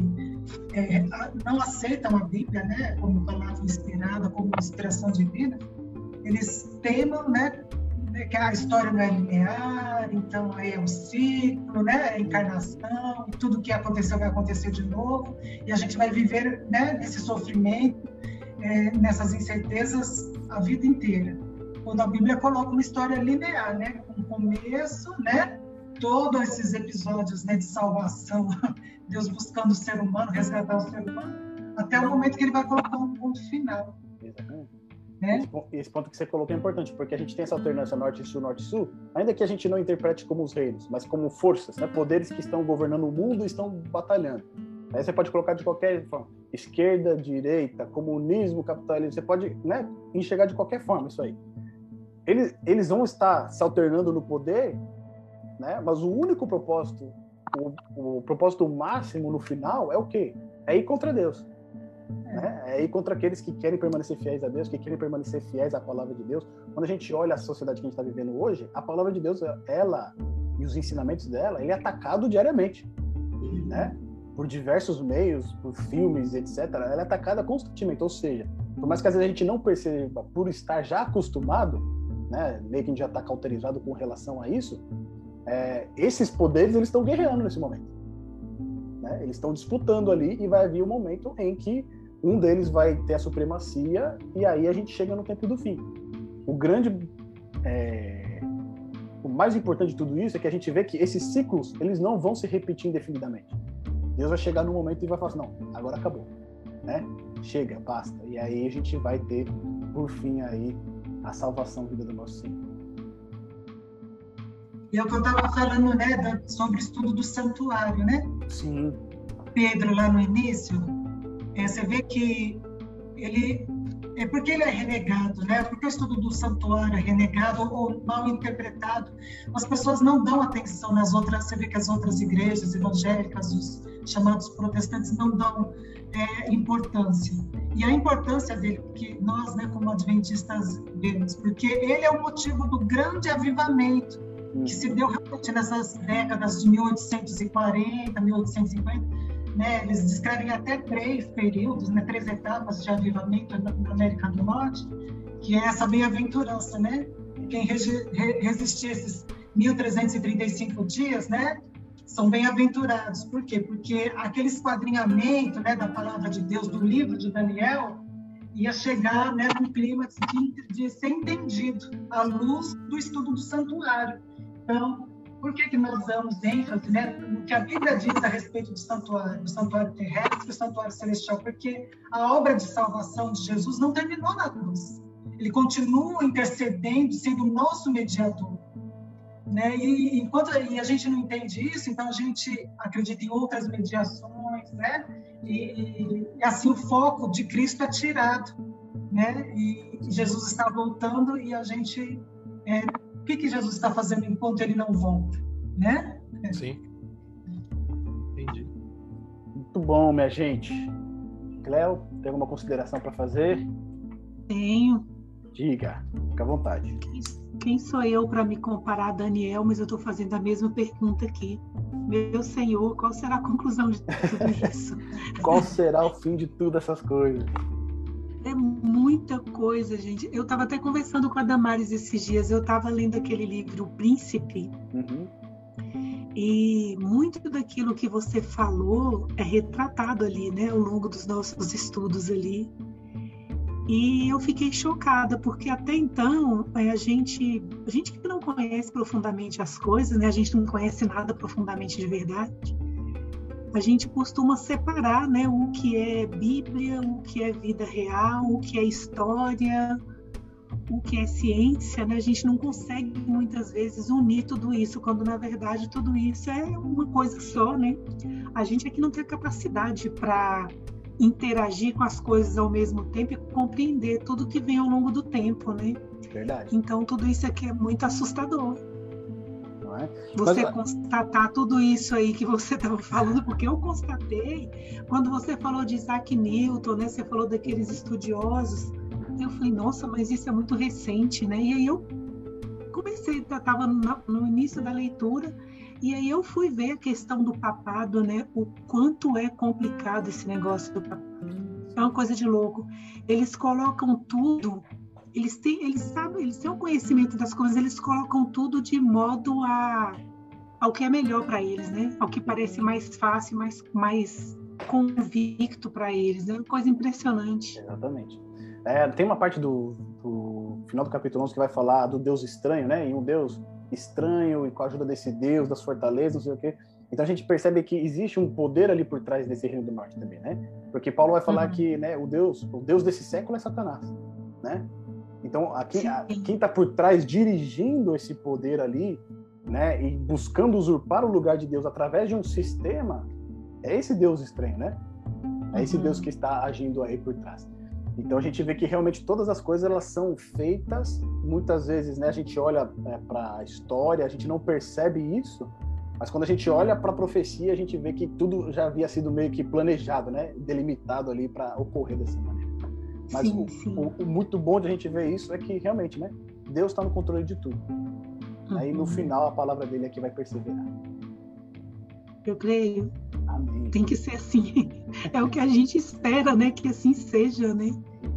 é, não aceitam a Bíblia, né? Como palavra inspirada, como inspiração divina. Eles temam, né? Que a história não é linear, então é um ciclo, né? É encarnação, tudo que aconteceu vai acontecer de novo, e a gente vai viver né, nesse sofrimento, é, nessas incertezas a vida inteira. Quando a Bíblia coloca uma história linear, né? Um começo, né? Todos esses episódios né, de salvação, [laughs] Deus buscando o ser humano, resgatar o ser humano, até o momento que ele vai colocar um ponto final. Exatamente. Né? Esse, ponto que você colocou é importante, porque a gente tem essa alternância norte-sul, norte-sul, ainda que a gente não interprete como os reinos, mas como forças, né? poderes que estão governando o mundo e estão batalhando. Aí você pode colocar de qualquer forma, esquerda, direita, comunismo, capitalismo, você pode né, enxergar de qualquer forma isso aí. Eles, eles vão estar se alternando no poder, né? mas o único propósito, o, o propósito máximo no final é o quê? É ir contra Deus. Né? É ir contra aqueles que querem permanecer fiéis a Deus, que querem permanecer fiéis à palavra de Deus. Quando a gente olha a sociedade que a gente está vivendo hoje, a palavra de Deus, ela e os ensinamentos dela, ele é atacado diariamente, né? Por diversos meios, por filmes, etc. Ela é atacada constantemente. Ou seja, por mais que às vezes a gente não perceba, por estar já acostumado, né? Meio que a gente já está cauterizado com relação a isso, é, esses poderes eles estão guerreando nesse momento. Né? Eles estão disputando ali e vai vir um momento em que um deles vai ter a supremacia e aí a gente chega no tempo do fim. O grande, é, o mais importante de tudo isso é que a gente vê que esses ciclos, eles não vão se repetir indefinidamente. Deus vai chegar no momento e vai falar assim, não, agora acabou, né? Chega, basta. E aí a gente vai ter, por fim, aí, a salvação vida do nosso Senhor. E é o que eu estava falando, né, sobre o estudo do santuário, né? Sim. Pedro, lá no início, é, você vê que ele é porque ele é renegado, né? Porque o estudo do santuário é renegado ou mal interpretado. As pessoas não dão atenção nas outras. Você vê que as outras igrejas evangélicas, os chamados protestantes, não dão é, importância. E a importância dele, que nós, né, como adventistas, vemos, porque ele é o motivo do grande avivamento que se deu realmente nessas décadas de 1840, 1850 né, eles descrevem até três períodos, né, três etapas de avivamento na, América do Norte, que é essa bem-aventurança, né? Quem resistir esses 1335 dias, né, são bem-aventurados. Por quê? Porque aquele esquadrinhamento, né, da palavra de Deus, do livro de Daniel, ia chegar, né, num clima de, de ser entendido à luz do estudo do santuário. Então, por que, que nós damos ênfase né, no que a Bíblia diz a respeito do santuário, do santuário terrestre e do santuário celestial? Porque a obra de salvação de Jesus não terminou na cruz. Ele continua intercedendo, sendo o nosso mediador. Né? E enquanto e a gente não entende isso, então a gente acredita em outras mediações, né? E, e assim o foco de Cristo é tirado, né? E Jesus está voltando e a gente é, o que, que Jesus está fazendo enquanto ele não volta, né? Sim. Entendi. Muito bom, minha gente. Cléo, tem alguma consideração para fazer? Tenho. Diga, fica à vontade. Quem sou eu para me comparar a Daniel, mas eu estou fazendo a mesma pergunta aqui. Meu Senhor, qual será a conclusão de tudo isso? qual será o fim de todas essas coisas? É muita coisa, gente. Eu estava até conversando com a Damares esses dias. Eu estava lendo aquele livro, O Príncipe. Uhum. E muito daquilo que você falou é retratado ali, né, ao longo dos nossos estudos ali. E eu fiquei chocada, porque até então a gente, a gente que não conhece profundamente as coisas, né, a gente não conhece nada profundamente de verdade, a gente costuma separar né, o que é Bíblia, o que é vida real, o que é história, o que é ciência. Né? A gente não consegue muitas vezes unir tudo isso, quando na verdade tudo isso é uma coisa só. Né? A gente aqui não tem a capacidade para interagir com as coisas ao mesmo tempo e compreender tudo que vem ao longo do tempo. Né? Verdade. Então tudo isso aqui é muito assustador. É? Você Mas, constatar tudo isso aí que você estava falando, porque eu constatei, quando você falou de Isaac Newton, né? Você falou daqueles estudiosos, eu falei, nossa, mas isso é muito recente, né? E aí eu comecei, estava no início da leitura, e aí eu fui ver a questão do papado, né? O quanto é complicado esse negócio do papado. É uma coisa de louco. Eles colocam tudo eles têm, eles sabem, eles têm o conhecimento das coisas, eles colocam tudo de modo a ao que é melhor para eles, né? Ao que parece mais fácil, mais mais convicto para eles. É uma coisa impressionante. Exatamente. É, tem uma parte do, do, final do capítulo 11 que vai falar do Deus estranho, né? E um Deus estranho e com a ajuda desse Deus, das fortalezas, não sei o quê. Então a gente percebe que existe um poder ali por trás desse reino do norte também, né? Porque Paulo vai falar uhum. que, né, o Deus, o Deus desse século é Satanás, né? Então, a quem está por trás dirigindo esse poder ali, né, e buscando usurpar o lugar de Deus através de um sistema, é esse Deus estranho, né? É esse uhum. Deus que está agindo aí por trás. Então a gente vê que realmente todas as coisas elas são feitas, muitas vezes, né? A gente olha é, para a história, a gente não percebe isso, mas quando a gente olha para a profecia, a gente vê que tudo já havia sido meio que planejado, né? Delimitado ali para ocorrer dessa maneira. Mas sim, o, sim. O, o, muito bom de a gente ver isso é que realmente, né? Deus está no controle de tudo. Uhum. Aí no final a palavra dele é que vai perseverar. Eu creio. Amém. Tem que ser assim. [laughs] É o que a gente espera, né? Que assim seja, né?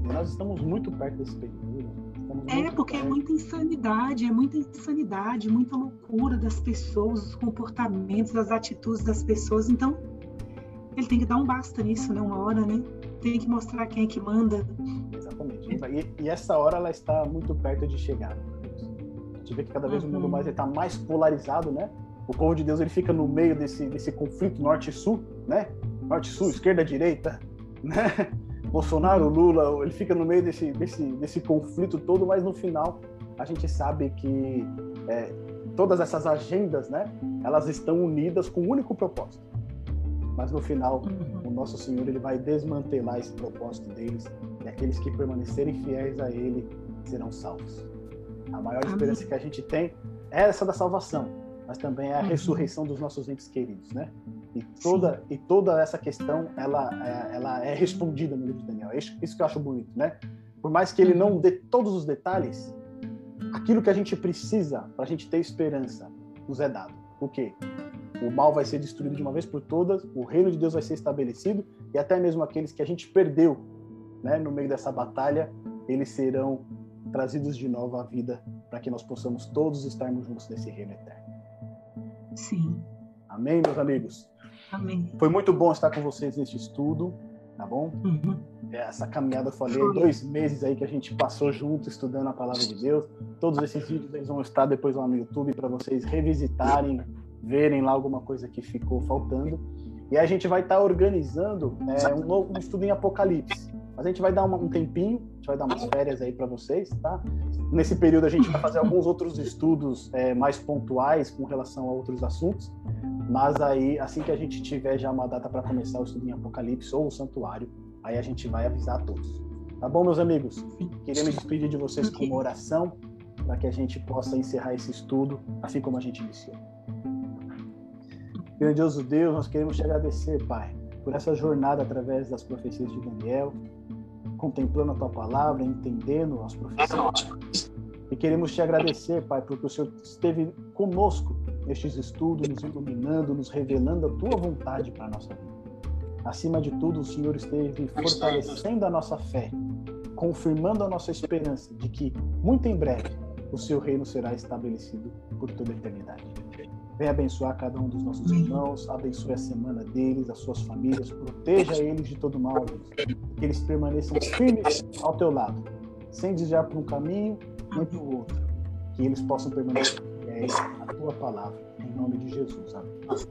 Nós estamos muito perto desse período. É, porque é perto. é muita insanidade, é muita insanidade, muita loucura das pessoas, os comportamentos, as atitudes das pessoas. Então, ele tem que dar um basta nisso, né? Uma hora, né? Tem que mostrar quem é que manda. Exatamente. E, e, essa hora ela está muito perto de chegar. gente vê que cada vez uhum. o mundo uhum. mais está mais polarizado, né? O povo de Deus ele fica no meio desse, desse conflito norte-sul, né? Norte-sul, esquerda-direita, né? [laughs] Bolsonaro, Lula, ele fica no meio desse, desse, desse conflito todo, mas no final a gente sabe que é, todas essas agendas, né? Elas estão unidas com um único propósito. Mas no final, uhum. Nosso Senhor ele vai desmantelar esse propósito deles e aqueles que permanecerem fiéis a Ele serão salvos. A maior Amém. esperança que a gente tem é essa da salvação, mas também é a uhum. ressurreição dos nossos entes queridos, né? E toda, e toda essa questão, ela, é, ela é respondida no livro de Daniel. É isso, isso que eu acho bonito, né? Por mais que ele não dê todos os detalhes, aquilo que a gente precisa para a gente ter esperança nos é dado. O quê? O mal vai ser destruído de uma vez por todas, o reino de Deus vai ser estabelecido e até mesmo aqueles que a gente perdeu né, no meio dessa batalha, eles serão trazidos de novo à vida para que nós possamos todos estarmos juntos nesse reino eterno. Sim. Amém, meus amigos? Amém. Foi muito bom estar com vocês neste estudo, tá bom? Uhum. Essa caminhada, eu falei, dois meses aí que a gente passou junto estudando a palavra de Deus. Todos esses vídeos eles vão estar depois lá no YouTube para vocês revisitarem, verem lá alguma coisa que ficou faltando. E a gente vai estar organizando é, um novo um estudo em Apocalipse. Mas a gente vai dar uma, um tempinho, a gente vai dar umas férias aí para vocês, tá? Nesse período a gente vai fazer alguns outros estudos é, mais pontuais com relação a outros assuntos. Mas aí, assim que a gente tiver já uma data para começar o estudo em Apocalipse ou o Santuário, aí a gente vai avisar a todos. Tá bom, meus amigos? Queria me despedir de vocês com uma oração para que a gente possa encerrar esse estudo assim como a gente iniciou. Grandioso Deus, nós queremos te agradecer, Pai, por essa jornada através das profecias de Daniel, contemplando a tua palavra, entendendo as profecias. E queremos te agradecer, Pai, porque o Senhor esteve conosco nestes estudos, nos iluminando, nos revelando a tua vontade para a nossa vida. Acima de tudo, o Senhor esteve fortalecendo a nossa fé, confirmando a nossa esperança de que, muito em breve, o seu reino será estabelecido por toda a eternidade. Venha abençoar cada um dos nossos irmãos, abençoe a semana deles, as suas famílias, proteja eles de todo mal, Deus. que eles permaneçam firmes ao teu lado, sem desviar para um caminho nem para o outro, que eles possam permanecer fiéis à tua palavra, em nome de Jesus. Amém.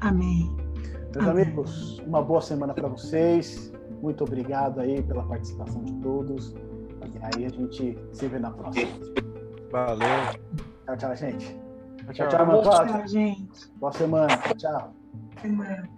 Amém. Meus Amém. amigos, uma boa semana para vocês. Muito obrigado aí pela participação de todos. E aí a gente se vê na próxima. Valeu. Tchau, tchau, gente. Tchau, tchau, tchau, tchau, gente. Boa semana. Tchau. Semana.